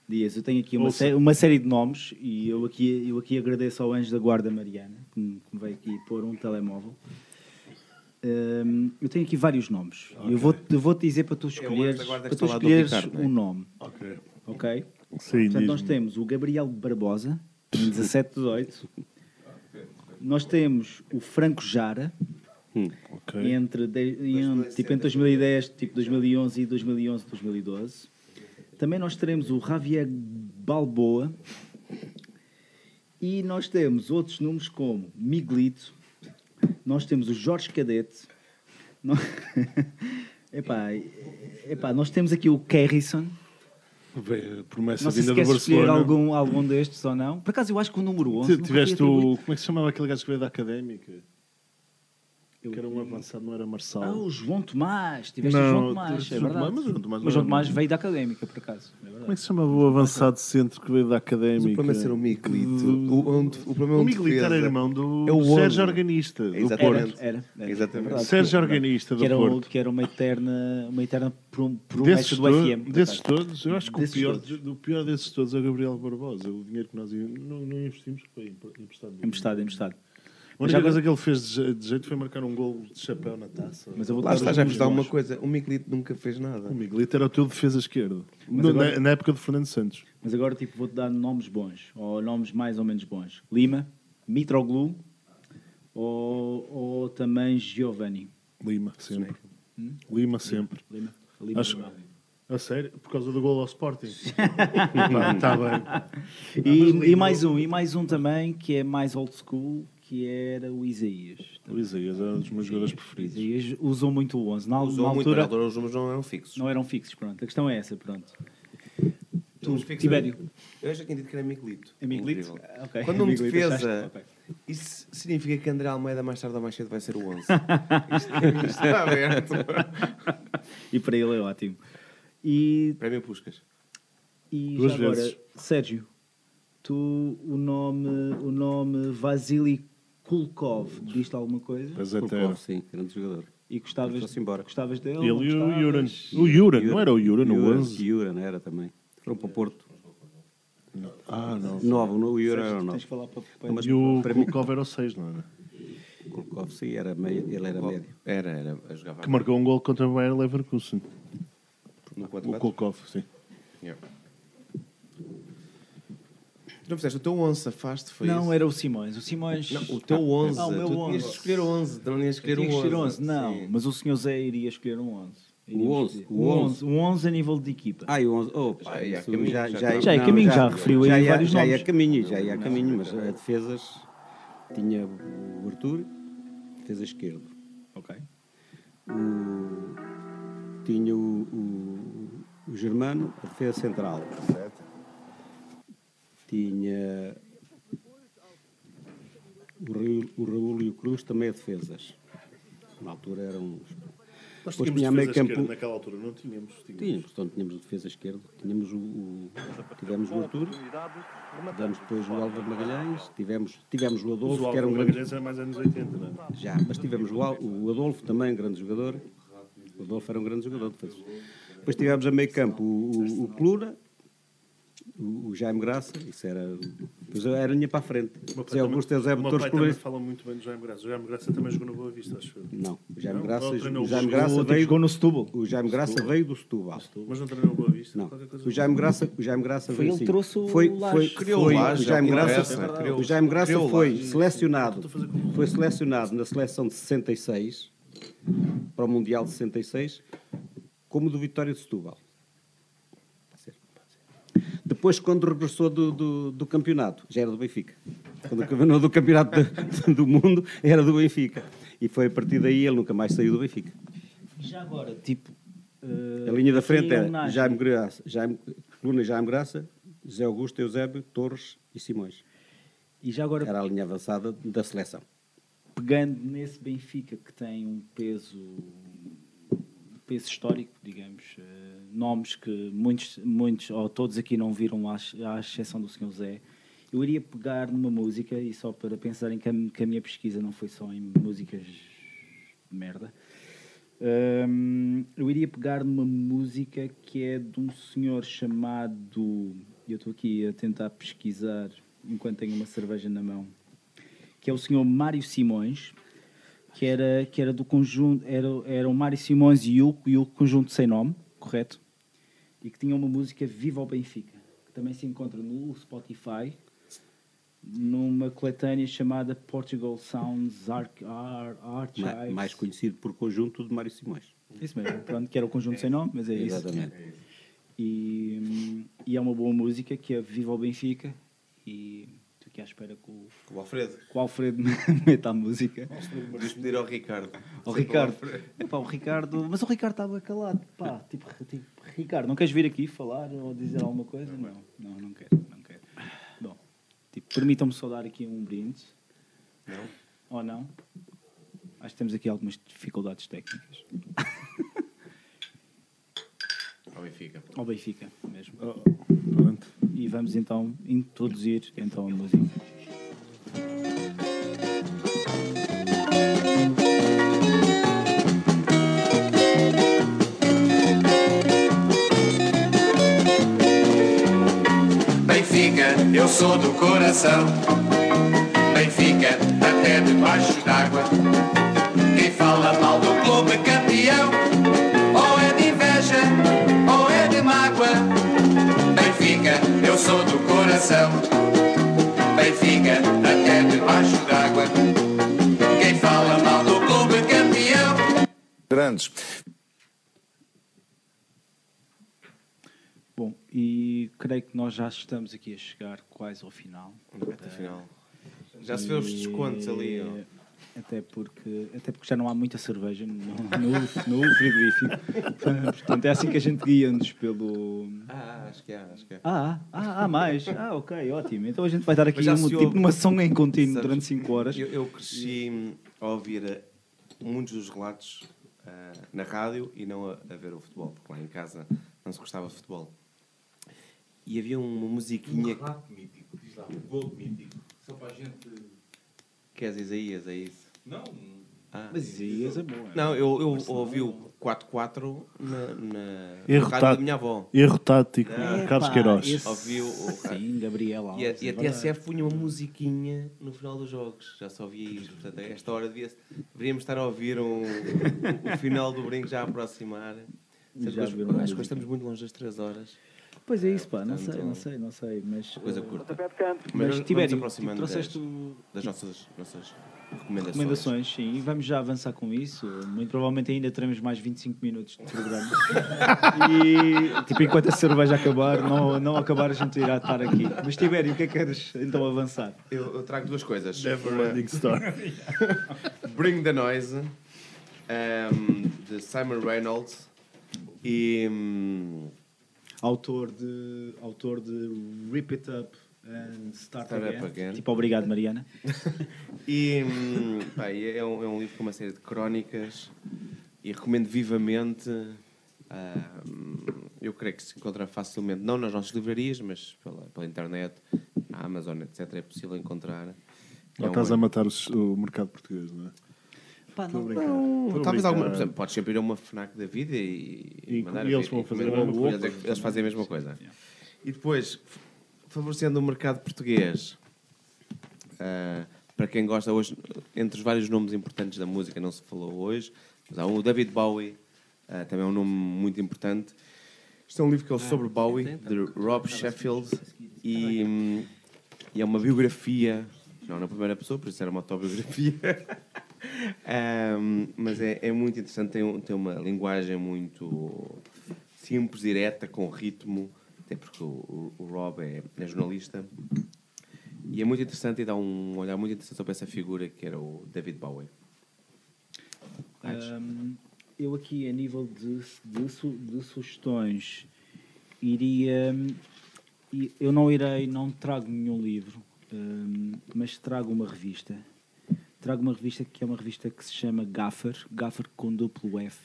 Dias, eu tenho aqui uma, sé- uma série de nomes e eu aqui, eu aqui agradeço ao Anjo da Guarda Mariana, que me, que me veio aqui pôr um telemóvel. Hum, eu tenho aqui vários nomes. Eu vou-te vou dizer para tu da escolheres, para tu escolheres Ricardo, é? um nome. Ok. Ok? Sim, Portanto, nós temos o Gabriel Barbosa, em 17-18. Nós temos o Franco Jara, Ok. entre, de- em- tipo, entre 2010, tipo 2011 e 2011, 2012. Também nós teremos o Javier Balboa. E nós temos outros nomes como Miguelito. Nós temos o Jorge Cadete. No- epá, epá, nós temos aqui o Kerrison. Bem, Promessa Não sei se vinda do queres escolher Barcelona. algum, algum destes ou não. Por acaso eu acho que o número 11. Tu nunca tiveste o. Como é que se chamava aquele gajo que veio da académica? Eu- Que era um avançado, não era Marçal. Ah, o João Tomás. Tiveste o Não, João Tomás, é o verdade. Tomás, mas o João Tomás Mas o João Tomás veio da académica, por acaso. É Como é que se chamava o avançado centro que veio da académica? Mas o problema é ser o Miguelito. Que- O, onde- o problema é O onde Miguelito era irmão do É o Sérgio onze. Organista, do Exatamente. Porto. Era, era. Exatamente. Verdade. Sérgio Organista do que era, um- Porto. que era uma eterna, uma eterna promessa do FM. desses todos, eu acho que o pior, do pior desses todos é o Gabriel Barbosa. O dinheiro que nós não, não investimos foi emprestado. Emprestado, emprestado. A Mas única já coisa que ele fez de je- de jeito foi marcar um gol de chapéu na taça. Mas eu vou Lá dar está, já vos dá uma coisa. O Miguelito nunca fez nada. O Miguelito era o teu defesa esquerdo. Mas No- agora- na, na época de Fernando Santos. Mas agora tipo, vou-te dar nomes bons, ou nomes mais ou menos bons. Lima, Mitroglou, ou, ou também Giovanni. Lima, sempre. Hum? Lima, sempre. Lima. Lima. Acho, a sério? Por causa do gol ao Sporting? Está bem. E, e mais um, e mais um também que é mais old school, que era o Isaías. O Isaías era um dos meus jogadores preferidos. Isaías usou muito o 11. Na, Usou na muito, altura na altura os números não eram fixos. não eram fixos, pronto. A questão é essa, pronto. Tu, Tibério. Eu já tinha dito que era Miguelito. É Miguelito? Incrível. Ah, ok. Quando um defesa, isso significa que André Almeida mais tarde ou mais cedo vai ser o 11. isto, isto está aberto. E para ele é ótimo. E, Prémio Puscas. e Duas já agora, vezes. Sérgio, tu, o nome, o nome Vasily Kulkov, diz-te alguma coisa? Kulkov, sim, grande jogador. E gostavas, embora. gostavas dele? Ele e o? Yuran. O Yuran, não era o Yuran, o Yuran, 11? Yuran era também. Foram para o Porto. Ah, não. Novo, no- o Yuran era Tens novo. que falar para, para Não, mas E o Kulkov era o 6, não era? Kulkov, sim, era meio, ele era médio. Era, era. Jogava Que marcou um gol contra o Bayer Leverkusen. no O 4-4. Kulkov, sim. Yeah. Tu não fizeste o teu 11, safaste, foi Não, isso? era o Simões. O Simões. Não, o teu 11. Ah, o meu tu 11. de escolher o 11. Tu não Eu escolher o 11. escolher 11. Não, Sim. mas o senhor Zé iria escolher um 11. Iríamos O 11, escolher. o 11. Um 11 a nível de equipa. Ah, e o 11. Oh, pá, Já ia caminho, já está. Já ia a caminho, já referiu aí já ia- vários Já ia nomes. a caminho, já ia a caminho, mas a defesas tinha o Arthur, defesa esquerdo. Ok. O, tinha o, o, o Germano, a defesa central. Tinha o Raul, o Raul e o Cruz também a defesas. Na altura eram. Nós Depois tínhamos tinha defesa meio campo. esquerda naquela altura, não tínhamos. tínhamos. Tínhamos, portanto, tínhamos o defesa esquerdo, tínhamos o, o- tivemos o Arturo, tivemos depois o Álvaro Magalhães, tivemos, tivemos o Adolfo, o que era um grande. Magalhães era mais anos 80, não é? Já, mas tivemos o, o Adolfo também, grande jogador. O Adolfo era um grande jogador. Depois, depois tivemos a meio campo o, o, o Cluna, o, o Jaime Graça, isso era. Depois era linha para a frente. O meu pai Zé Augusto e o Zé o meu Torres pai também Clubeiros. fala muito bem do Jaime Graça. O Jaime Graça também jogou no Boa Vista, acho eu. Não, o Jaime Não? Graça, o o Jaime Setúbal? Graça veio. jogou no Setúbal. O Jaime Graça veio do Setúbal. Mas não treinou o Boa Vista? Não. O Jaime Graça, o Jaime Graça Foi veio ele assim. que trouxe o foi, Laje. foi, Criou foi, o Jaime é Graça, criou- o Jaime Graça foi selecionado, foi selecionado na seleção de 66 para o Mundial de 66 como do Vitória de Setúbal. Depois, quando regressou do, do, do campeonato, já era do Benfica. Quando acabou do campeonato de- do mundo, era do Benfica. E foi a partir daí ele nunca mais saiu do Benfica. Já agora, tipo. A linha da frente era homenagem- Jaime Graça, Jaime, coluna Jaime Graça, José Augusto, Eusébio, Torres e Simões. E já agora, Era a linha avançada da seleção. pegando nesse Benfica que tem um peso, peso histórico, digamos, eh, nomes que muitos, muitos ou todos aqui não viram, à, à exceção do Sr. Zé, eu iria pegar numa música, e só para pensarem que a, que a minha pesquisa não foi só em músicas de merda, hum, eu iria pegar numa música que é de um senhor chamado. Eu estou aqui a tentar pesquisar enquanto tenho uma cerveja na mão que é o senhor Mário Simões, que era, que era do conjunto, era, era o Mário Simões e o, e o conjunto sem nome, correto? E que tinha uma música Viva o Benfica, que também se encontra no Spotify, numa coletânea chamada Portugal Sounds Ar Ar Ma- Archives. mais conhecido por conjunto de Mário Simões. Isso mesmo, pronto, que era o conjunto sem nome, mas é isso. Exatamente. E, e é uma boa música que é Viva o Benfica e aqui à espera que o, O Alfredo. que o Alfredo meta a música. Deves pedir ao Ricardo. O Ricardo. Epá, o Ricardo. Mas o Ricardo estava calado. Pá, tipo, tipo, Ricardo, não queres vir aqui falar ou dizer alguma coisa? Não, não, não quero, não quero. Bom, tipo, permitam-me só dar aqui um brinde. Não? Ou não? Acho que temos aqui algumas dificuldades técnicas. Ao Benfica. Ao Benfica mesmo. Pronto. E vamos então introduzir então a música. Benfica, eu sou do coração. Benfica, até debaixo d'água. Quem fala mal do clube campeão, coração. Benfica, até debaixo d'água. Quem fala mal do clube campeão. Grandes. Bom, e creio que nós já estamos aqui a chegar quase ao final. Reta final. Já se vê os descontos ali. ó. Até porque, até porque já não há muita cerveja no, no, no frigorífico. Portanto, é assim que a gente guia-nos pelo. Ah, acho que é, acho que é. Ah, ah, há mais. Ah, ok, ótimo. Então a gente vai estar aqui um, tipo ouve- numa som em contínuo Sabes, durante 5 horas. Eu, eu cresci hum, a ouvir eh, muitos dos relatos ah, na rádio e não a, a ver o futebol, porque lá em casa não se gostava de futebol. E havia uma musiquinha que, relato mítico, diz lá, um gol mítico. Só para a gente. Que és Isaías, é isso? Não, Ah. Mas Isaías é bom. é? Não, eu, eu ouvi o 4-4 na, na Erro rádio da tático. minha avó. Erro tático. Carlos Queiroz. esse- Ouvi o, o Sim, Gabriel E a, Alves. e a é verdade. TSF punha uma musiquinha no final dos jogos, já só ouvia isto. Portanto, a esta hora devia deveríamos estar a ouvir um- o final do brinco já a aproximar. Já a acho que estamos muito longe das 3 horas. Pois é isso, pá, não sei, não sei, não sei. Mas, Coisa curta. Mas, Tibério, tipo, trouxeste das, nossas, nossas recomendações. recomendações, sim, e vamos já avançar com isso. Muito provavelmente ainda teremos mais 25 minutos de programa. e, tipo, enquanto a cerveja acabar, não, não acabar, a gente irá estar aqui. Mas, Tibério, o que é que queres então avançar? Eu, eu trago duas coisas. Never Ending Story. Bring the Noise, um, de Simon Reynolds. E. hum, Autor de, autor de Rip It Up, And start, Start Up again. Again. Tipo, obrigado, Mariana. E hum, pá, é, um, é um livro com uma série de crónicas e recomendo vivamente. hum, eu creio que se encontra facilmente, não nas nossas livrarias, mas pela, pela internet, a Amazon, etc. É possível encontrar. Ou É um- a matar o, o mercado português, não é? Pá, não. Não, talvez alguma. Por exemplo, podes sempre ir a uma FNAC da vida e, E- mandar e eles vão fazer a mesma eles- coisa. Eles fazem a mesma coisa. E depois, favorecendo o mercado português, ah, para quem gosta hoje, entre os vários nomes importantes da música, não se falou hoje, mas há um, o David Bowie, ah, também é um nome muito importante. Isto é um livro que é o sobre Bowie, de Rob Sheffield, e, hum, e é uma biografia, não na primeira pessoa, por isso era uma autobiografia. Ahm, mas é, é muito interessante, tem, um- tem uma linguagem muito simples, direta, com ritmo, até porque o, o- Rob é, é jornalista. E é muito interessante e dá um olhar muito interessante sobre essa figura que era o David Bowie. Hum, eu aqui, a nível de, de, de sugestões, iria. Eu não irei, não trago nenhum livro, hum, mas trago uma revista. Trago uma revista que é uma revista que se chama Gaffer, Gaffer com duplo F.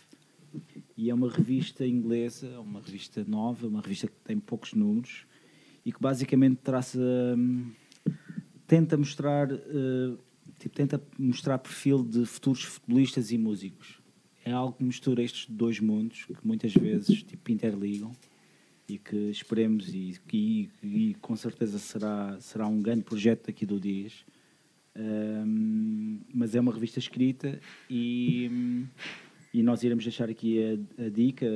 E é uma revista inglesa, uma revista nova, uma revista que tem poucos números e que basicamente traça. hum, tenta mostrar eh, tipo, tenta mostrar perfil de futuros futebolistas e músicos é algo que mistura estes dois mundos que muitas vezes tipo interligam e que esperemos e, e, e com certeza será será um grande projeto daqui do dias Ahm, mas é uma revista escrita e e nós iremos deixar aqui a, a dica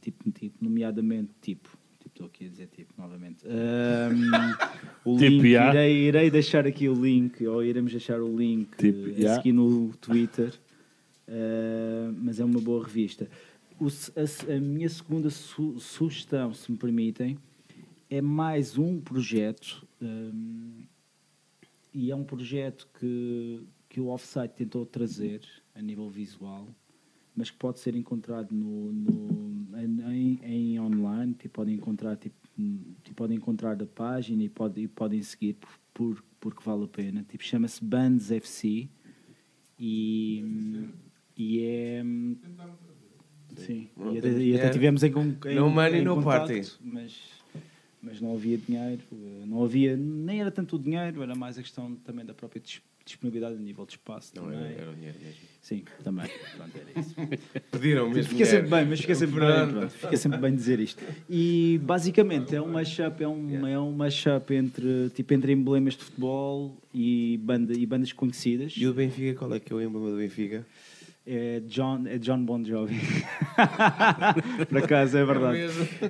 tipo, tipo nomeadamente tipo tipo estou aqui a dizer tipo novamente Ahm, o Tipo, link irei, irei deixar aqui o link ou iremos deixar o link Tipo, eh, a já. seguir no Twitter Uh, mas é uma boa revista. O a, a minha segunda su- sugestão, se me permitem, é mais um projeto um, e é um projeto que, que o Offsite tentou trazer a nível visual, mas que pode ser encontrado no, no- em, em online, tipo, podem encontrar tipo, tipo, podem encontrar a página e, pode, e podem seguir por, por- porque vale a pena. Tipo, chama-se Bands FC e, e é sim, e até, e até tivemos em, em, No money, em no contacto, party. mas mas não havia dinheiro eh, não havia nem era tanto o dinheiro era mais a questão também da própria dis- disponibilidade a nível de espaço Não, também. era, o dinheiro mesmo. sim também Pronto, era isso Pediram mesmo. Fica sempre bem, mas fica sempre bem, Pronto. pronto, fica sempre bem dizer isto. E basicamente é um mashup, é um, é um mashup entre, tipo, entre emblemas de futebol e, banda, e bandas conhecidas. E o Benfica, qual é que é o emblema do Benfica? É John, é John Bon Jovi. Por acaso, é verdade.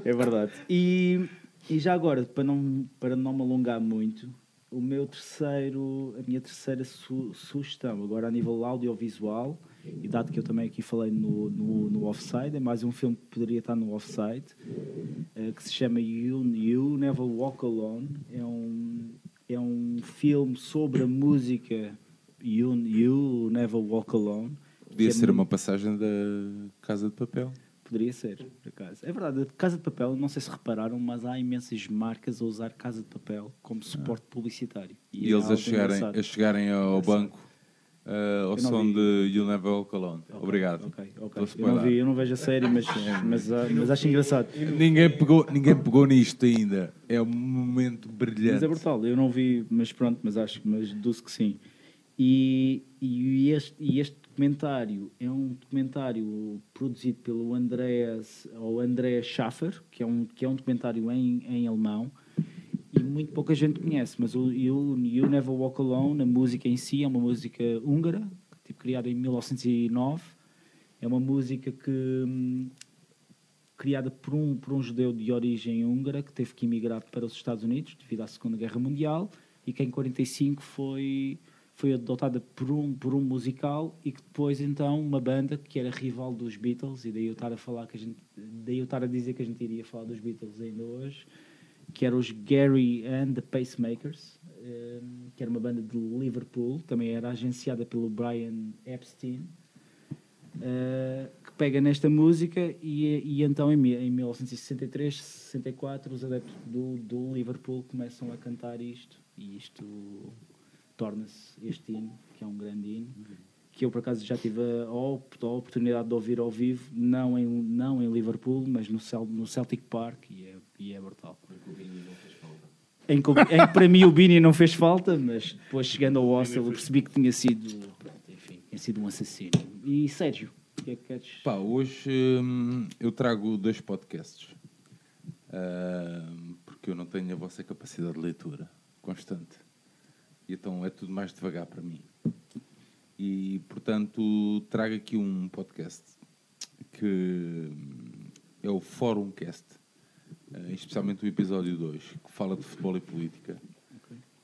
É verdade. E, e já agora, para não, para não me alongar muito, o meu terceiro, a minha terceira su- sugestão, agora a nível audiovisual, e dado que eu também aqui falei no, no, no Offside, é mais um filme que poderia estar no Offside, eh, que se chama You, you Never Walk Alone. É um, é um filme sobre a música You, you Never Walk Alone. Podia é ser uma passagem da Casa de Papel. Poderia ser, por acaso. É verdade, a Casa de Papel, não sei se repararam, mas há imensas marcas a usar Casa de Papel como suporte publicitário. E, é eles a chegarem, a chegarem ao banco ah, ao som vi. de You'll Never Walk Alone. Obrigado. Ok, ok. Estou a Eu não, vi, eu não vejo a série, mas, mas, ah, mas acho engraçado. Ninguém pegou, ninguém pegou nisto ainda. É um momento brilhante. Mas é brutal, eu não vi, mas pronto, mas acho mas deduzo que sim. E, e, este, e este documentário é um documentário produzido pelo Andreas, ou Andreas Schaffer, que é um, que é um documentário em, em alemão, e muito pouca gente conhece, mas o You, you Never Walk Alone, a música em si, é uma música húngara, tipo, criada em 1909. É uma música que hum, criada por um, por um judeu de origem húngara que teve que emigrar para os Estados Unidos devido à Segunda Guerra Mundial e que em 45 foi foi adotada por um por um musical e que depois então uma banda que era rival dos Beatles e daí eu estar a falar que a gente daí eu estar a dizer que a gente iria falar dos Beatles ainda hoje que eram os Gary and the Pacemakers eh, que era uma banda de Liverpool também era agenciada pelo Brian Epstein eh, que pega nesta música e, e então em, em 1963, 64, os adeptos do, do Liverpool começam a cantar isto e isto torna-se este hino, que é um grande hino, que eu por acaso já tive a, op- a oportunidade de ouvir ao vivo, não em, não em Liverpool, mas no, Cel- no Celtic Park e é, e é brutal. Em que, o- em que para mim o Bini não fez falta, mas depois chegando ao hostel eu percebi que tinha sido, pronto, enfim, tinha sido um assassino. E Sérgio, o que é que queres? Pá, hoje hum, eu trago dois podcasts. Hum, porque eu não tenho a vossa capacidade de leitura constante. E então é tudo mais devagar para mim. E, portanto, trago aqui um podcast que hum, é o Fórumcast, eh, especialmente o episódio 2, que fala de futebol e política,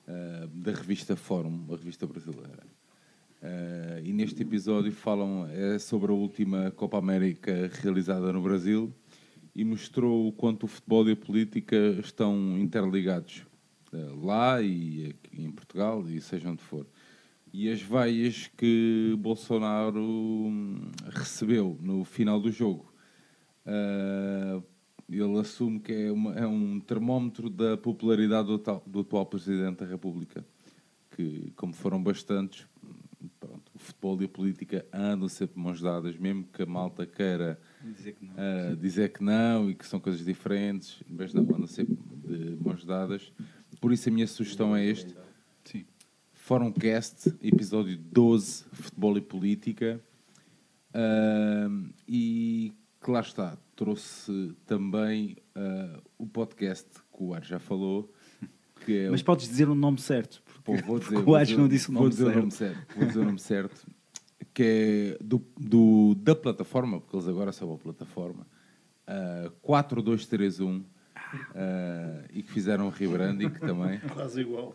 eh, da revista Fórum, a revista brasileira. Eh, e neste episódio falam é sobre a última Copa América realizada no Brasil e mostrou o quanto o futebol e a política estão interligados lá e em Portugal e seja onde for. E as vaias que Bolsonaro hum, recebeu no final do jogo. Eh, ele assume que é, uma- é um termómetro da popularidade do, tal- do atual Presidente da República que, como foram bastantes, pronto, o futebol e a política andam sempre de mãos dadas, mesmo que a malta queira Dizer que não. ah, dizer que não e que são coisas diferentes, mas não, andam sempre de mãos dadas. Por isso a minha sugestão é este. Sim. Fórumcast, episódio 12, Futebol e Política. Ahm, e que lá está, trouxe também ah, o podcast que o Ar já falou, que é Mas o podes dizer o nome certo, porque, Pô, vou porque dizer, o vou Ares dizer- não disse o nome certo. o nome certo. Vou dizer o nome certo. Que é do, do- da plataforma, porque eles agora são a plataforma, uh, 4231, uh, e que fizeram um rebranding também. Quase igual.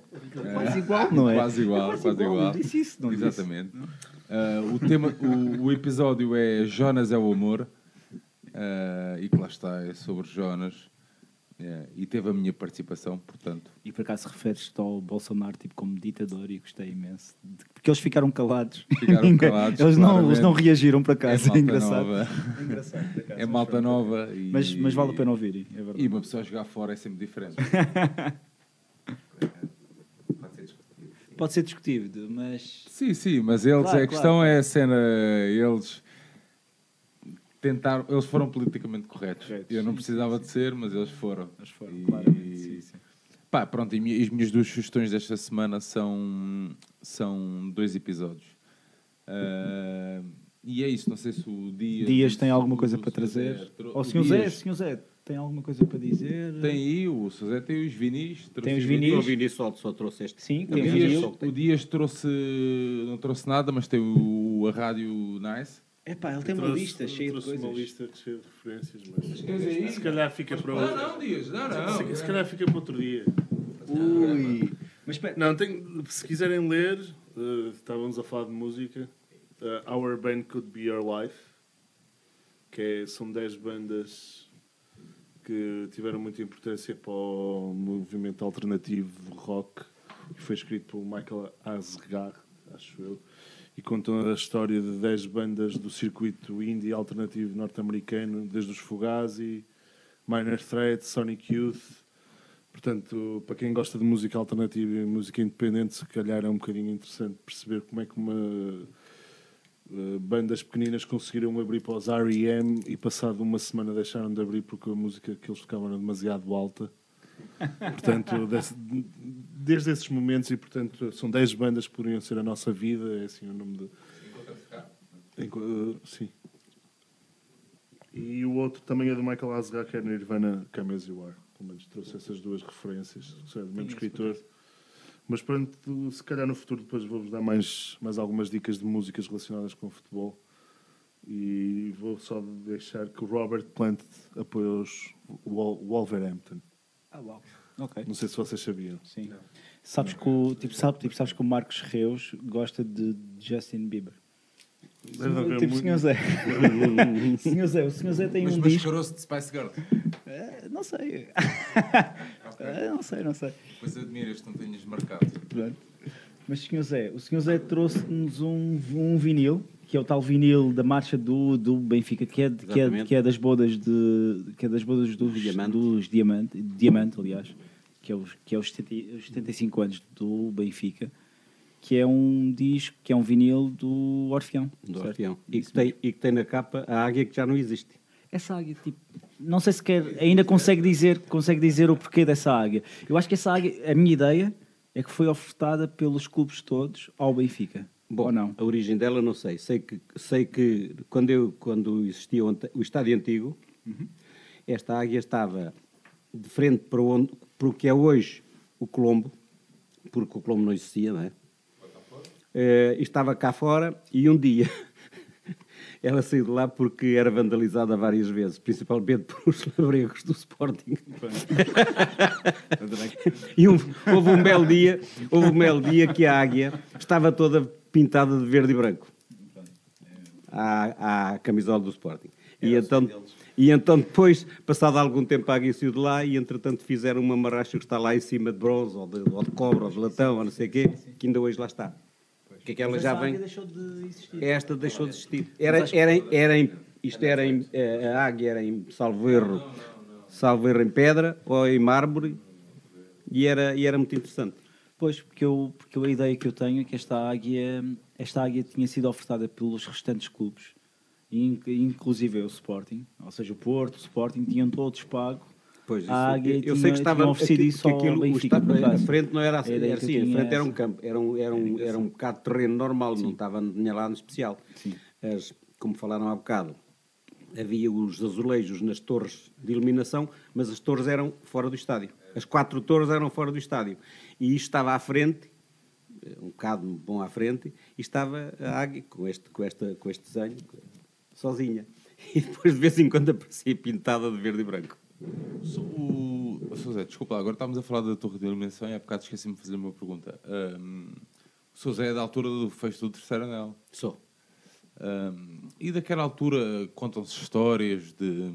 Quase igual, não é? Quase igual, É quase igual. Eu disse isso, não disse? Exatamente. Uh, o, tema, o, o episódio é Jonas é o Amor, uh, e que lá está, é sobre Jonas. Yeah, e teve a minha participação, portanto, E por acaso referes-te ao Bolsonaro tipo, como ditador e gostei imenso. de- Porque eles ficaram calados. Ficaram calados, eles, não, eles não reagiram para é casa. É, malta engraçado. nova. É engraçado, acaso, É mas malta pronto. nova. E, Mas, mas vale a pena ouvirem, é verdade. E uma pessoa jogar fora é sempre diferente. Pode ser discutível, mas sim, sim, mas eles, Claro, a questão é a cena, eles tentaram, eles foram politicamente corretos. Corretos, Eu não sim, precisava de ser, mas eles foram. Eles foram, E- claramente, sim, sim. Pá, pronto, e as minhas duas sugestões desta semana são, são dois episódios. Ah, e é isso, não sei se o Dias... Dias tem alguma o- coisa o para trazer? Ou o senhor Zé, senhor Zé, tem alguma coisa para dizer? Tem aí, o José tem os vinis. Tem os vinis. Eu ouvi nisso, só, só trouxe este. Sim, O. Dias, o Dias trouxe, não trouxe nada, mas tem o, a rádio Nice. Epá, ele tem uma Trouxe- lista cheia de trouxe coisas. uma lista cheia de referências, mas se calhar fica para outro. Não, não, Dias, não, não. Se, se calhar fica para outro dia. Ui. Mas espera, Não, tem- se quiserem ler, eh, estávamos a falar de música. eh, Our Band Could Be Your Life, que é- são 10 bandas que tiveram muita importância para o movimento alternativo rock, que foi escrito por Michael Asghar, acho eu, e contam a história de 10 bandas do circuito indie alternativo norte-americano, desde os Fugazi, Minor Threat, Sonic Youth, Portanto, para quem gosta de música alternativa e música independente, se calhar é um bocadinho interessante perceber como é que uma eh, bandas pequeninas conseguiram abrir para os R.E.M. e passado uma semana deixaram de abrir porque a música que eles tocavam era demasiado alta. Portanto, desse- desde esses momentos, e portanto, são 10 bandas que poderiam ser a nossa vida, é assim o nome de. Enco- eh, sim. E o outro também é do Michael Asghar, que é Nirvana, Come As You Are. Pelo menos trouxe essas duas referências, que é do mesmo escritor. Mas pronto, se calhar no futuro depois vou-vos dar mais, mais algumas dicas de músicas relacionadas com futebol. E vou só deixar que o Robert Plant apoia os Wol- Wolverhampton. Ah, uau. Ok. Não sei se vocês sabiam. Sim. Sabes que o, tipo, sabe, tipo, sabes que o Marcos Reus gosta de Justin Bieber. Deve haver tipo, muito- senhor Zé. senhor Zé, o senhor Zé tem Mas um disco. mascarou-se de Spice Girl. Eh, não sei. Eh, não sei, não sei. Pois admiras que não tenhas marcado. Pronto. Mas senhor Zé, o senhor Zé trouxe-nos um, um vinil, que é o tal vinil da marcha do, do Benfica, que é, que, é, que é das bodas de que é das bodas dos, Diamante. dos diamante, diamante, aliás, que é os que é os 70 os 75 anos do Benfica, que é um disco, que é um vinil do Orfeão. Do certo? Orfeão. E Isso que, tem, e que tem na capa a águia que já não existe. Essa águia, tipo, não sei se quer, ainda consegue dizer, consegue dizer o porquê dessa águia. Eu acho que essa águia, a minha ideia é que foi ofertada pelos clubes todos ao Benfica. Bom, ou não? a origem dela não sei. Sei que, sei que quando, eu, quando existia o, estádio antigo, esta águia estava de frente para, onde, para o que é hoje o Colombo, porque o Colombo não existia, não é? E estava cá fora e um dia ela saiu de lá porque era vandalizada várias vezes, principalmente por os labregos do Sporting. e um- houve um belo dia, houve um belo dia que a águia estava toda pintada de verde e branco. À, à camisola do Sporting. E então, e então depois, passado algum tempo, a águia saiu de lá e entretanto fizeram uma marracha que está lá em cima de bronze, ou de, ou de cobre, ou de latão, ou não sei o quê, que ainda hoje lá está. Que aquela já vem... deixou de existir. Esta deixou de existir. Era, era, era em, isto era em, eh, a águia era em salvo erro, salvo erro em pedra ou em mármore e era, e era muito interessante. Pois, porque, eu, porque a ideia que eu tenho é que esta águia, esta águia tinha sido ofertada pelos restantes clubes, in- inclusive o Sporting, ou seja, o Porto, o Sporting, tinham todos pago. Pois, a águia eu tinha, sei que estava oferecido isso ao aquilo, o Benfica, a frente não era assim, era assim, a frente era um essa. campo, era um, era um, era um bocado de terreno normal, não estava tinha lá no especial. As, como falaram há bocado, havia os azulejos nas torres de iluminação, mas as torres eram fora do estádio. As quatro torres eram fora do estádio. E isto estava à frente, um bocado bom à frente, e estava a águia com este, com esta, com este desenho, sozinha. E depois de vez em quando aparecia pintada de verde e branco. O. Zé, desculpa, agora estávamos a falar da torre de iluminação e há bocado esqueci-me de fazer uma pergunta. Ahm, o Sr. Zé é da altura do fecho do terceiro anel. Sou. Ahm, e daquela altura contam-se histórias de,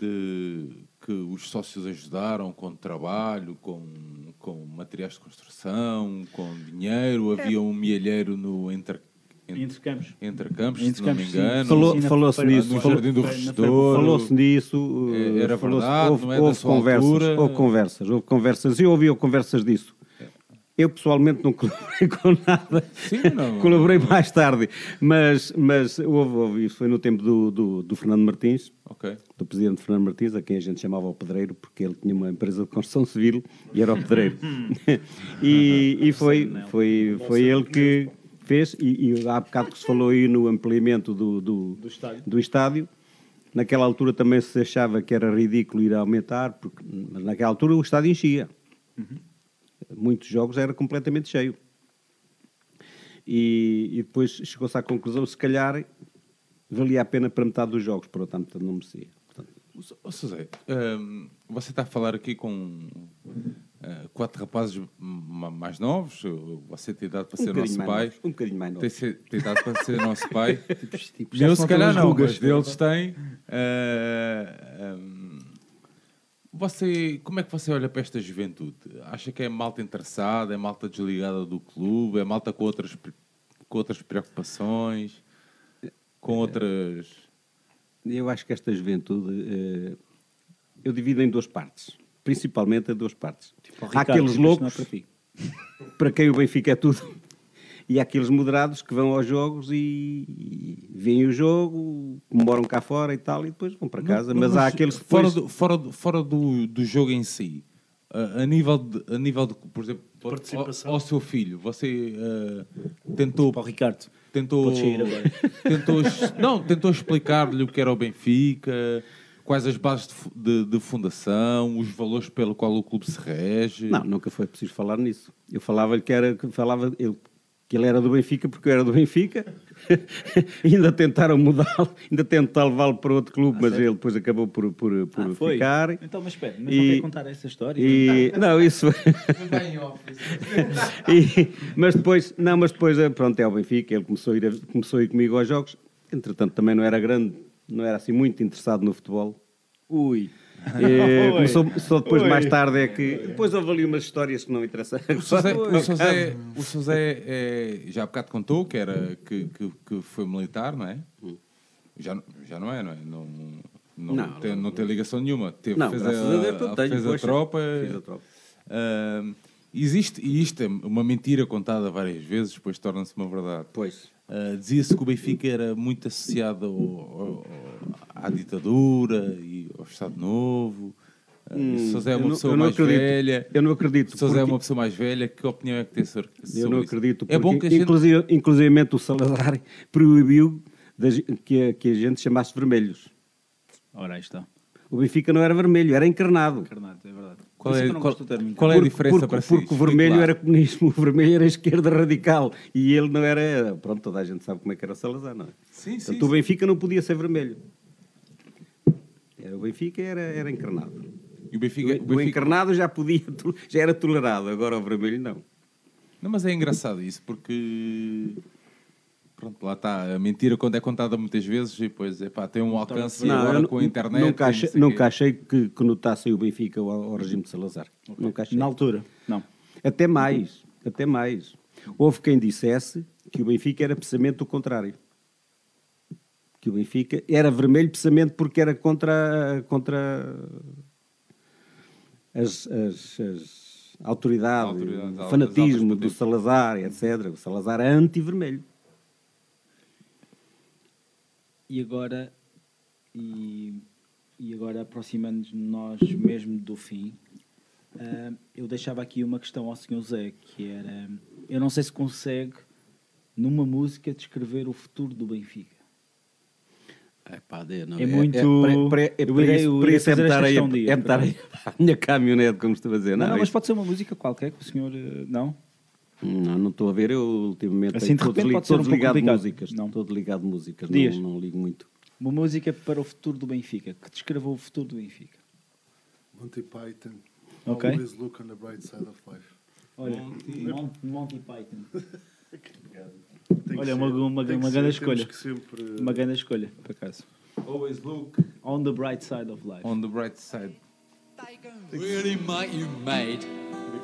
de que os sócios ajudaram com trabalho, com, com materiais de construção, com dinheiro. Havia um mielheiro no entre, Entre campos. entre campos, Entre se não me campos, engano. Falou- falou-se feira- nisso, no falou- Jardim do Restoro. Falou-se nisso. É, era falou-se- verdade, houve, não é houve conversas, altura. houve conversas, houve conversas. Eu ouvi conversas disso. Eu pessoalmente não colaborei com nada. Sim, não. colaborei mais tarde. Mas, mas houve, houve, isso foi no tempo do, do, do Fernando Martins, Ok. do presidente Fernando Martins, a quem a gente chamava o pedreiro, porque ele tinha uma empresa de construção civil e era o pedreiro. e e foi, foi, foi ele que fez, e, e há bocado que se falou aí no ampliamento do, do, do estádio. Naquela altura também se achava que era ridículo ir aumentar, porque mas naquela altura o estádio enchia. Muitos jogos era completamente cheio. E, e depois chegou-se à conclusão, se calhar valia a pena para metade dos jogos, por outanto não merecia. Portanto, Ô. Zé, hum, você está a falar aqui com ah, quatro rapazes ma- mais novos. Você tem idade para um ser nosso pai. novo, um bocadinho mais novo. Tem, tem idade para ser nosso pai. tipo, já Eu, se calhar, não, rugas. mas deles têm. Ah, hum, você, como é que você olha para esta juventude? Acha que é malta interessada, é malta desligada do clube, é malta com outras, com outras preocupações, com outras. Eu acho que esta juventude eh, eu divido em duas partes, principalmente em duas partes. Tipo, há Ricardo, aqueles isto não é loucos para para quem o Benfica é tudo. E há aqueles moderados que vão aos jogos e, e veem o jogo, moram cá fora e tal, e depois vão para casa. Não, mas, há aqueles que fora, depois- do, fora, do, fora do, do jogo em si, a, a nível de, a nível de, por exemplo, ao, Participação. ao seu filho, você ah, tentou Para o Ricardo. tentou Pode sair agora. tentou não tentou explicar-lhe o que era o Benfica, quais as bases de, de, de fundação, os valores pelo qual o clube se rege. Não, nunca foi preciso falar nisso. Eu falava que era que falava ele, que ele era do Benfica porque eu era do Benfica. ainda tentaram mudá-lo, ainda tentaram levá-lo para outro clube, mas ele depois acabou por, por, por Ah, foi? ficar. Então, mas espera, mas E- não quer contar essa história? E, não, isso. E- mas depois, não, mas depois, eh, pronto, é o Benfica, ele começou a, ir, a- começou a ir comigo aos jogos. Entretanto, também não era grande, não era assim muito interessado no futebol. Ui. Oi. começou só depois, Oi. mais tarde, é que. Depois houve ali umas histórias que não interessam. O. Zé, o o Sr. Zé, é, já há bocado contou que, era, que, que, que foi militar, não é? Já, já não é, não é? Não, não, Não, tem, não tem ligação nenhuma. Teve, Não, fez a eu tenho, fez a poxa. tropa. Fiz a tropa. Ah, existe, e isto é uma mentira contada várias vezes, depois torna-se uma verdade. Pois. Ah, Dizia-se que o Benfica era muito associado ao- ao- à ditadura e ao Estado Novo. Sr. Zé é uma não- pessoa mais acredito. velha. Eu não acredito, Sr. Zé é porque- uma pessoa mais velha. Que opinião é que tem sobre, sobre Eu não isso? acredito, porque É bom que a gente... inclusive, inclusivamente o Salazar proibiu da ge- que, a, que a gente chamasse vermelhos. Ora, aí está. O Benfica não era vermelho, era encarnado. Encarnado, é verdade. Qual é- não qual- qual é a Porque- diferença porque, para si? Porque o vermelho lá. era comunismo, o vermelho era esquerda radical e ele não era. Pronto, toda a gente sabe como é que era o Salazar, não é? Sim, sim, Portanto, o sim. Benfica não podia ser vermelho. Era, o Benfica era, era encarnado. E o Benfica, O, o o Benfica- encarnado já podia, já era tolerado, agora o vermelho não. Não, mas é engraçado isso, porque... Pronto, lá está. A mentira, quando é contada muitas vezes, e depois epá, tem um alcance Não, agora com a internet. Nunca não achei, nunca achei que conotassem o Benfica ao, ao regime de Salazar. Nunca achei. Na altura, não. Até mais, até mais. Houve quem dissesse que o Benfica era precisamente o contrário. Que o Benfica era vermelho precisamente porque era contra, contra as, as- as autoridades, Autoridades, o as fanatismo do Salazar, etc. O Salazar é anti-vermelho. E agora, e, e agora aproximando-nos nós mesmo do fim, ah, eu deixava aqui uma questão ao Sr. Zé, que era, eu não sei se consegue, numa música, descrever o futuro do Benfica. É, pá, de- não, É muito- para- para- é eu para irei- isso- eu irei é fazer estar esta aí, é aí a minha caminhonete, como estou a dizer. Não, Não, não, mas pode ser uma música qualquer que o senhor... eh, Não? Não, não estou a ver, eu ultimamente Assim, de estou pode ser estou um pouco desligado de músicas. Não. Estou desligado de músicas, Dias. não, não ligo muito. Uma música para o futuro do Benfica, que descreva o futuro do Benfica. Monty Python. Ok. Always look on the bright side of life. Olha, Monty, Monty Python. Olha, uma, uma, tem uma ser, grande escolha. sempre- Uma grande escolha, por acaso. Always look On the bright side of life. on the bright side. Really make you mad.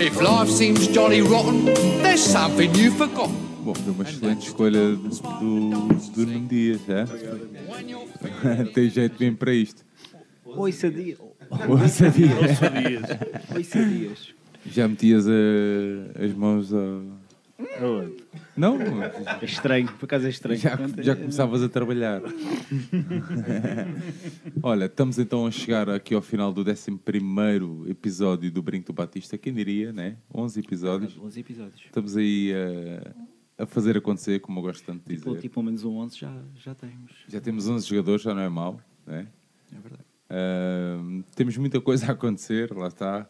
If life seems jolly rotten, there's something you've forgotten. Bom, foi uma excelente escolha do, do, Nuno Dias, é? Tem jeito bem para isto. Oi, Sadia. Ouça Dias. Oi, Sadias. Já metias a- as mãos ao... Não? É estranho, por acaso é estranho. Já, já começavas a trabalhar. Olha, estamos então a chegar aqui ao final do 11 episódio do Brinco do Batista. Quem diria, né? 11 episódios. 11 episódios. Estamos aí a, a fazer acontecer, como eu gosto tanto de Tipo, dizer. tipo, ao menos um 11 já, já temos. Já temos 11 jogadores, já não é mau, né? É verdade. Ahm, temos muita coisa a acontecer, lá está.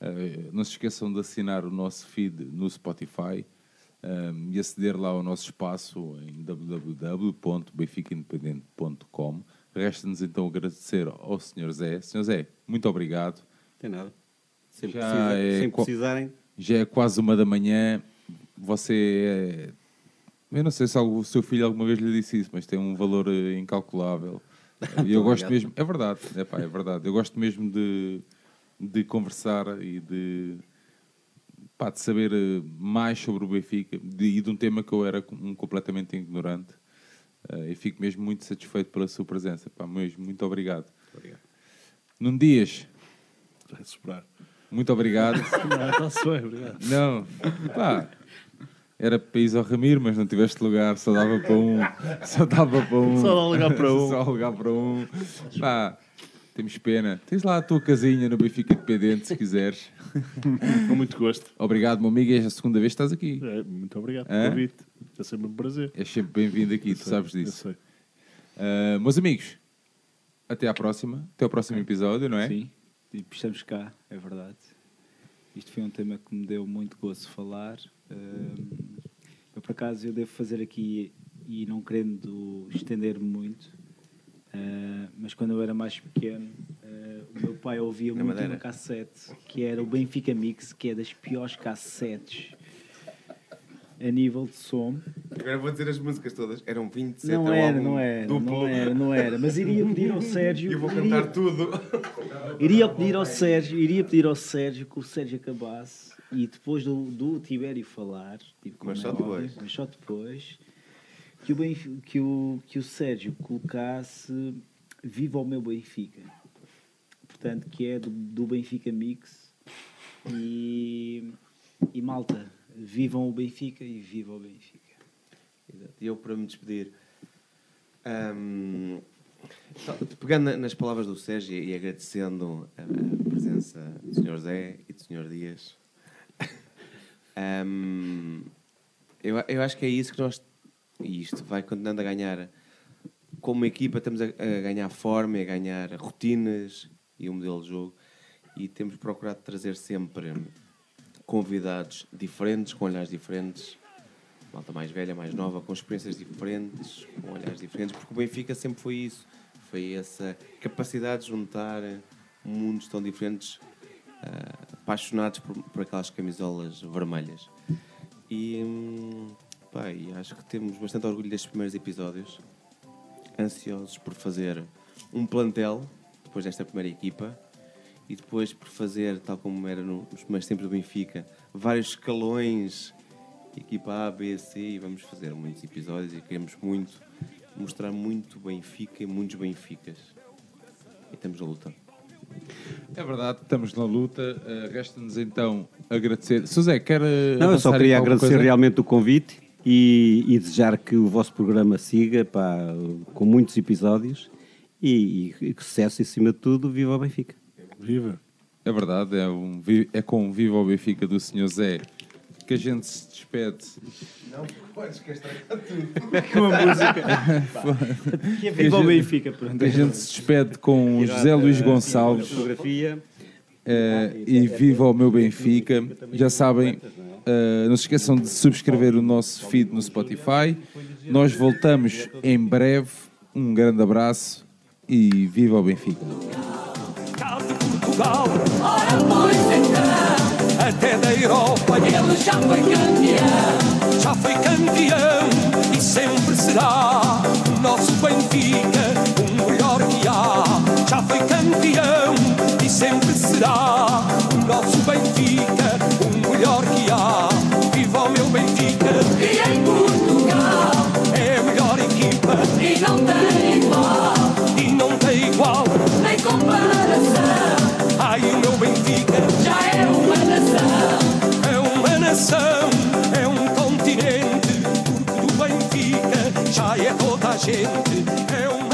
Ah, não se esqueçam de assinar o nosso feed no Spotify ahm, e aceder lá ao nosso espaço em www.benficaindependente.com. Resta-nos então agradecer ao Sr. Zé. Sr. Zé, muito obrigado. Tem nada. Sempre, Já precisa- é precisarem. Já é quase uma da manhã. Você é... Eu não sei se o seu filho alguma vez lhe disse isso, mas tem um valor eh, incalculável. E eu gosto mesmo, é verdade, é, pá, é verdade. Eu gosto mesmo de, de conversar e de, pá, de saber eh, mais sobre o Benfica de- e de um tema que eu era um completamente ignorante. Eh, e fico mesmo muito satisfeito pela sua presença. Pá, mesmo, muito obrigado. Obrigado. Num Dias, Vai sobrar. muito obrigado. Não, está-se bem, obrigado. Não, pá, era para ir ao Ramiro, mas não tiveste lugar, só dava para um. Só dava para um. Só dá lugar para um. Só lugar para um. Pá, temos pena. Tens lá a tua casinha no Benfica Dependente, se quiseres. Com muito gosto. Obrigado, meu amigo, é a segunda vez que estás aqui. É, muito obrigado pelo convite. É sempre um prazer. És sempre bem-vindo aqui, tu sabes Eu disso. sei. Ah, meus amigos, até à próxima, até ao próximo episódio, não é? Sim, tipo, estamos cá, é verdade. Isto foi um tema que me deu muito gosto falar. Hum, eu, por acaso, eu devo fazer aqui, e não querendo estender-me muito, ah, mas quando eu era mais pequeno, ah, o meu pai ouvia Na muito Madeira? uma cassete, que era o Benfica Mix, que é das piores cassetes a nível de som. Agora vou dizer as músicas todas. Eram 27 Não é era, não era, duplo. não era, não era. Mas iria pedir ao Sérgio. Eu vou iria- cantar tudo. Iria pedir ao Sérgio, iria pedir ao Sérgio que o Sérgio acabasse e depois do, do Tibério falar, tipo, Mas é só óbvio, depois. mas só depois, que o, Benf- que o, que o Sérgio colocasse Viva o meu Benfica. Portanto, que é do, do Benfica Mix e, e malta, vivam o Benfica e viva o Benfica. E eu, para me despedir, só pegando na- nas palavras do Sérgio e agradecendo a, presença do Sr. Zé e do Sr. Dias, hum, eu, eu acho que é isso que nós. E isto vai continuando a ganhar. Como equipa, estamos a, a ganhar forma, a ganhar rotinas e um modelo de jogo. E temos procurado trazer sempre convidados diferentes, com olhares diferentes, malta mais velha, mais nova, com experiências diferentes, com olhares diferentes, porque o Benfica sempre foi isso. Foi essa capacidade de juntar mundos tão diferentes, ah, apaixonados por, por aquelas camisolas vermelhas. E, hum, pá, e acho que temos bastante orgulho destes primeiros episódios, ansiosos por fazer um plantel, depois desta primeira equipa, e depois por fazer, tal como era no- nos primeiros tempos do Benfica, vários escalões, equipa A, B, C, e vamos fazer muitos episódios e queremos muito mostrar muito Benfica e muitos Benficas. E estamos na luta. É verdade, estamos na luta. eh, Resta-nos então agradecer. Suzé, quer. eh, Não, eu só queria agradecer coisa? realmente o convite e, e desejar que o vosso programa siga pá, com muitos episódios e, e sucesso e, acima de tudo, viva o Benfica. Viva! É verdade, é, um, é com o Viva o Benfica do Sr. Zé que a gente se despede. Não, podes que estragar tudo. Com a música. é viva o Benfica, pronto. A gente se despede com o José Luís Gonçalves Fotografia. Eh, e Viva o meu Benfica. Já sabem, eh, não se esqueçam de subscrever o nosso feed no Spotify. Nós voltamos em breve. Um grande abraço e Viva o Benfica. Até da Europa. Ele já foi campeão. Já foi campeão e sempre será. O nosso Benfica, o melhor que há. Já foi campeão e sempre o nosso Benfica, o melhor que há. Viva o meu Benfica! E em Portugal é a melhor equipa e não tem igual. E não tem igual, nem comparação. Ai, o meu Benfica já é uma nação. É uma nação, é um continente. Porque do Benfica já é toda a gente. É uma